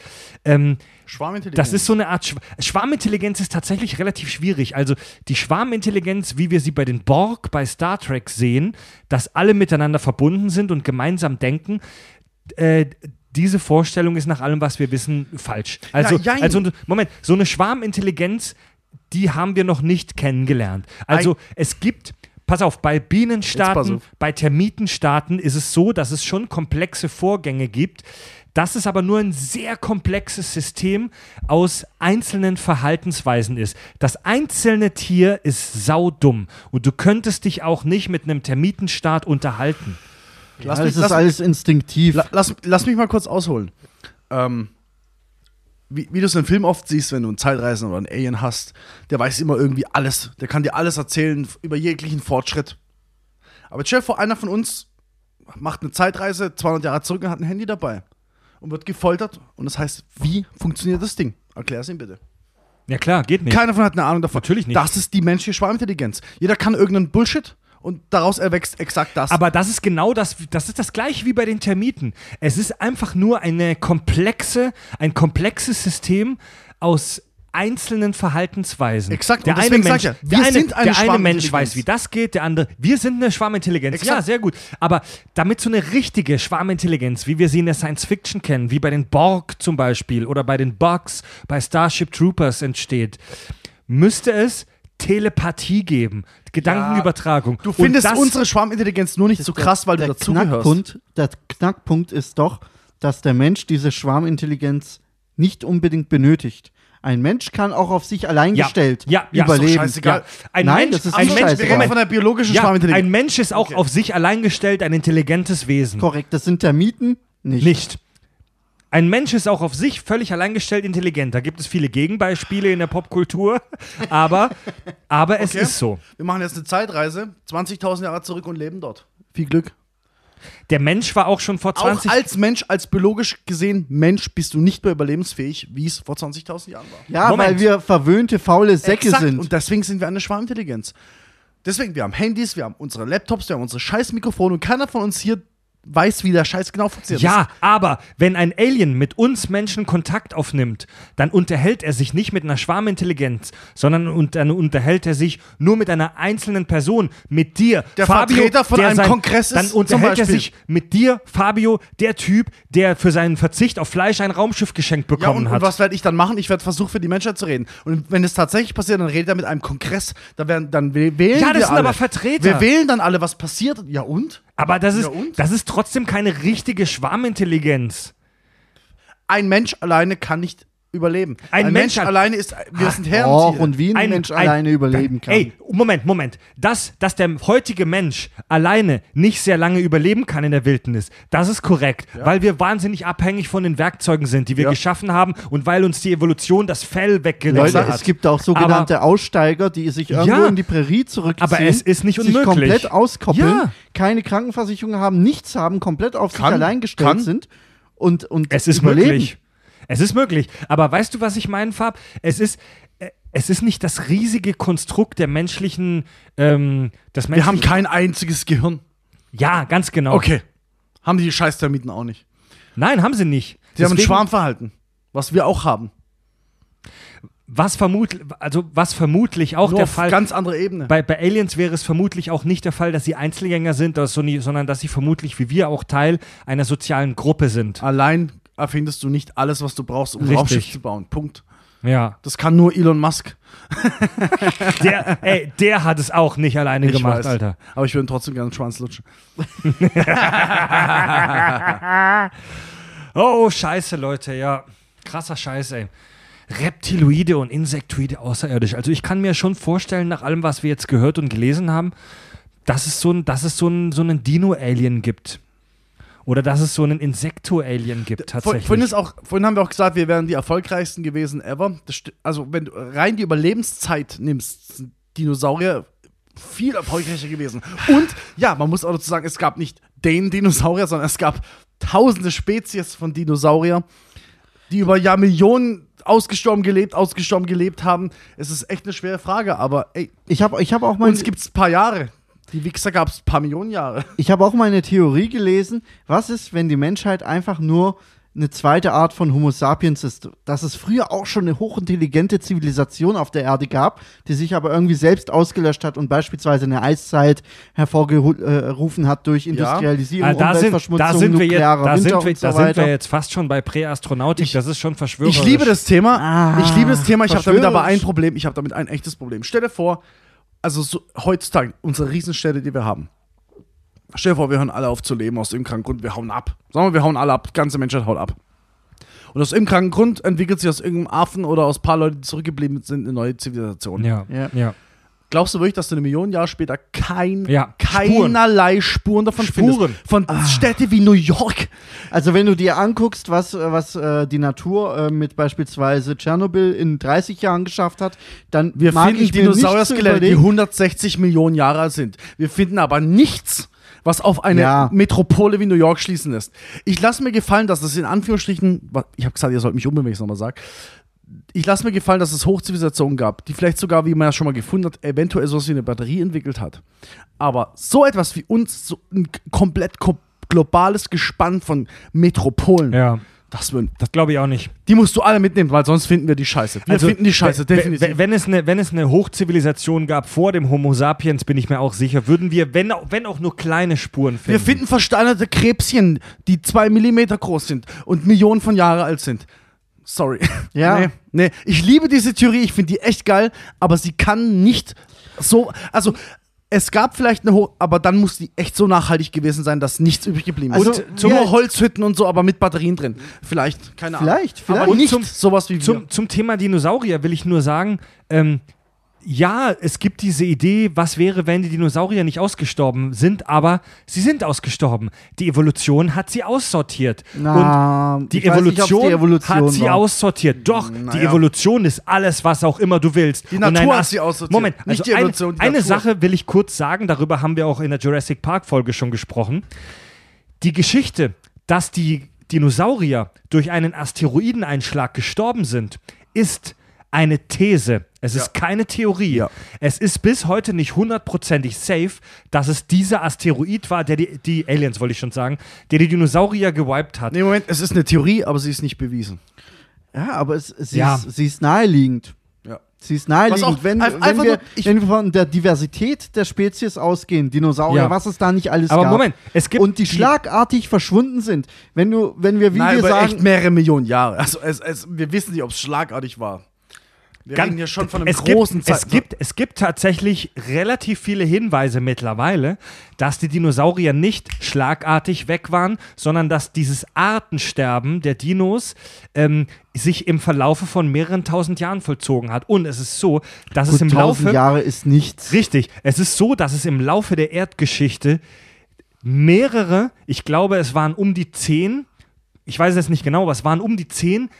Ähm, Schwarmintelligenz. das ist so eine Art Schw Schwarmintelligenz ist tatsächlich relativ schwierig. Also die Schwarmintelligenz, wie wir sie bei den Borg bei Star Trek sehen, dass alle miteinander verbunden sind und gemeinsam denken, äh, diese Vorstellung ist nach allem, was wir wissen, falsch. Also, Ja, also Moment, so eine Schwarmintelligenz, die haben wir noch nicht kennengelernt. Also es gibt Pass auf, bei Bienenstaaten, auf. bei Termitenstaaten ist es so, dass es schon komplexe Vorgänge gibt. Das ist aber nur ein sehr komplexes System aus einzelnen Verhaltensweisen ist. Das einzelne Tier ist saudumm und du könntest dich auch nicht mit einem Termitenstaat unterhalten. Lass ja, mich- das ist lass- alles instinktiv. La lass, lass mich mal kurz ausholen. Ähm, wie, wie du es in Filmen oft siehst, wenn du einen Zeitreisenden oder einen Alien hast, der weiß immer irgendwie alles. Der kann dir alles erzählen über jeglichen Fortschritt. Aber stell dir vor, einer von uns macht eine Zeitreise 200 Jahre zurück und hat ein Handy dabei und wird gefoltert. Und das heißt, wie funktioniert das Ding? Erklär es ihm bitte. Ja klar, geht nicht. Keiner von hat eine Ahnung davon. Natürlich nicht. Das ist die menschliche Schwarmintelligenz. Jeder kann irgendeinen Bullshit und daraus erwächst exakt das. Aber das ist genau das, das ist das gleiche wie bei den Termiten. Es ist einfach nur eine komplexe, ein komplexes System aus einzelnen Verhaltensweisen. Exakt, Der eine Mensch, ja, der wir eine, sind eine der eine Mensch weiß, wie das geht, der andere, wir sind eine Schwarmintelligenz. Exakt. Ja, sehr gut. Aber damit so eine richtige Schwarmintelligenz, wie wir sie in der Science Fiction kennen, wie bei den Borg zum Beispiel oder bei den Bugs, bei Starship Troopers entsteht, müsste es Telepathie geben, Gedankenübertragung. du Und findest das- unsere Schwarmintelligenz nur nicht so krass, weil du der dazugehörst. Knackpunkt, der Knackpunkt ist doch, dass der Mensch diese Schwarmintelligenz nicht unbedingt benötigt. Ein Mensch kann auch auf sich allein Ja. gestellt Ja, ja, ist doch überleben. scheißegal. Ein Nein, Mensch, das ist ein Mensch, scheißegal. Wir reden von der biologischen ja, Schwarmintelligenz. ein Mensch ist auch Okay. auf sich allein gestellt, ein intelligentes Wesen. Korrekt, das sind Termiten nicht. Nicht. Ein Mensch ist auch auf sich völlig alleingestellt intelligent. Da gibt es viele Gegenbeispiele in der Popkultur, aber, aber es Okay. ist so. Wir machen jetzt eine Zeitreise, 20.000 Jahre zurück und leben dort. Viel Glück. Der Mensch war auch schon vor Auch 20 als Mensch, als biologisch gesehen Mensch, bist du nicht mehr überlebensfähig, wie es vor 20.000 Jahren war. Ja, Moment. weil wir verwöhnte, faule Säcke Exakt. sind. Und deswegen sind wir eine Schwarmintelligenz. Deswegen, wir haben Handys, wir haben unsere Laptops, wir haben unsere scheiß Mikrofone und keiner von uns hier weiß, wie der Scheiß genau funktioniert. Ja, aber wenn ein Alien mit uns Menschen Kontakt aufnimmt, dann unterhält er sich nicht mit einer Schwarmintelligenz, sondern und, dann unterhält er sich nur mit einer einzelnen Person, mit dir, Der Fabio, Vertreter von der einem Kongress ist Dann unterhält er sich mit dir, Fabio, der Typ, der für seinen Verzicht auf Fleisch ein Raumschiff geschenkt Ja, bekommen und, und hat. was werde ich dann machen? Ich werde versuchen, für die Menschheit zu reden. Und wenn es tatsächlich passiert, dann redet er mit einem Kongress. Da werden, dann wäh- wählen Ja, das wir sind alle. aber Vertreter. Wir wählen dann alle, was passiert. Ja und? Aber das ist, das ist trotzdem keine richtige Schwarmintelligenz. Ein Mensch alleine kann nicht überleben. Ein Ein, Mensch Mensch, alleine ist, wir sind Herren. Och, und wie ein, Ein- Mensch ein- alleine überleben kann. Ey, Moment, Moment. Das, dass der heutige Mensch alleine nicht sehr lange überleben kann in der Wildnis, das ist korrekt, weil wir wahnsinnig abhängig von den Werkzeugen sind, die wir Ja. geschaffen haben und weil uns die Evolution das Fell weggenommen Leute, hat. es gibt auch sogenannte Aussteiger, die sich irgendwo Ja, in die Prärie zurückziehen. aber es ist nicht sich unmöglich. komplett auskoppeln, Ja. keine Krankenversicherung haben, nichts haben, komplett auf sich Kann, allein gestellt kann. sind und, und Es ist überleben. möglich. Es ist möglich. Aber weißt du, was ich meine, Fab? Es ist, äh, es ist nicht das riesige Konstrukt der menschlichen, ähm, das Wir haben kein einziges Gehirn. Ja, ganz genau. Okay. Haben die Scheiß-Termiten auch nicht. Nein, haben sie nicht. Sie haben ein Deswegen- Schwarmverhalten. Was wir auch haben. Was vermutlich, also was vermutlich auch Nur der auf Fall. ganz andere Ebene. Bei, bei Aliens wäre es vermutlich auch nicht der Fall, dass sie Einzelgänger sind, dass so nie, sondern dass sie vermutlich wie wir auch Teil einer sozialen Gruppe sind. Allein erfindest du nicht alles, was du brauchst, um Richtig. Raumschiff zu bauen. Punkt. Ja. Das kann nur Elon Musk. Der, ey, der hat es auch nicht alleine Ich gemacht, weiß. Alter. Aber ich würde trotzdem gerne einen Schwanz lutschen. Oh, scheiße, Leute, ja. Krasser Scheiß, ey. Reptiloide und Insektoide außerirdisch. Also ich kann mir schon vorstellen, nach allem, was wir jetzt gehört und gelesen haben, dass es so ein, dass es so ein, so einen Dino-Alien gibt. Oder dass es so einen Insekto-Alien gibt, tatsächlich. vorhin, ist auch, vorhin haben wir auch gesagt, wir wären die erfolgreichsten gewesen ever. Das, also, wenn du rein die Überlebenszeit nimmst, sind Dinosaurier viel erfolgreicher gewesen. Und ja, man muss auch dazu sagen, es gab nicht den Dinosaurier, sondern es gab tausende Spezies von Dinosaurier, die über Jahrmillionen ausgestorben gelebt, ausgestorben gelebt haben. Es ist echt eine schwere Frage, aber ey, Ich habe ich hab auch mal uns gibt es ein paar Jahre. Die Wichser gab es ein paar Millionen Jahre. Ich habe auch mal eine Theorie gelesen, was ist, wenn die Menschheit einfach nur eine zweite Art von Homo sapiens ist. Dass es früher auch schon eine hochintelligente Zivilisation auf der Erde gab, die sich aber irgendwie selbst ausgelöscht hat und beispielsweise eine Eiszeit hervorgerufen hat durch Industrialisierung, Ah, da, sind, Umweltverschmutzung, da, sind wir jetzt, da, Winter sind wir, und so da sind wir jetzt fast schon bei Präastronautik. das ist schon verschwörerisch. Ich liebe das Thema. Ah, ich liebe das Thema. Ich habe damit aber ein. Problem. Ich habe damit ein echtes Problem. Stell dir vor, also so, heutzutage, unsere Riesenstädte, die wir haben. Stell dir vor, wir hören alle auf zu leben aus dem kranken Grund, wir hauen ab. Sagen wir, wir hauen alle ab. Die ganze Menschheit haut ab. Und aus irgendeinem kranken Grund entwickelt sich aus irgendeinem Affen oder aus ein paar Leuten, die zurückgeblieben sind, eine neue Zivilisation. Ja, Ja. ja. Glaubst du wirklich, dass du eine Million Jahre später kein, Ja, keinerlei Spuren, davon Spuren. findest? Von Städte wie New York. Also wenn du dir anguckst, was, äh, was äh, die Natur äh, mit beispielsweise Tschernobyl in 30 Jahren geschafft hat, dann Wir mag finden Dinosaurier-Skelette, die überlegen- 160 Millionen Jahre alt sind. Wir finden aber nichts, was auf eine Ja. Metropole wie New York schließen lässt. Ich lasse mir gefallen, dass es in Anführungsstrichen, ich habe gesagt, ihr sollt mich umbringen, wenn ich es nochmal sage. Ich lasse mir gefallen, dass es Hochzivilisationen gab, die vielleicht sogar, wie man ja schon mal gefunden hat, eventuell sowas wie eine Batterie entwickelt hat. Aber so etwas wie uns, so ein komplett ko- globales Gespann von Metropolen, ja. das, das, glaube ich auch nicht. die musst du alle mitnehmen, weil sonst finden wir die Scheiße. Wir finden die Scheiße, Also, wenn- definitiv. Wenn, es eine, wenn es eine Hochzivilisation gab vor dem Homo sapiens, bin ich mir auch sicher, würden wir, wenn, auch- wenn auch nur kleine Spuren finden. Wir finden versteinerte Krebschen, die zwei Millimeter groß sind und Millionen von Jahre alt sind. Sorry. Ja. Nee, nee. Ich liebe diese Theorie, ich finde die echt geil, aber sie kann nicht so. Also, es gab vielleicht eine Hoch, aber dann muss die echt so nachhaltig gewesen sein, dass nichts übrig geblieben ist. Also, und nur ja. Holzhütten und so, aber mit Batterien drin. Vielleicht, keine Ahnung. Vielleicht, vielleicht. Aber nicht zum- sowas wie wir. Zum, zum Thema Dinosaurier will ich nur sagen, ähm, ja, es gibt diese Idee, was wäre, wenn die Dinosaurier nicht ausgestorben sind, aber sie sind ausgestorben. Die Evolution hat sie aussortiert. Na, Und die weiß nicht, Evolution, die Evolution hat sie war. aussortiert. Doch, die Naja. Evolution ist alles, was auch immer du willst. Die Natur hat Ast- sie aussortiert, Moment, nicht also die Evolution, die Eine, eine Natur. Sache will ich kurz sagen, darüber haben wir auch in der Jurassic Park Folge schon gesprochen. Die Geschichte, dass die Dinosaurier durch einen Asteroideneinschlag gestorben sind, ist eine These. Es Ja. ist keine Theorie. Ja. Es ist bis heute nicht hundertprozentig safe, dass es dieser Asteroid war, der die, die Aliens, wollte ich schon sagen, der die Dinosaurier gewiped hat. Nee, Moment, es ist eine Theorie, aber sie ist nicht bewiesen. Ja, aber es, sie, Ja. Ist, sie ist naheliegend. Ja. Sie ist naheliegend, Was auch- wenn, wenn, wir, wenn wir von der Diversität der Spezies ausgehen, Dinosaurier, Ja. was es da nicht alles Aber gab. Moment, es gibt und die schlagartig verschwunden sind. Wenn du, wenn wir, wie Nein, wir sagen, echt mehrere Millionen Jahre. Also es, es, wir wissen nicht, ob es schlagartig war. Wir Ganz- reden ja schon von einem es großen gibt, es gibt Es gibt tatsächlich relativ viele Hinweise mittlerweile, dass die Dinosaurier nicht schlagartig weg waren, sondern dass dieses Artensterben der Dinos ähm, sich im Verlaufe von mehreren tausend Jahren vollzogen hat. Und es ist so, dass es gut, im 1000 Laufe. Jahre ist nichts. Richtig, es ist so, dass es im Laufe der Erdgeschichte mehrere, ich glaube, es waren um die zehn, ich weiß es nicht genau, aber es waren um die zehn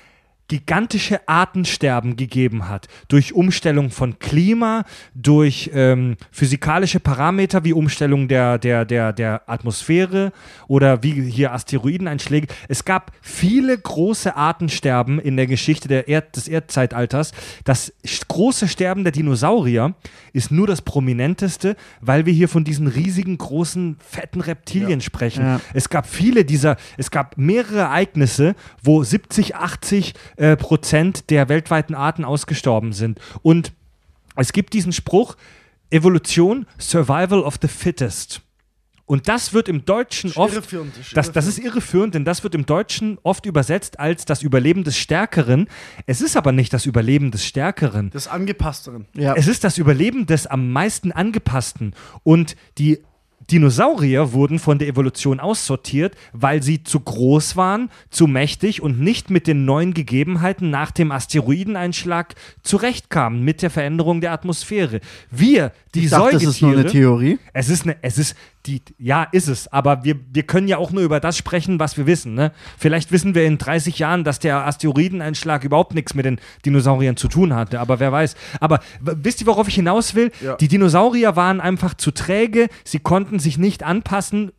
gigantische Artensterben gegeben hat. Durch Umstellung von Klima, durch ähm, physikalische Parameter wie Umstellung der, der, der, der Atmosphäre oder wie hier Asteroideneinschläge. Es gab viele große Artensterben in der Geschichte der Erd des Erdzeitalters. Das große Sterben der Dinosaurier ist nur das prominenteste, weil wir hier von diesen riesigen, großen, fetten Reptilien sprechen. Ja. Es gab viele dieser, es gab mehrere Ereignisse, wo 70, 80 äh, Prozent der weltweiten Arten ausgestorben sind. Und es gibt diesen Spruch, Evolution, Survival of the Fittest. Und das wird im Deutschen oft, irreführend, ist das, das ist irreführend, denn das wird im Deutschen oft übersetzt als das Überleben des Stärkeren. Es ist aber nicht das Überleben des Stärkeren. des Angepassteren. Ja. Es ist das Überleben des am meisten angepassten. Und die Dinosaurier wurden von der Evolution aussortiert, weil sie zu groß waren, zu mächtig und nicht mit den neuen Gegebenheiten nach dem Asteroideneinschlag zurechtkamen, mit der Veränderung der Atmosphäre. Wir, die ich dachte, das Säugetiere. ist nur eine Theorie. Es ist eine, es ist die, ja, ist es. Aber wir, wir können ja auch nur über das sprechen, was wir wissen. Ne? Vielleicht wissen wir in 30 Jahren, dass der Asteroideneinschlag überhaupt nichts mit den Dinosauriern zu tun hatte. Aber wer weiß. Aber wisst ihr, worauf ich hinaus will? Ja. Die Dinosaurier waren einfach zu träge. Sie konnten sich nicht anpassen.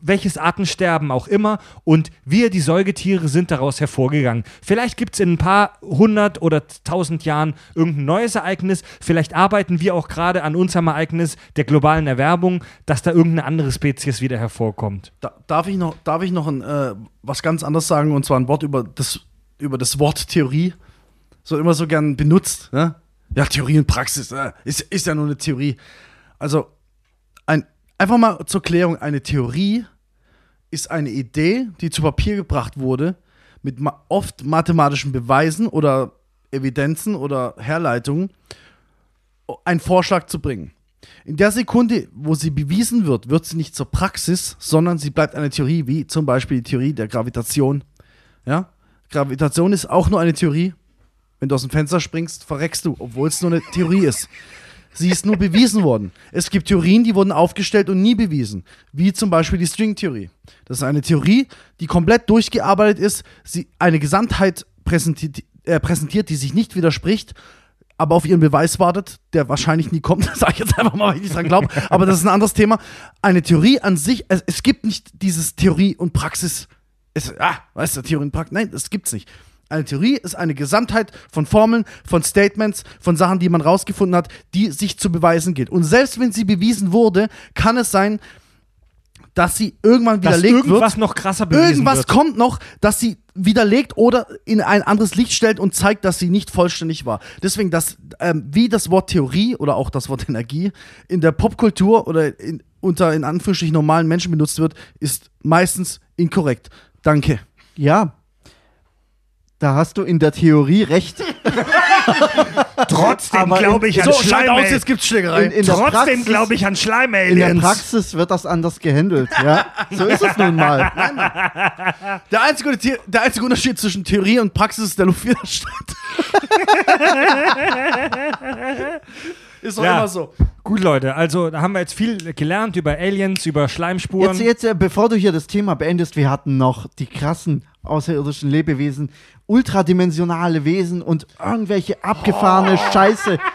Welches Artensterben auch immer. Und wir, die Säugetiere, sind daraus hervorgegangen. Vielleicht gibt es in ein paar hundert oder tausend Jahren irgendein neues Ereignis. Vielleicht arbeiten wir auch gerade an unserem Ereignis der globalen Erwärmung, dass da irgendeine andere Spezies wieder hervorkommt. Da, darf ich noch, darf ich noch ein, äh, was ganz anderes sagen und zwar ein Wort über das, über das Wort Theorie. So immer so gern benutzt. Ne? Ja, Theorie und Praxis äh, ist, ist ja nur eine Theorie. Also ein, einfach mal zur Klärung: Eine Theorie ist eine Idee, die zu Papier gebracht wurde, mit ma oft mathematischen Beweisen oder Evidenzen oder Herleitungen, einen Vorschlag zu bringen. In der Sekunde, wo sie bewiesen wird, wird sie nicht zur Praxis, sondern sie bleibt eine Theorie, wie zum Beispiel die Theorie der Gravitation. Ja? Gravitation ist auch nur eine Theorie. Wenn du aus dem Fenster springst, verreckst du, obwohl es nur eine Theorie ist. Sie ist nur bewiesen worden. Es gibt Theorien, die wurden aufgestellt und nie bewiesen. Wie zum Beispiel die Stringtheorie. Das ist eine Theorie, die komplett durchgearbeitet ist, sie eine Gesamtheit präsentiert, äh, präsentiert die sich nicht widerspricht, aber auf ihren Beweis wartet, der wahrscheinlich nie kommt. Das sage ich jetzt einfach mal, weil ich nicht dran glaube. Aber das ist ein anderes Thema. Eine Theorie an sich, es, es gibt nicht dieses Theorie und Praxis. Es, ah, weißt du, Theorie und Praxis. Nein, das gibt's nicht. Eine Theorie ist eine Gesamtheit von Formeln, von Statements, von Sachen, die man rausgefunden hat, die sich zu beweisen gilt. Und selbst wenn sie bewiesen wurde, kann es sein, dass sie irgendwann Dass widerlegt irgendwas wird. noch krasser bewiesen Irgendwas wird. kommt noch, dass sie widerlegt oder in ein anderes Licht stellt und zeigt, dass sie nicht vollständig war. Deswegen, das, ähm, wie das Wort Theorie oder auch das Wort Energie in der Popkultur oder in, unter in Anführungsstrichen normalen Menschen benutzt wird, ist meistens inkorrekt. Danke. Ja. Da hast du in der Theorie recht. Trotzdem glaube ich an So, Schleim. aus, jetzt gibt's Schlägerei. In, in Trotzdem glaube ich an In der Schleim-Aliens. Praxis wird das anders gehandelt. Ja, so ist es nun mal. der, einzige, der einzige Unterschied zwischen Theorie und Praxis ist der Luftwiderstand. ist doch Ja. immer so. Gut, Leute, also da haben wir jetzt viel gelernt über Aliens, über Schleimspuren. Jetzt, jetzt, äh, bevor du hier das Thema beendest, wir hatten noch die krassen außerirdischen Lebewesen, ultradimensionale Wesen und irgendwelche abgefahrene Scheiße,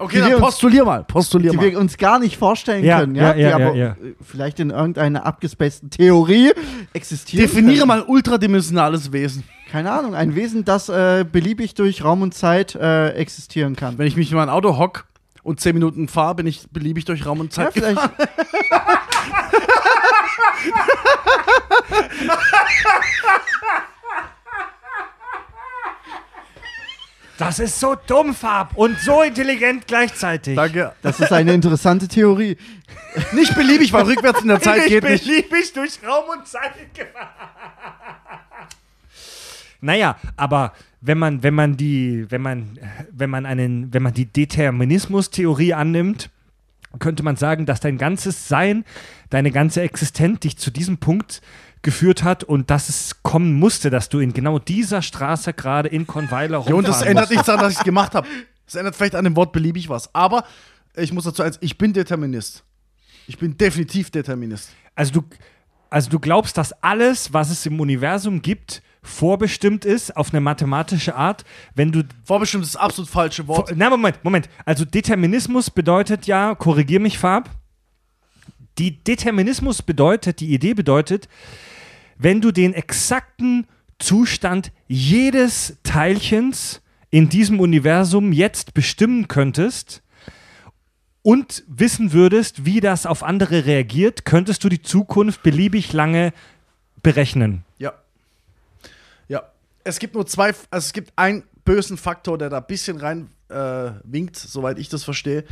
Okay, Die dann uns- postulier mal. Postulier die mal. wir uns gar nicht vorstellen Ja, können, ja, ja, ja, die ja, aber ja. vielleicht in irgendeiner abgespaceden Theorie existieren. Definiere können. mal ultradimensionales Wesen. Keine Ahnung, ein Wesen, das äh, beliebig durch Raum und Zeit äh, existieren kann. Wenn ich mich in mein Auto hock und 10 Minuten fahre, bin ich beliebig durch Raum und Ja, Zeit vielleicht. Das ist so dumm, Fab, und so intelligent gleichzeitig. Danke. Das ist eine interessante Theorie. Nicht beliebig, weil rückwärts in der Zeit geht nicht. beliebig durch Raum und Zeit gefahren. Naja, aber wenn man, wenn man die, wenn man, wenn man einen, wenn man die Determinismus-Theorie annimmt, könnte man sagen, dass dein ganzes Sein, deine ganze Existenz dich zu diesem Punkt geführt hat und dass es kommen musste, dass du in genau dieser Straße gerade in Conweiler Ja, und das rumfahren ändert nichts daran, dass ich es gemacht habe. Das ändert vielleicht an dem Wort beliebig was. Aber ich muss dazu eins, ich bin Determinist. Ich bin definitiv Determinist. Also du, also du glaubst, dass alles, was es im Universum gibt, vorbestimmt ist auf eine mathematische Art, wenn du Vorbestimmt ist das absolut falsche Wort. Na, Moment, Moment. Also Determinismus bedeutet ja, korrigier mich, Farb. Die Determinismus bedeutet, die Idee bedeutet, wenn du den exakten Zustand jedes Teilchens in diesem Universum jetzt bestimmen könntest und wissen würdest, wie das auf andere reagiert, könntest du die Zukunft beliebig lange berechnen. Es gibt nur zwei, also es gibt einen bösen Faktor, der da ein bisschen rein äh, winkt, soweit ich das verstehe.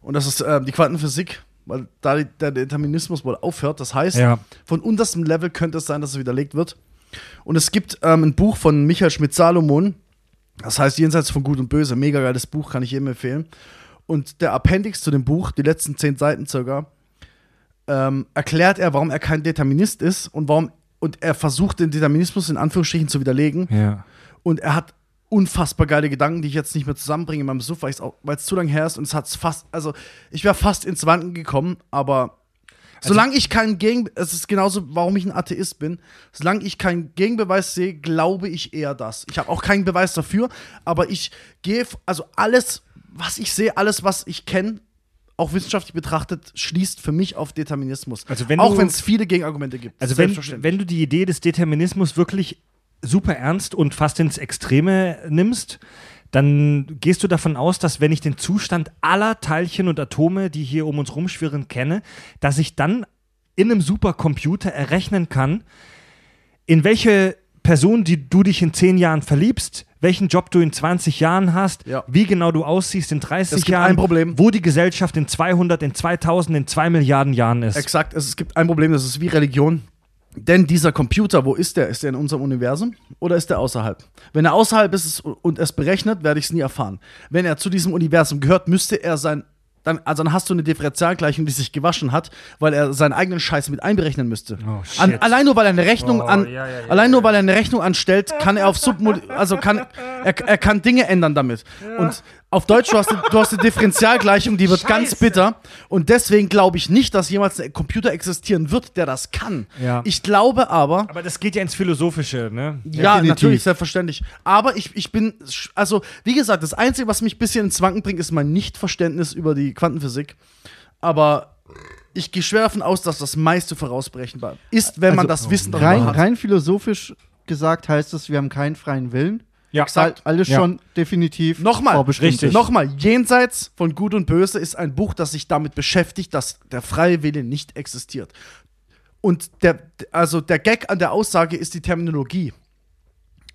Und das ist äh, die Quantenphysik, weil da die, der Determinismus wohl aufhört. Das heißt, Ja. von unterstem Level könnte es sein, dass es widerlegt wird. Und es gibt ähm, ein Buch von Michael Schmidt-Salomon, das heißt Jenseits von Gut und Böse, mega geiles Buch, kann ich jedem empfehlen. Und der Appendix zu dem Buch, die letzten zehn Seiten circa, ähm, erklärt er, warum er kein Determinist ist und warum und er versucht den Determinismus in Anführungsstrichen zu widerlegen. Ja. Und er hat unfassbar geile Gedanken, die ich jetzt nicht mehr zusammenbringe in meinem Suff, weil ich's auch- weil es zu lange her ist und es hat fast, also ich wäre fast ins Wanken gekommen, aber solange ich keinen Gegen, es ist genauso, warum ich ein Atheist bin, solange ich keinen Gegenbeweis sehe, glaube ich eher das. Ich habe auch keinen Beweis dafür, aber ich gehe, also alles, was ich sehe, alles, was ich kenne, auch wissenschaftlich betrachtet, schließt für mich auf Determinismus. Also wenn auch wenn es viele Gegenargumente gibt. Also wenn, wenn du die Idee des Determinismus wirklich super ernst und fast ins Extreme nimmst, dann gehst du davon aus, dass wenn ich den Zustand aller Teilchen und Atome, die hier um uns rumschwirren, kenne, dass ich dann in einem Supercomputer errechnen kann, in welche Person, die du dich in 10 Jahren verliebst, welchen Job du in 20 Jahren hast, Ja. wie genau du aussiehst in 30 Es gibt Jahren, ein Problem. wo die Gesellschaft in 200, in 2000, in 2 Milliarden Jahren ist. Exakt, es, es gibt ein Problem, das ist wie Religion. Denn dieser Computer, wo ist der? Ist der in unserem Universum oder ist der außerhalb? Wenn er außerhalb ist und es berechnet, werde ich es nie erfahren. Wenn er zu diesem Universum gehört, müsste er sein. Dann, also dann hast du eine Differentialgleichung, die sich gewaschen hat, weil er seinen eigenen Scheiß mit einberechnen müsste. Oh. An, allein nur weil er eine Rechnung Oh, an, ja, ja, ja, allein nur weil er eine Rechnung anstellt, kann er auf Submod also kann er, er kann Dinge ändern damit. Und auf Deutsch du hast eine, du hast eine Differentialgleichung, die wird ganz Scheiße. bitter. Und deswegen glaube ich nicht, dass jemals ein Computer existieren wird, der das kann. Ja. Ich glaube aber, Aber das geht ja ins Philosophische, ne? ja, Definitiv. natürlich, selbstverständlich. Aber ich, ich bin, also wie gesagt, das Einzige, was mich ein bisschen ins Wanken bringt, ist mein Nichtverständnis über die Quantenphysik. Aber ich gehe schwer davon aus, dass das meiste vorausberechenbar ist, wenn man Also, das Wissen Rein, hat. rein philosophisch gesagt heißt es, wir haben keinen freien Willen. Ja, Weil alles Ja. schon definitiv Nochmal, vorbestimmt richtig. Nochmal, Jenseits von Gut und Böse ist ein Buch, das sich damit beschäftigt, dass der freie Wille nicht existiert. Und der, also der Gag an der Aussage ist die Terminologie.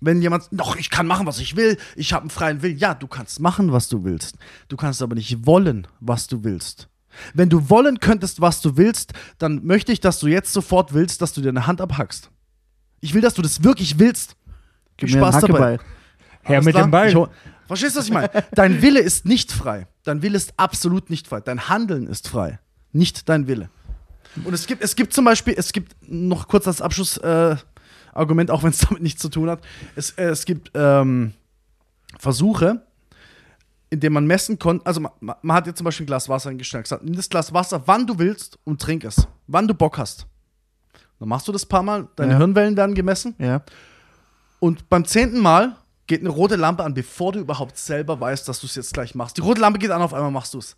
Wenn jemand, doch, ich kann machen, was ich will, ich habe einen freien Willen. Ja, du kannst machen, was du willst. Du kannst aber nicht wollen, was du willst. Wenn du wollen könntest, was du willst, dann möchte ich, dass du jetzt sofort willst, dass du dir eine Hand abhackst. Ich will, dass du das wirklich willst. Viel Gib mir einen Spaß dabei. Her mit klar? dem Ball. Ich Verstehst du, was ich meine? Dein Wille ist nicht frei. Dein Wille ist absolut nicht frei. Dein Handeln ist frei. Nicht dein Wille. Und es gibt, es gibt zum Beispiel, es gibt noch kurz als Abschlussargument, äh, auch wenn es damit nichts zu tun hat. Es, äh, es gibt ähm, Versuche, in denen man messen konnte. Also, man, man hat jetzt zum Beispiel ein Glas Wasser hingestellt, gesagt, nimm das Glas Wasser, wann du willst und trink es. Wann du Bock hast. Dann machst du das paar Mal, deine Ja. Hirnwellen werden gemessen. Ja. Und beim zehnten Mal geht eine rote Lampe an, bevor du überhaupt selber weißt, dass du es jetzt gleich machst. Die rote Lampe geht an, auf einmal machst du es.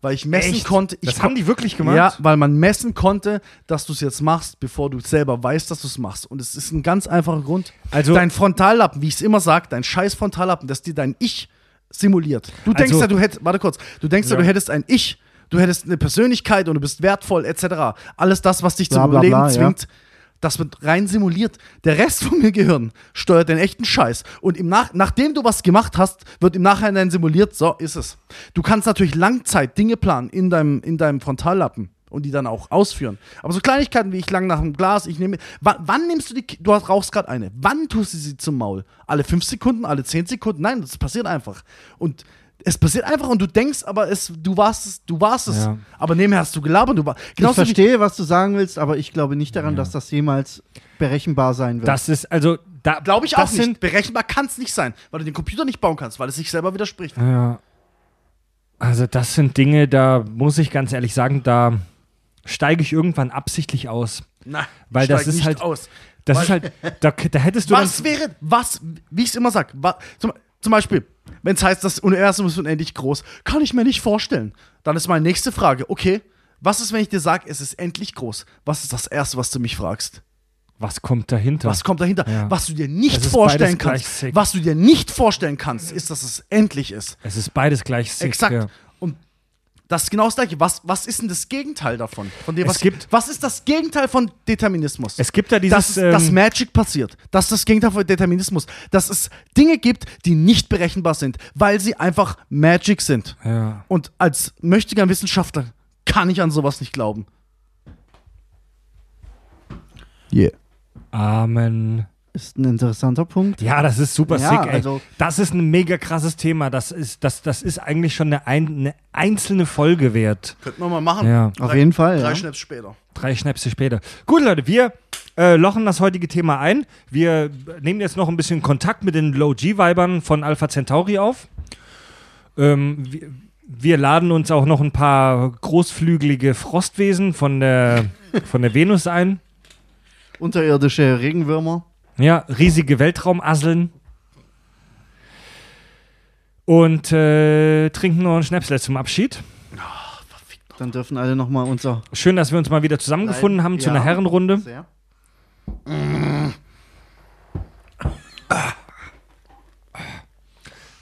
weil ich messen Echt? konnte. Ich das haben die wirklich gemacht? Ja, weil man messen konnte, dass du es jetzt machst, bevor du selber weißt, dass du es machst. Und es ist ein ganz einfacher Grund. Also- dein Frontallappen, wie ich es immer sage, dein scheiß Frontallappen, das dir dein Ich simuliert. Du denkst Also- ja, du hättest, warte kurz, du denkst ja, Ja. du hättest ein Ich, du hättest eine Persönlichkeit und du bist wertvoll, etc. Alles das, was dich Bla, zum bla, Leben bla, ja. Das wird rein simuliert. Der Rest von mir Gehirn steuert den echten Scheiß. Und im Nach nachdem du was gemacht hast, wird im Nachhinein simuliert, so ist es. Du kannst natürlich Langzeit Dinge planen in deinem, in deinem Frontallappen und die dann auch ausführen. Aber so Kleinigkeiten wie ich lang nach dem Glas, ich nehme. Wann, nimmst du die. Du rauchst gerade eine. Wann tust du sie zum Maul? Alle fünf Sekunden, alle zehn Sekunden? Nein, das passiert einfach. Und es passiert einfach und du denkst, aber es, du warst es, du warst es. Ja. Aber nebenher hast du gelabert. Du war, Ich verstehe, was du sagen willst, aber ich glaube nicht daran, dass das jemals berechenbar sein wird. Das ist, also, da. Glaube ich auch nicht. Berechenbar kann es nicht sein, weil du den Computer nicht bauen kannst, weil es sich selber widerspricht. ja. Also, das sind Dinge, da muss ich ganz ehrlich sagen, da steige ich irgendwann absichtlich aus. Nein, Weil das ist nicht halt- Aus. Das Weil- ist halt, da, da hättest du Was dann. wäre, was, wie ich es immer sage, zum, zum Beispiel, wenn es heißt, das Universum ist unendlich groß, kann ich mir nicht vorstellen. Dann ist meine nächste Frage, okay, was ist, wenn ich dir sage, es ist endlich groß? Was ist das Erste, was du mich fragst? Was kommt dahinter? Was kommt dahinter? Ja. Was du dir nicht vorstellen kannst. Was du dir nicht vorstellen kannst, ist, dass es endlich ist. es ist beides gleich sick, Exakt. Ja. Das ist genau das Gleiche. Was, was ist denn das Gegenteil davon? Von dem, Es was, gibt- was ist das Gegenteil von Determinismus? Es gibt ja dieses. dass, dass ähm, Magic passiert. Das ist das Gegenteil von Determinismus. Dass es Dinge gibt, die nicht berechenbar sind, weil sie einfach Magic sind. ja. Und als möchtiger Wissenschaftler kann ich an sowas nicht glauben. Yeah. Amen. Ist ein interessanter Punkt. Ja, das ist super Ja, sick, ey. also- das ist ein mega krasses Thema. Das ist, das, das ist eigentlich schon eine, ein, eine einzelne Folge wert. Könnten wir mal machen. Ja. Auf jeden Fall. Drei Ja. Schnaps später. Drei Schnäpse später. Gut, Leute, wir äh, lochen das heutige Thema ein. Wir nehmen jetzt noch ein bisschen Kontakt mit den Low-G-Vibern von Alpha Centauri auf. Ähm, wir, wir laden uns auch noch ein paar großflügelige Frostwesen von der, von der Venus ein. Unterirdische Regenwürmer. Ja, riesige Weltraumasseln. Und äh, trinken noch ein Schnäpsle zum Abschied. Dann dürfen alle nochmal unser. Schön, dass wir uns mal wieder zusammengefunden haben zu Ja. einer Herrenrunde. Sehr.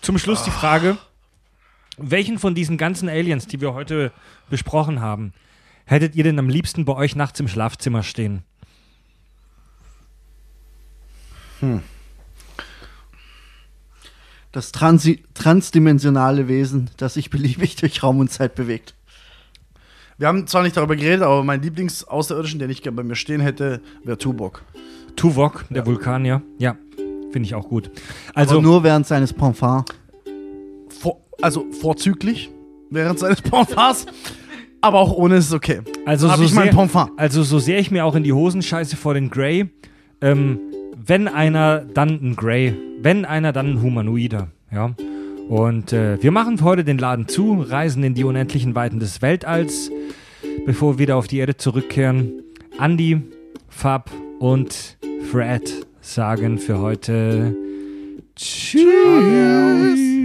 Zum Schluss die Frage: Welchen von diesen ganzen Aliens, die wir heute besprochen haben, hättet ihr denn am liebsten bei euch nachts im Schlafzimmer stehen? Das transi transdimensionale Wesen, das sich beliebig durch Raum und Zeit bewegt. Wir haben zwar nicht darüber geredet, aber mein Lieblings-Außerirdischen, den ich gerne bei mir stehen hätte, wäre Tuvok. Tuvok, der Vulkanier. Ja, finde ich auch gut. Also Also, nur während seines Parfums. Vor, also vorzüglich während seines Parfums, aber auch ohne ist es okay. also, so ich mein sehr, also so sehr ich mir auch in die Hosen scheiße vor den Grey, ähm, wenn einer, dann ein Grey. Wenn einer, dann ein Humanoider. Ja. Und äh, wir machen heute den Laden zu, reisen in die unendlichen Weiten des Weltalls, bevor wir wieder auf die Erde zurückkehren. Andy, Fab und Fred sagen für heute Tschüss.